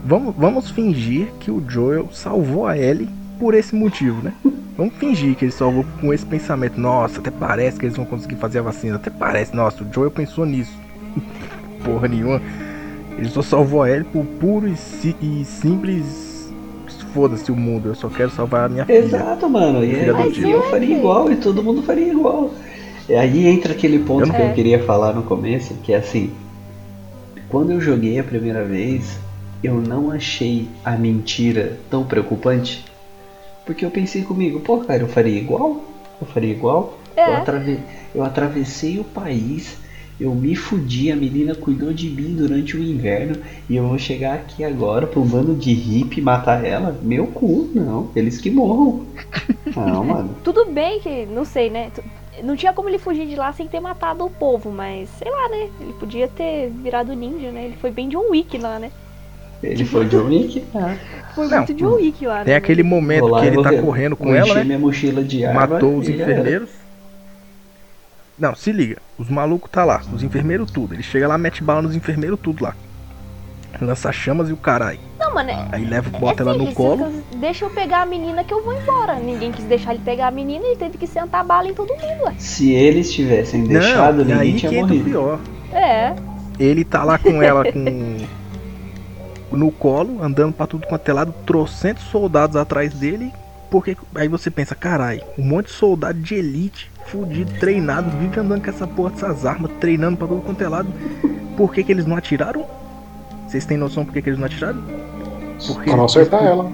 Vamos, vamos fingir que o Joel salvou a Ellie por esse motivo, né? Vamos fingir que ele salvou com esse pensamento. Nossa, até parece que eles vão conseguir fazer a vacina. Até parece. Nossa, o Joel pensou nisso. Porra nenhuma. Ele só salvou a Ellie por puro e, si- e simples. Foda-se o mundo. Eu só quero salvar a minha filha. Exato, mano. E, Filha aí, eu faria igual e todo mundo faria igual. E aí entra aquele ponto Eu não- que eu queria falar no começo, que é assim. Quando eu joguei a primeira vez, eu não achei a mentira tão preocupante. Porque eu pensei comigo, pô, cara, eu faria igual? Eu faria igual? Eu, É. atrave- eu atravessei o país, eu me fudi, a menina cuidou de mim durante o inverno e eu vou chegar aqui agora pra um bando de hippie matar ela? Meu cu, não, eles que morram. Não, mano. Tudo bem que, não sei, né? Não tinha como ele fugir de lá sem ter matado o povo, mas sei lá, né? Ele podia ter virado ninja, né? Ele foi bem John Wick lá, né? Ele foi John Wick? Foi Não, muito John Wick lá, né? Tem aquele momento Vou lá que ele tá ver. correndo com Vou ela, né? minha mochila de arma Matou os e já era. Não, se liga. Os malucos tá lá. Os enfermeiros tudo. Ele chega lá, mete bala nos enfermeiros tudo lá. Lança chamas e o caralho. Não, mano, é, Aí leva, é bota ela no colo. Deixa eu pegar a menina que eu vou embora. Ninguém quis deixar ele pegar a menina e teve que sentar bala em todo mundo, ué. Se eles tivessem deixado, Não, ninguém aí tinha que entra o morrido. pior. É. Ele tá lá com ela com. no colo, andando pra tudo quanto é lado, trocentos soldados atrás dele. Porque aí você pensa, carai, um monte de soldado de elite, fudido, treinado, vive andando com essa porra dessas armas, treinando pra todo quanto é lado. Por que, que eles não atiraram? Vocês têm noção por que, que eles não atiraram? Porque Pra não acertar ela.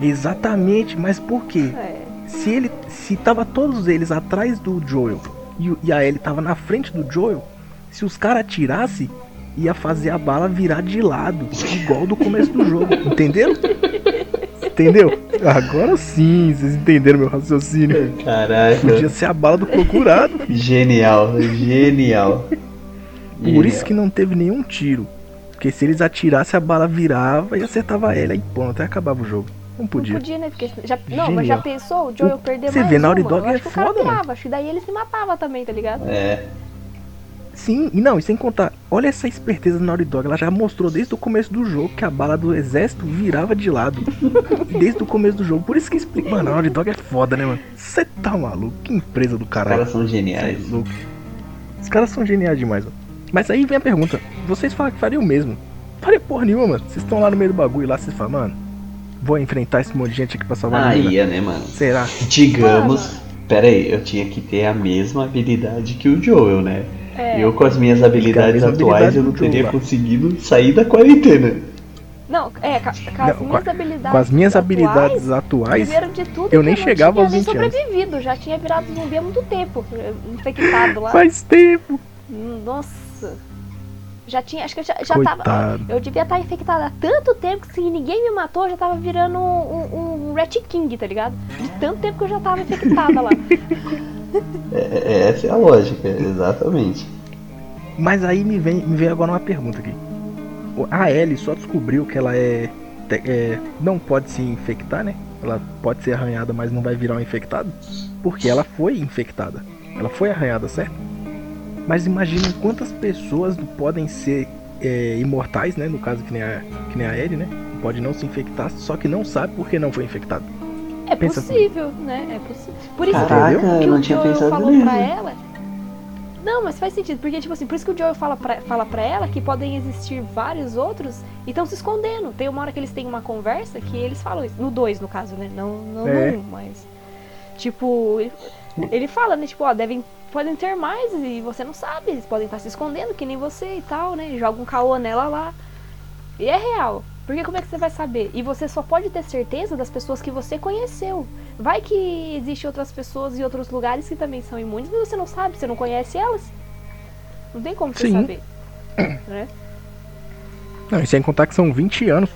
Exatamente, mas por quê? É. Se ele. Se tava todos eles atrás do Joel e, e a Ellie tava na frente do Joel, se os caras atirassem, ia fazer a bala virar de lado, igual do começo do jogo, entendeu? Entendeu? Agora sim, vocês entenderam meu raciocínio. Caraca. Podia ser a bala do procurado. Genial, genial. Por isso que não teve nenhum tiro. Porque se eles atirassem, a bala virava e acertava ela. Aí pronto, aí acabava o jogo. Não Não podia. podia, né? Porque já, não, mas já Genial. pensou? O Joel O- perder você mais vê, Naughty uma. Dog é acho que o cara foda, mano. pirava. Acho que daí ele se matava também, tá ligado? É. Sim, e não, e sem contar, olha essa esperteza da Naughty Dog, ela já mostrou desde o começo do jogo que a bala do exército virava de lado. desde o começo do jogo, por isso que explica. Mano, a Naughty Dog é foda, né, mano? Você tá maluco? Que empresa do Os caralho. caras são geniais. É louco. Os caras são geniais demais, mano. Mas aí vem a pergunta: vocês falam que faria o mesmo? Faria porra nenhuma, mano. Vocês estão lá no meio do bagulho e lá vocês falam, mano, vou enfrentar esse monte de gente aqui pra salvar a Ah, ia, né, mano? Será? Digamos. Pera aí, eu tinha que ter a mesma habilidade que o Joel, né? É. Eu com as minhas habilidades atuais habilidade eu não teria lá. conseguido sair da quarentena. Não, é, com, com as Não, minhas com habilidades. Com as minhas atuais, habilidades atuais, tudo, eu nem não chegava aos nem 20 anos. sobrevivido, já tinha virado zumbi há muito tempo, eh, infectado lá. faz tempo. Hum, Nossa. Já tinha, acho que eu já, já tava. Coitado. Eu devia estar infectada há tanto tempo que se ninguém me matou, eu já tava virando um, um, um Rat King, tá ligado? De tanto tempo que eu já tava infectada lá. É, é- essa é a lógica, exatamente. Mas aí me vem, me vem agora uma pergunta aqui. A Ellie só descobriu que ela é, é- não pode se infectar, né? Ela pode ser arranhada, mas não vai virar um infectado, porque ela foi infectada. Ela foi arranhada, certo? Mas imaginem quantas pessoas podem ser é, imortais, né? No caso que nem a que nem a Ellie, né? Pode não se infectar, só que não sabe porque não foi infectado. É Pensa possível, né? É possível. Por isso Caraca, que, eu que não o tinha Joel pensado falou nisso. pra ela. Não, mas faz sentido, porque, tipo assim, por isso que o Joel fala pra, fala pra ela que podem existir vários outros e estão se escondendo. Tem uma hora que eles têm uma conversa que eles falam isso. No 2, no caso, né? Não, não É. no 1, mas. Tipo, ele, ele fala, né? Tipo, ó, devem. Podem ter mais e você não sabe. Eles podem estar se escondendo, que nem você e tal, né? Joga um caô nela lá. E é real. Porque como é que você vai saber? E você só pode ter certeza das pessoas que você conheceu. Vai que existe outras pessoas em outros lugares que também são imunes, mas você não sabe, você não conhece elas. Não tem como você Sim. saber. Né? Não, e sem contar que são 20 anos.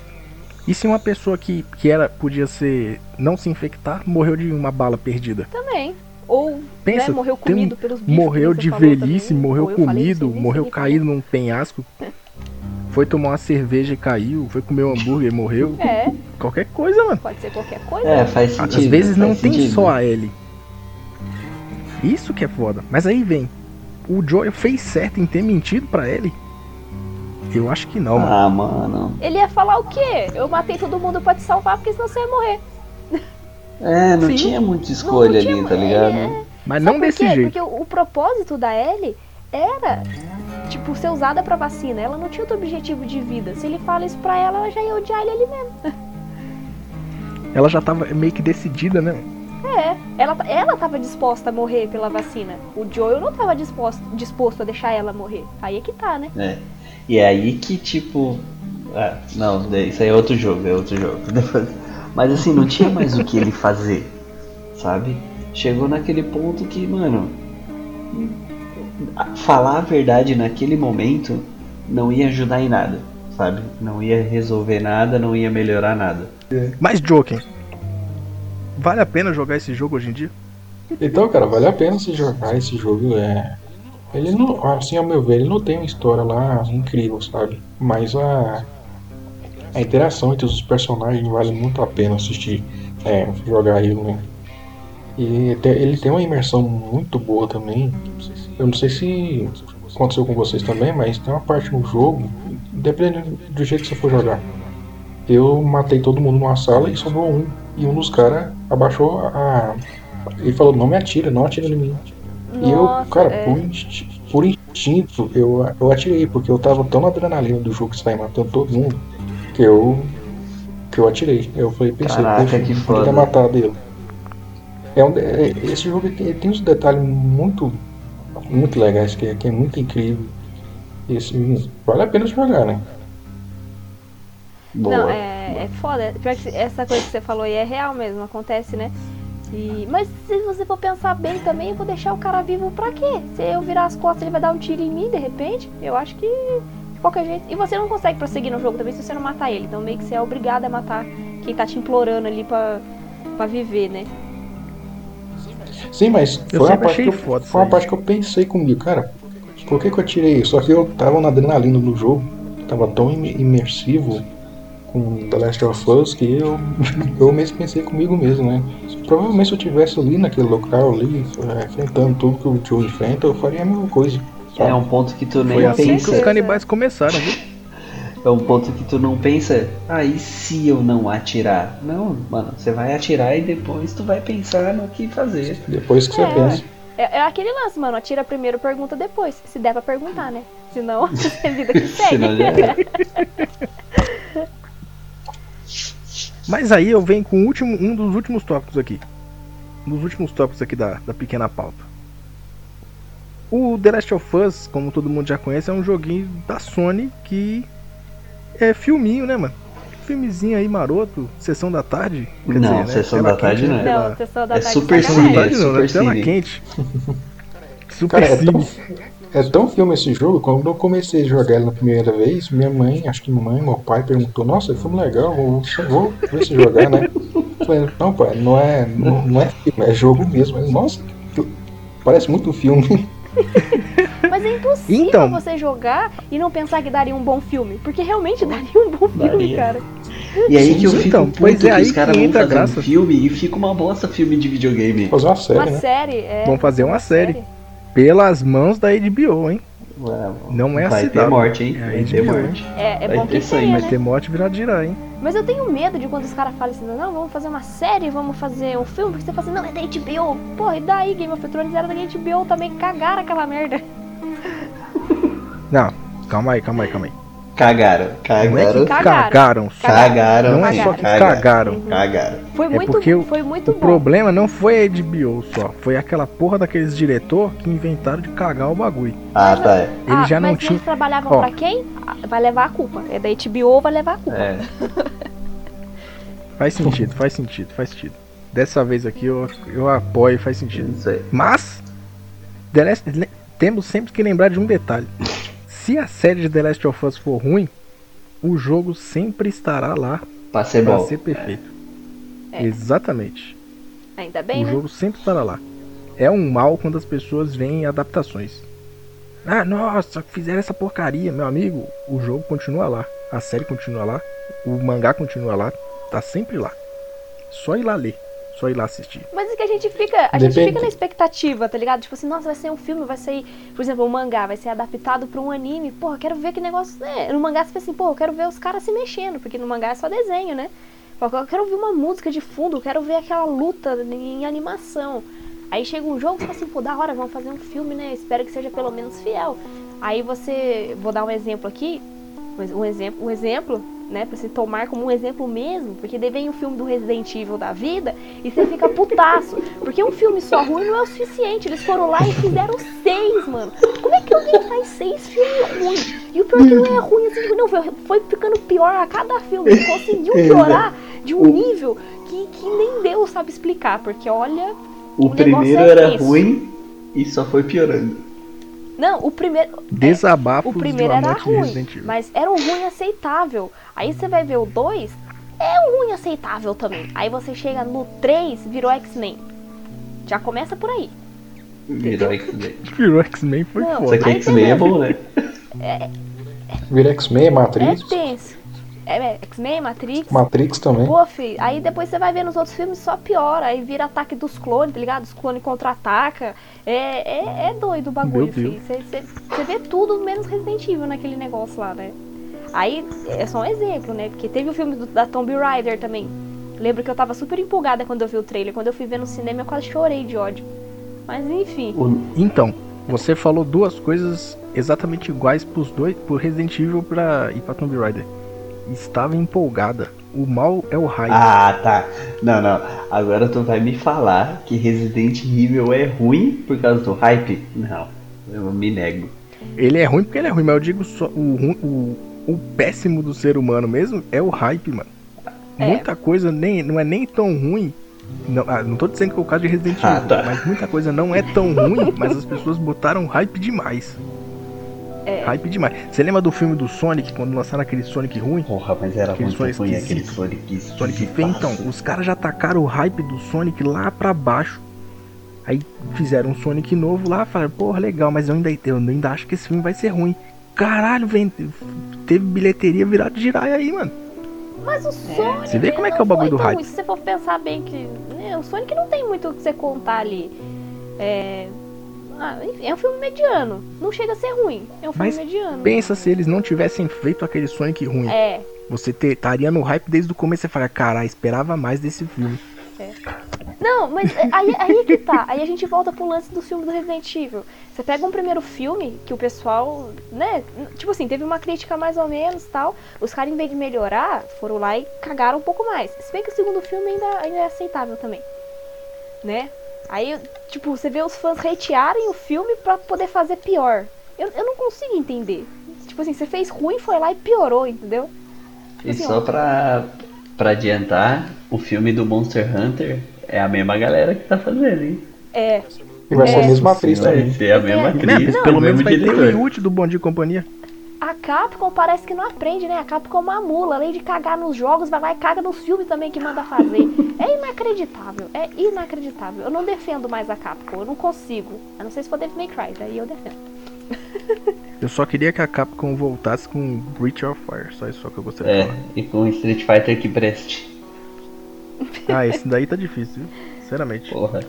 E se uma pessoa que, que era, podia ser não se infectar, morreu de uma bala perdida? Também. Ou Pensa, né, morreu tem comido pelos bichos. morreu de velhice, também. morreu comido, morreu caído num penhasco. Foi tomar uma cerveja e caiu, foi comer um hambúrguer e morreu. É, Qualquer coisa, mano. pode ser qualquer coisa. É, né? faz sentido. Às vezes não faz tem sentido. só a Ellie. Isso que é foda. Mas aí vem. O Joel fez certo em ter mentido pra Ellie? Eu acho que não, mano. Ah, mano. Ele ia falar o quê? Eu matei todo mundo pra te salvar, porque senão você ia morrer. É, não Sim. tinha muita escolha Não, não ali, tinha- tá ligado? é, Mas Sabe não por desse quê? jeito. Porque o, o propósito da Ellie era, tipo, ser usada pra vacina. Ela não tinha outro objetivo de vida. Se ele fala isso pra ela, ela já ia odiar ele ali mesmo. Ela já tava meio que decidida, né? É, ela, ela tava disposta a morrer pela vacina. O Joel não tava disposto, disposto a deixar ela morrer. Aí é que tá, né? É. E é aí que, tipo. Ah, não, isso aí é outro jogo, é outro jogo. Depois- Mas assim, não tinha mais o que ele fazer, sabe? Chegou naquele ponto que, mano. Falar a verdade naquele momento não ia ajudar em nada, sabe? Não ia resolver nada, não ia melhorar nada. Mas Joking. Vale a pena jogar esse jogo hoje em dia? Então, cara, vale a pena você jogar esse jogo. É... Ele não, assim, ao meu ver, ele não tem uma história lá incrível, sabe? Mas a, a interação entre os personagens vale muito a pena assistir, é, jogar ele, né? E ele tem uma imersão muito boa também. Eu não sei se aconteceu com vocês também, mas tem uma parte no jogo, dependendo do jeito que você for jogar. Eu matei todo mundo numa sala e sobrou um. E um dos caras abaixou a, ele falou, não me atira, não atira em mim. e eu, Nossa, cara, é. por, insti- por instinto, eu, eu atirei, porque eu tava tão na adrenalina do jogo que você tá aí matando todo mundo, que eu que eu atirei. Eu falei, pensei, Caraca, poxa, que foda. ter matado ele. É um, é- esse jogo tem, tem uns detalhes muito muito legais que, é- que é muito incrível. E assim, vale a pena jogar, né? Boa. Não, é, é foda. Pior que essa coisa que você falou aí é real mesmo, acontece, né? E, mas se você for pensar bem também, eu vou deixar o cara vivo pra quê? Se eu virar as costas, ele vai dar um tiro em mim de repente? Eu acho que de qualquer jeito. E você não consegue prosseguir no jogo também se você não matar ele. Então meio que você é obrigado a matar quem tá te implorando ali pra, pra viver, né? Sim, mas foi, uma parte, que eu, foda isso foi uma parte que eu pensei comigo, cara, por que, que eu tirei? Só que eu tava na adrenalina do jogo, tava tão im- imersivo com The Last of Us que eu, eu mesmo pensei comigo mesmo, né? Provavelmente se eu tivesse ali naquele local ali, é, enfrentando tudo que o Joe enfrenta, eu faria a mesma coisa. É um ponto que tu nem Foi assim que os canibais começaram, viu? É um ponto que tu não pensa, ah, e se eu não atirar? Não, mano, você vai atirar e depois tu vai pensar no que fazer. Depois que você É, pensa. É, é aquele lance, mano. Atira primeiro, pergunta depois. Se der pra perguntar, né? Senão, é vida que segue. Senão já era. Mas aí eu venho com o último, um dos últimos tópicos aqui. Um dos últimos tópicos aqui da, da pequena pauta. O The Last of Us, como todo mundo já conhece, é um joguinho da Sony que é filminho, né, mano? Filmezinho aí maroto, sessão da tarde. quer Não, né, sessão da tarde quente, não é. né, Não, tela- sessão da É tarde super Sessão da cine, sacanagem. tarde não, né? super Tela cine. quente. Super Cara, é tão, cine. é tão filme esse jogo, quando eu comecei a jogar ele na primeira vez, minha mãe, acho que minha mãe, meu pai perguntou, nossa, é filme legal, vou, vou ver se jogar, né? Eu falei, não pai, não é, não, não é filme, é jogo mesmo. Eu, Nossa, parece muito filme. Mas é impossível Então. você jogar e não pensar que daria um bom filme. Porque realmente daria um bom filme, Daria. cara. E aí que eu fico Então, puto pois é que aí os caras vão fazer graça. um filme e fica uma bosta filme de videogame. Fazer uma série, Uma né? série, é. Vamos fazer uma série. Pelas mãos da HBO, hein? Ué, Não é a Vai ter morte, hein? É Vai ter morte. É, é Vai bom ter que sangue, tenha, Vai né? ter morte virar girar, hein? Mas eu tenho medo de quando os caras falam assim, não, vamos fazer uma série, vamos fazer um filme, porque você fala assim, não, é da HBO. Porra, e daí Game of Thrones era da HBO também, cagaram aquela merda. Não, calma aí, calma aí, calma aí. Cagaram, Não é cagaram, que Cagaram. cagaram só. cagaram. Não é só que cagaram. Cagaram. Foi É muito, porque o- foi muito O bom. problema não foi a HBO só, foi aquela porra daqueles diretor que inventaram de cagar o bagulho. Ah, tá. é. Ele ah, já não mas tinha. eles trabalhavam Ó. pra quem? Vai levar a culpa. É da HBO, vai levar a culpa. É. Faz sentido, faz sentido, faz sentido. Dessa vez aqui eu, eu apoio, faz sentido. Isso aí. Mas, The Last- le- temos sempre que lembrar de um detalhe. Se a série de The Last of Us for ruim, o jogo sempre estará lá Pra ser pra bom. ser perfeito. É. Exatamente. Ainda bem, o né? jogo sempre estará lá. É um mal quando as pessoas veem adaptações. Ah, nossa, fizeram essa porcaria, meu amigo. O jogo continua lá, a série continua lá, o mangá continua lá, tá sempre lá. Só ir lá ler, só ir lá assistir. Mas é que a gente fica, a gente Depende. fica na expectativa, tá ligado? Tipo assim, nossa, vai ser um filme, vai ser, por exemplo, um mangá, vai ser adaptado pra um anime. Porra, quero ver que negócio. É, no mangá você fica assim, pô, eu quero ver os caras se mexendo, porque no mangá é só desenho, né? Eu quero ver uma música de fundo, eu quero ver aquela luta em animação. Aí chega um jogo e você fala assim, pô, da hora, vamos fazer um filme, né? Espero que seja pelo menos fiel. Aí você. Vou dar um exemplo aqui. mas Um exemplo, um exemplo, né? Pra se tomar como um exemplo mesmo. Porque daí vem o filme do Resident Evil da vida e você fica putaço. Porque um filme só ruim não é o suficiente. Eles foram lá e fizeram seis, mano. Como é que alguém faz seis filmes ruins? E o pior é que não é ruim assim, tipo, não, foi, foi ficando pior a cada filme. Ele conseguiu piorar de um nível que, que nem Deus sabe explicar. Porque olha. O, O primeiro é era isso. ruim e só foi piorando. Não, o primeiro. Desabafos O primeiro era ruim, mas era um ruim aceitável. Aí você vai ver o 2, é um ruim aceitável também. Aí você chega no 3, virou X-Men. Já começa por aí. Virou X-Men. Virou X-Men foi Não, Só foda. que Aí X-Men é beleza. bom, né? Vira X-Men, Matrix. É tenso. É, é, X-Men, Matrix. Matrix também. Pô, fi, aí depois você vai ver nos outros filmes só piora. Aí vira ataque dos clones, tá ligado? Os clones contra-ataca. É, é, é doido o bagulho, Meu Deus. fi. Você- vê tudo menos Resident Evil naquele negócio lá, né? Aí é só um exemplo, né? Porque teve o filme do- da Tomb Raider também. Lembro que eu tava super empolgada quando eu vi o trailer. Quando eu fui ver no cinema, eu quase chorei de ódio. Mas enfim. O- Então, você falou duas coisas exatamente iguais pros dois, pro Resident Evil pra, e pra Tomb Raider. Estava empolgada. O mal é o hype. Ah, tá. Não, não. Agora tu vai me falar que Resident Evil é ruim por causa do hype? Não, eu me nego. Ele é ruim porque ele é ruim, mas eu digo só o, o, o péssimo do ser humano mesmo é o hype, mano. É. Muita coisa nem, não é nem tão ruim. Não, ah, não tô dizendo que é o caso de Resident Evil, Ah, tá. mas muita coisa não é tão ruim, mas as pessoas botaram hype demais. É. Hype demais. Você lembra do filme do Sonic, quando lançaram aquele Sonic ruim? Porra, mas era Aquele muito Sonic ruim aquele. Sonic Sonic feio, então, os caras já tacaram o hype do Sonic lá pra baixo. Aí fizeram um Sonic novo lá, falaram, porra, legal, mas eu ainda, eu ainda acho que esse filme vai ser ruim. Caralho, vem, teve bilheteria virada de giraia aí, mano. Mas o Sonic. Você vê como é que é o bagulho foi do hype. Se você for pensar bem que. né, o Sonic não tem muito o que você contar ali. É. ah, é um filme mediano. Não chega a ser ruim. É um filme Mas mediano. Pensa se eles não tivessem feito aquele Sonic ruim. É. Você estaria no hype desde o começo. Você fala, caralho, esperava mais desse filme. Não, mas é- aí, aí que tá. Aí a gente volta pro lance do filme do Resident Evil. Você pega um primeiro filme que o pessoal, né? Tipo assim, teve uma crítica mais ou menos tal. Os caras, em vez de melhorar, foram lá e cagaram um pouco mais. Se bem que o segundo filme ainda, ainda é aceitável também. Né? Aí, tipo, você vê os fãs hatearem o filme pra poder fazer pior. Eu, eu não consigo entender. Tipo assim, você fez ruim, foi lá e piorou, entendeu? E Assim, só ó. pra, pra adiantar, o filme do Monster Hunter é a mesma galera que tá fazendo, hein? É. E vai ser a É. mesma atriz Vai também. ser a mesma É. atriz, Pelo menos vai ter o. Yute do Bom Dia e Companhia. A Capcom parece que não aprende, né? A Capcom é uma mula. Além de cagar nos jogos, vai lá e caga nos filmes também que manda fazer. É inacreditável. É inacreditável. Eu não defendo mais a Capcom. Eu não consigo. A não ser se for Devil May Cry. Daí eu defendo. Eu só queria que a Capcom voltasse com Breach of Fire. Só isso só que eu gostaria de É, falar. e com Street Fighter que preste. Ah, esse daí tá difícil, viu? Sinceramente. Porra.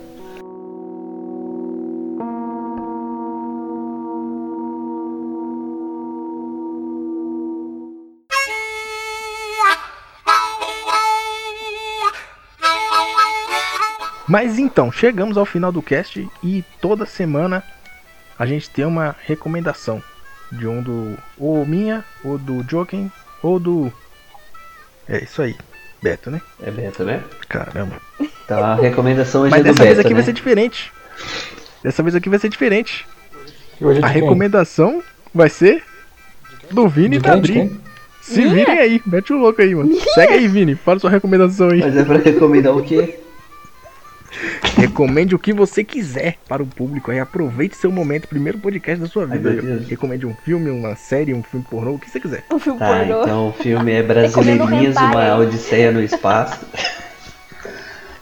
Mas então, chegamos ao final do cast e toda semana a gente tem uma recomendação de um do ou minha, ou do Joken, ou do É isso aí, Beto, né? É Beto, né? Caramba. Então a recomendação hoje Mas é do dessa vez Beto, aqui né? vai ser diferente. Dessa vez aqui vai ser diferente. É A de quem? recomendação vai ser do Vini e da Adri. Se virem aí, mete o louco aí, mano. Segue aí, Vini, fala sua recomendação aí. Mas é pra recomendar o quê? Recomende o que você quiser para o público aí. Aproveite seu momento, primeiro podcast da sua Ai, vida. Deus. Recomende um filme, uma série, um filme pornô, o que você quiser. O filme Tá, pornô. então o filme é Brasileirinhas, uma odisseia no espaço.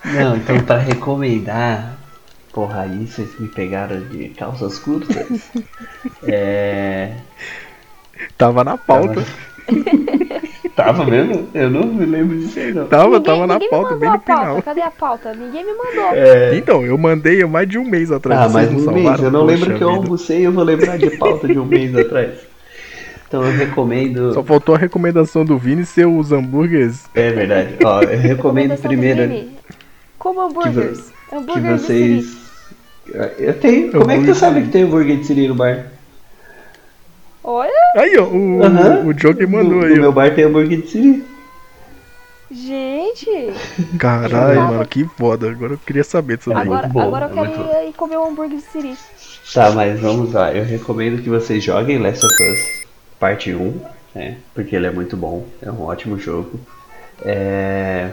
Não, então pra recomendar... Porra, aí vocês me pegaram de calças curtas. É... Tava na pauta. Tava mesmo? Eu não me lembro disso aí, não. Tava, Ninguém- tava na pauta, bem no a pauta. final. Cadê a pauta? Ninguém me mandou. É... Então, eu mandei mais de um mês atrás. Ah, não um mês. salvaram? Eu não lembro que eu almocei eu vou lembrar de pauta de um mês atrás. Então eu recomendo. Só faltou a recomendação do Vini ser os hambúrgueres. É verdade. Ó, eu recomendo primeiro. Como hambúrgueres. que Hambúrguer de vocês. Eu tenho. Como é que tu sabe que tem hambúrguer de Siri no bar? Olha, Aí, ó, o, Aham. o Joker mandou no, aí, no meu bar tem hambúrguer de Siri. gente. Caralho, mano, que foda. Agora eu queria saber disso daí. Agora, bom, agora eu é quero muito ir, ir comer um hambúrguer de Siri. Tá, mas vamos lá. Eu recomendo que vocês joguem Last of Us Parte 1, né? Porque ele é muito bom. É um ótimo jogo. É...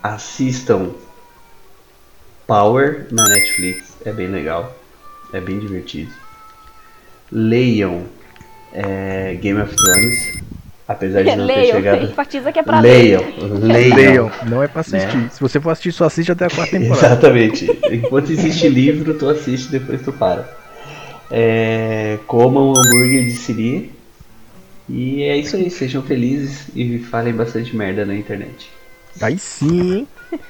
Assistam Power na Netflix. É bem legal. É bem divertido. Leiam é, Game of Thrones. Apesar de não ter Leiam, chegado. enfatiza que é pra. Leiam, leiam. Leiam, não é pra assistir. Né? Se você for assistir, só assiste até a quarta temporada. Exatamente. Enquanto existe livro, tu assiste depois tu para. É, comam hambúrguer de Siri. E é isso aí, sejam felizes e falem bastante merda na internet. Aí sim, hein?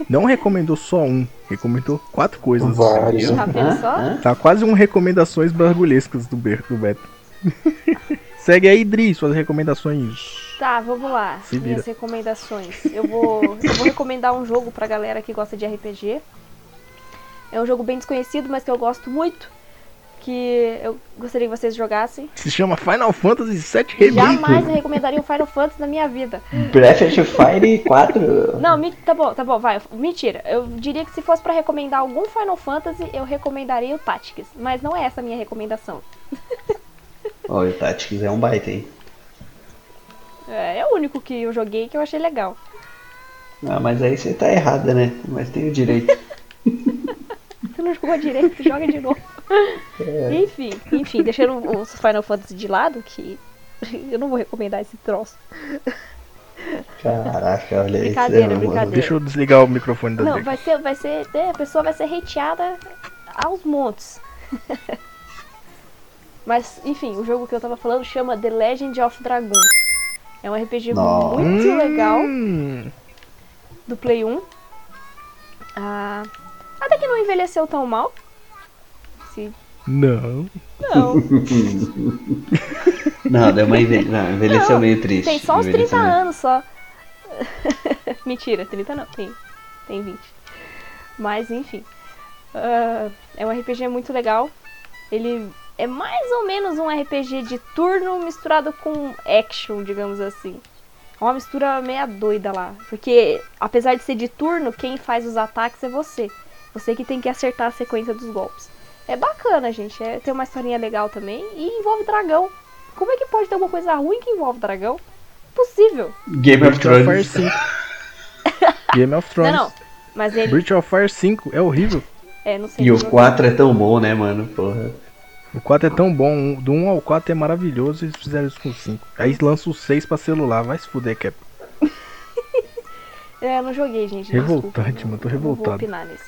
Não recomendou só um, recomendou quatro coisas. Vários. Tá? Tá quase um recomendações bargulhescas do, do Beto. Segue aí, Dri, suas recomendações. Tá, vamos lá. Se vira. Minhas recomendações. Eu vou, eu vou recomendar um jogo pra galera que gosta de RPG. É um jogo bem desconhecido, mas que eu gosto muito. Que eu gostaria que vocês jogassem. Se chama Final Fantasy VII Remake. Jamais eu recomendaria um Final Fantasy na minha vida. Breath of Fire 4. Não, mi- tá bom, tá bom, vai. Mentira. Eu diria que se fosse pra recomendar algum Final Fantasy, eu recomendaria o Tactics. Mas não é essa a minha recomendação. Olha, o Tactics é um baita, hein? É, é o único que eu joguei que eu achei legal. Ah, mas aí você tá errada, né? Mas tem o direito. Você não jogou direito, joga de novo. Enfim, enfim, deixando os Final Fantasy de lado, que eu não vou recomendar esse troço. Caraca, olha isso. Brincadeira, mano. brincadeira. Deixa eu desligar o microfone da Não, Drica. vai ser, vai ser, né, a pessoa vai ser hateada aos montes. Mas, enfim, o jogo que eu tava falando chama The Legend of Dragoon. É um RPG Nossa. muito legal Hum, do Play 1. Ah, até que não envelheceu tão mal. Se... não. Não, Não, deu uma envelhe... não, envelheceu Não, meio triste. tem só uns 30 Envelheceu meio- anos só. Mentira, 30 não, tem, tem 20. Mas enfim. Ah, é um RPG muito legal. Ele é mais ou menos um RPG de turno misturado com action, digamos assim. É uma mistura meia doida lá. Porque apesar de ser de turno, quem faz os ataques é você. Você que tem que acertar a sequência dos golpes. É bacana, gente. É, tem uma historinha legal também. E envolve dragão. Como é que pode ter alguma coisa ruim que envolve dragão? Possível. Game of Thrones. 5. Game of Não, Thrones. não. Mas ele. Breath of Fire 5 é horrível. É, não sei. E o jogo. 4 é tão bom, né, mano? Porra. O 4 é tão bom, do 1 ao 4 é maravilhoso e eles fizeram isso com o 5. Aí lança o 6 pra celular, vai se fuder, Cap. É, eu não joguei, gente. Revoltante, desculpa. mano, tô Não vou revoltado. opinar nisso.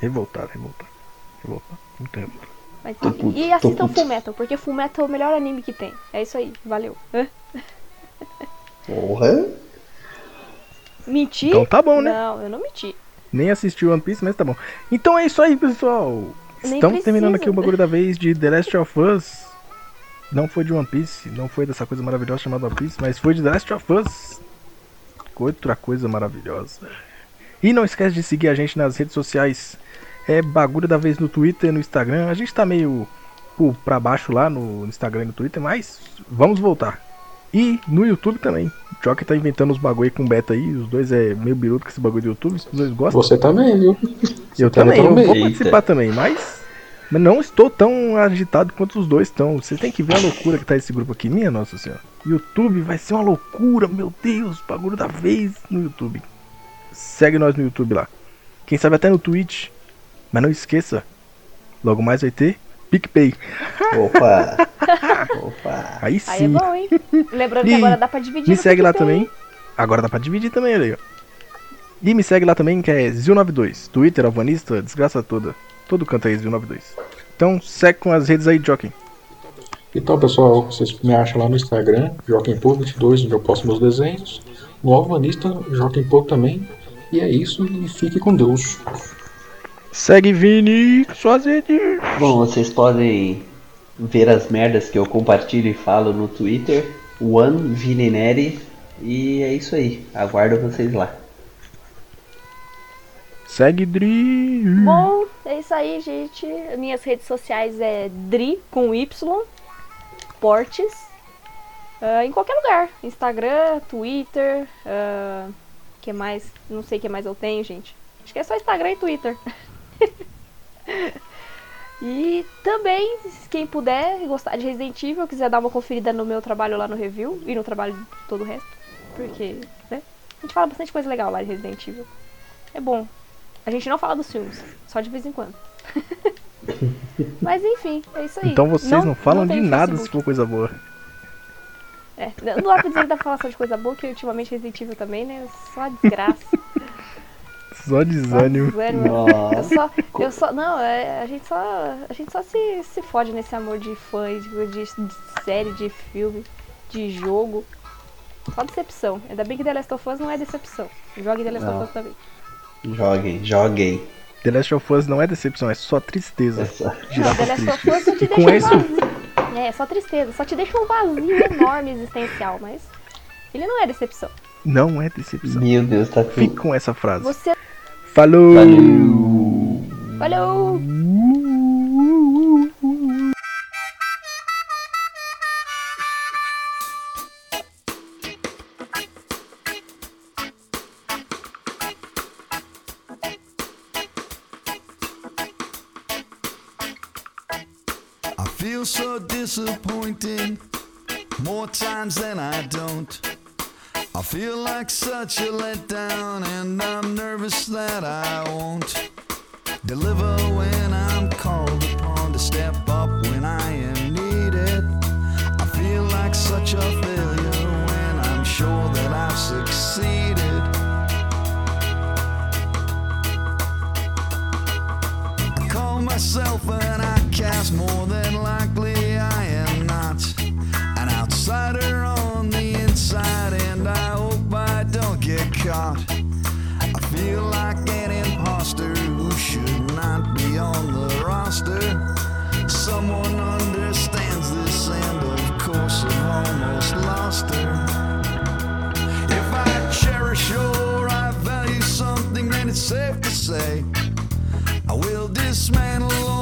Revoltado, revoltado. Revoltado, muito revoltado. Mas, Tô puto, e assistam. Full Metal, porque Full Metal é o melhor anime que tem. É isso aí, valeu. Porra. Menti? Então tá bom, né? Não, eu não menti. Nem assisti One Piece, mas tá bom. Então é isso aí, pessoal. Nem Estamos terminando aqui o bagulho da vez de The Last of Us. Não foi de One Piece, não foi dessa coisa maravilhosa chamada One Piece, mas foi de The Last of Us. Outra coisa maravilhosa. E não esquece de seguir a gente nas redes sociais. É bagulho da vez no Twitter, no Instagram. A gente tá meio pô, pra baixo lá no Instagram e no Twitter, mas vamos voltar. E no YouTube também. O Joker tá inventando os bagulho com beta aí. Os dois é meio biruto com esse bagulho do YouTube. Os dois gostam. Você também, viu? Eu tá também, eu vou participar também, mas, mas não estou tão agitado quanto os dois estão. Você tem que ver a loucura que tá esse grupo aqui, minha nossa senhora. YouTube vai ser uma loucura, meu Deus, bagulho da vez no YouTube. Segue nós no YouTube lá. Quem sabe até no Twitch. Mas não esqueça, logo mais vai ter PicPay. Opa. Opa. Aí Aí é sim. bom, hein? Lembrando que E agora dá pra dividir. Me no segue lá PicPay. também. Agora dá pra dividir também, olha aí, ó. E me segue lá também, que é Zil92. Twitter, Alvanista, desgraça toda. Todo canto aí, Zil92. Então segue com as redes aí, Jockey. Então, pessoal, vocês me acham lá no Instagram, JoaquimPô22, onde eu posto meus desenhos. No Alvanista, JoaquimPô também. E é isso, e fique com Deus. Segue Vini, suas redes. Bom, vocês podem ver as merdas que eu compartilho e falo no Twitter. One Vinineri. E é isso aí. Aguardo vocês lá. Segue Dri. Bom, é isso aí, gente. Minhas redes sociais é Dri com Y, Portes. ah, em qualquer lugar. Instagram, Twitter. ah, que mais? Não sei o que mais eu tenho, gente. Acho que é só Instagram e Twitter. e também, quem puder gostar de Resident Evil, quiser dar uma conferida no meu trabalho lá no review e no trabalho de todo o resto. Porque, né? A gente fala bastante coisa legal lá de Resident Evil. É bom. A gente não fala dos filmes, só de vez em quando. Mas enfim, é isso aí. Então vocês não, falam de tem nada se Facebook. for coisa boa. É, não dá pra dizer que dá pra falar só de coisa boa, que ultimamente Resident Evil também, né? Só desgraça. Só Só desânimo. desânimo. Eu Nossa. só, eu só, não, é, a gente só, a gente só se, se fode nesse amor de fãs, de, de série, de filme, de jogo. Só decepção. Ainda bem que The Last of Us não é decepção. Jogue The Last Não. of Us também. Joguem, joguem. The Last of Us não é decepção, é só tristeza. Essa- Não, Girafa The Last of Us só te deixa um isso, vazio. É, só tristeza. Só te deixa um vazio enorme existencial, mas ele não é decepção. não é decepção. Meu Deus, tá Fique tudo. com essa frase. Você. Falou! Valeu. Falou! I feel so disappointed more times than I don't. I feel like such a letdown, and I'm nervous that I won't deliver when I'm called upon to step up when I am needed. I feel like such a failure when I'm sure that I've succeeded. I call myself an outcast more than. safe to say I will dismantle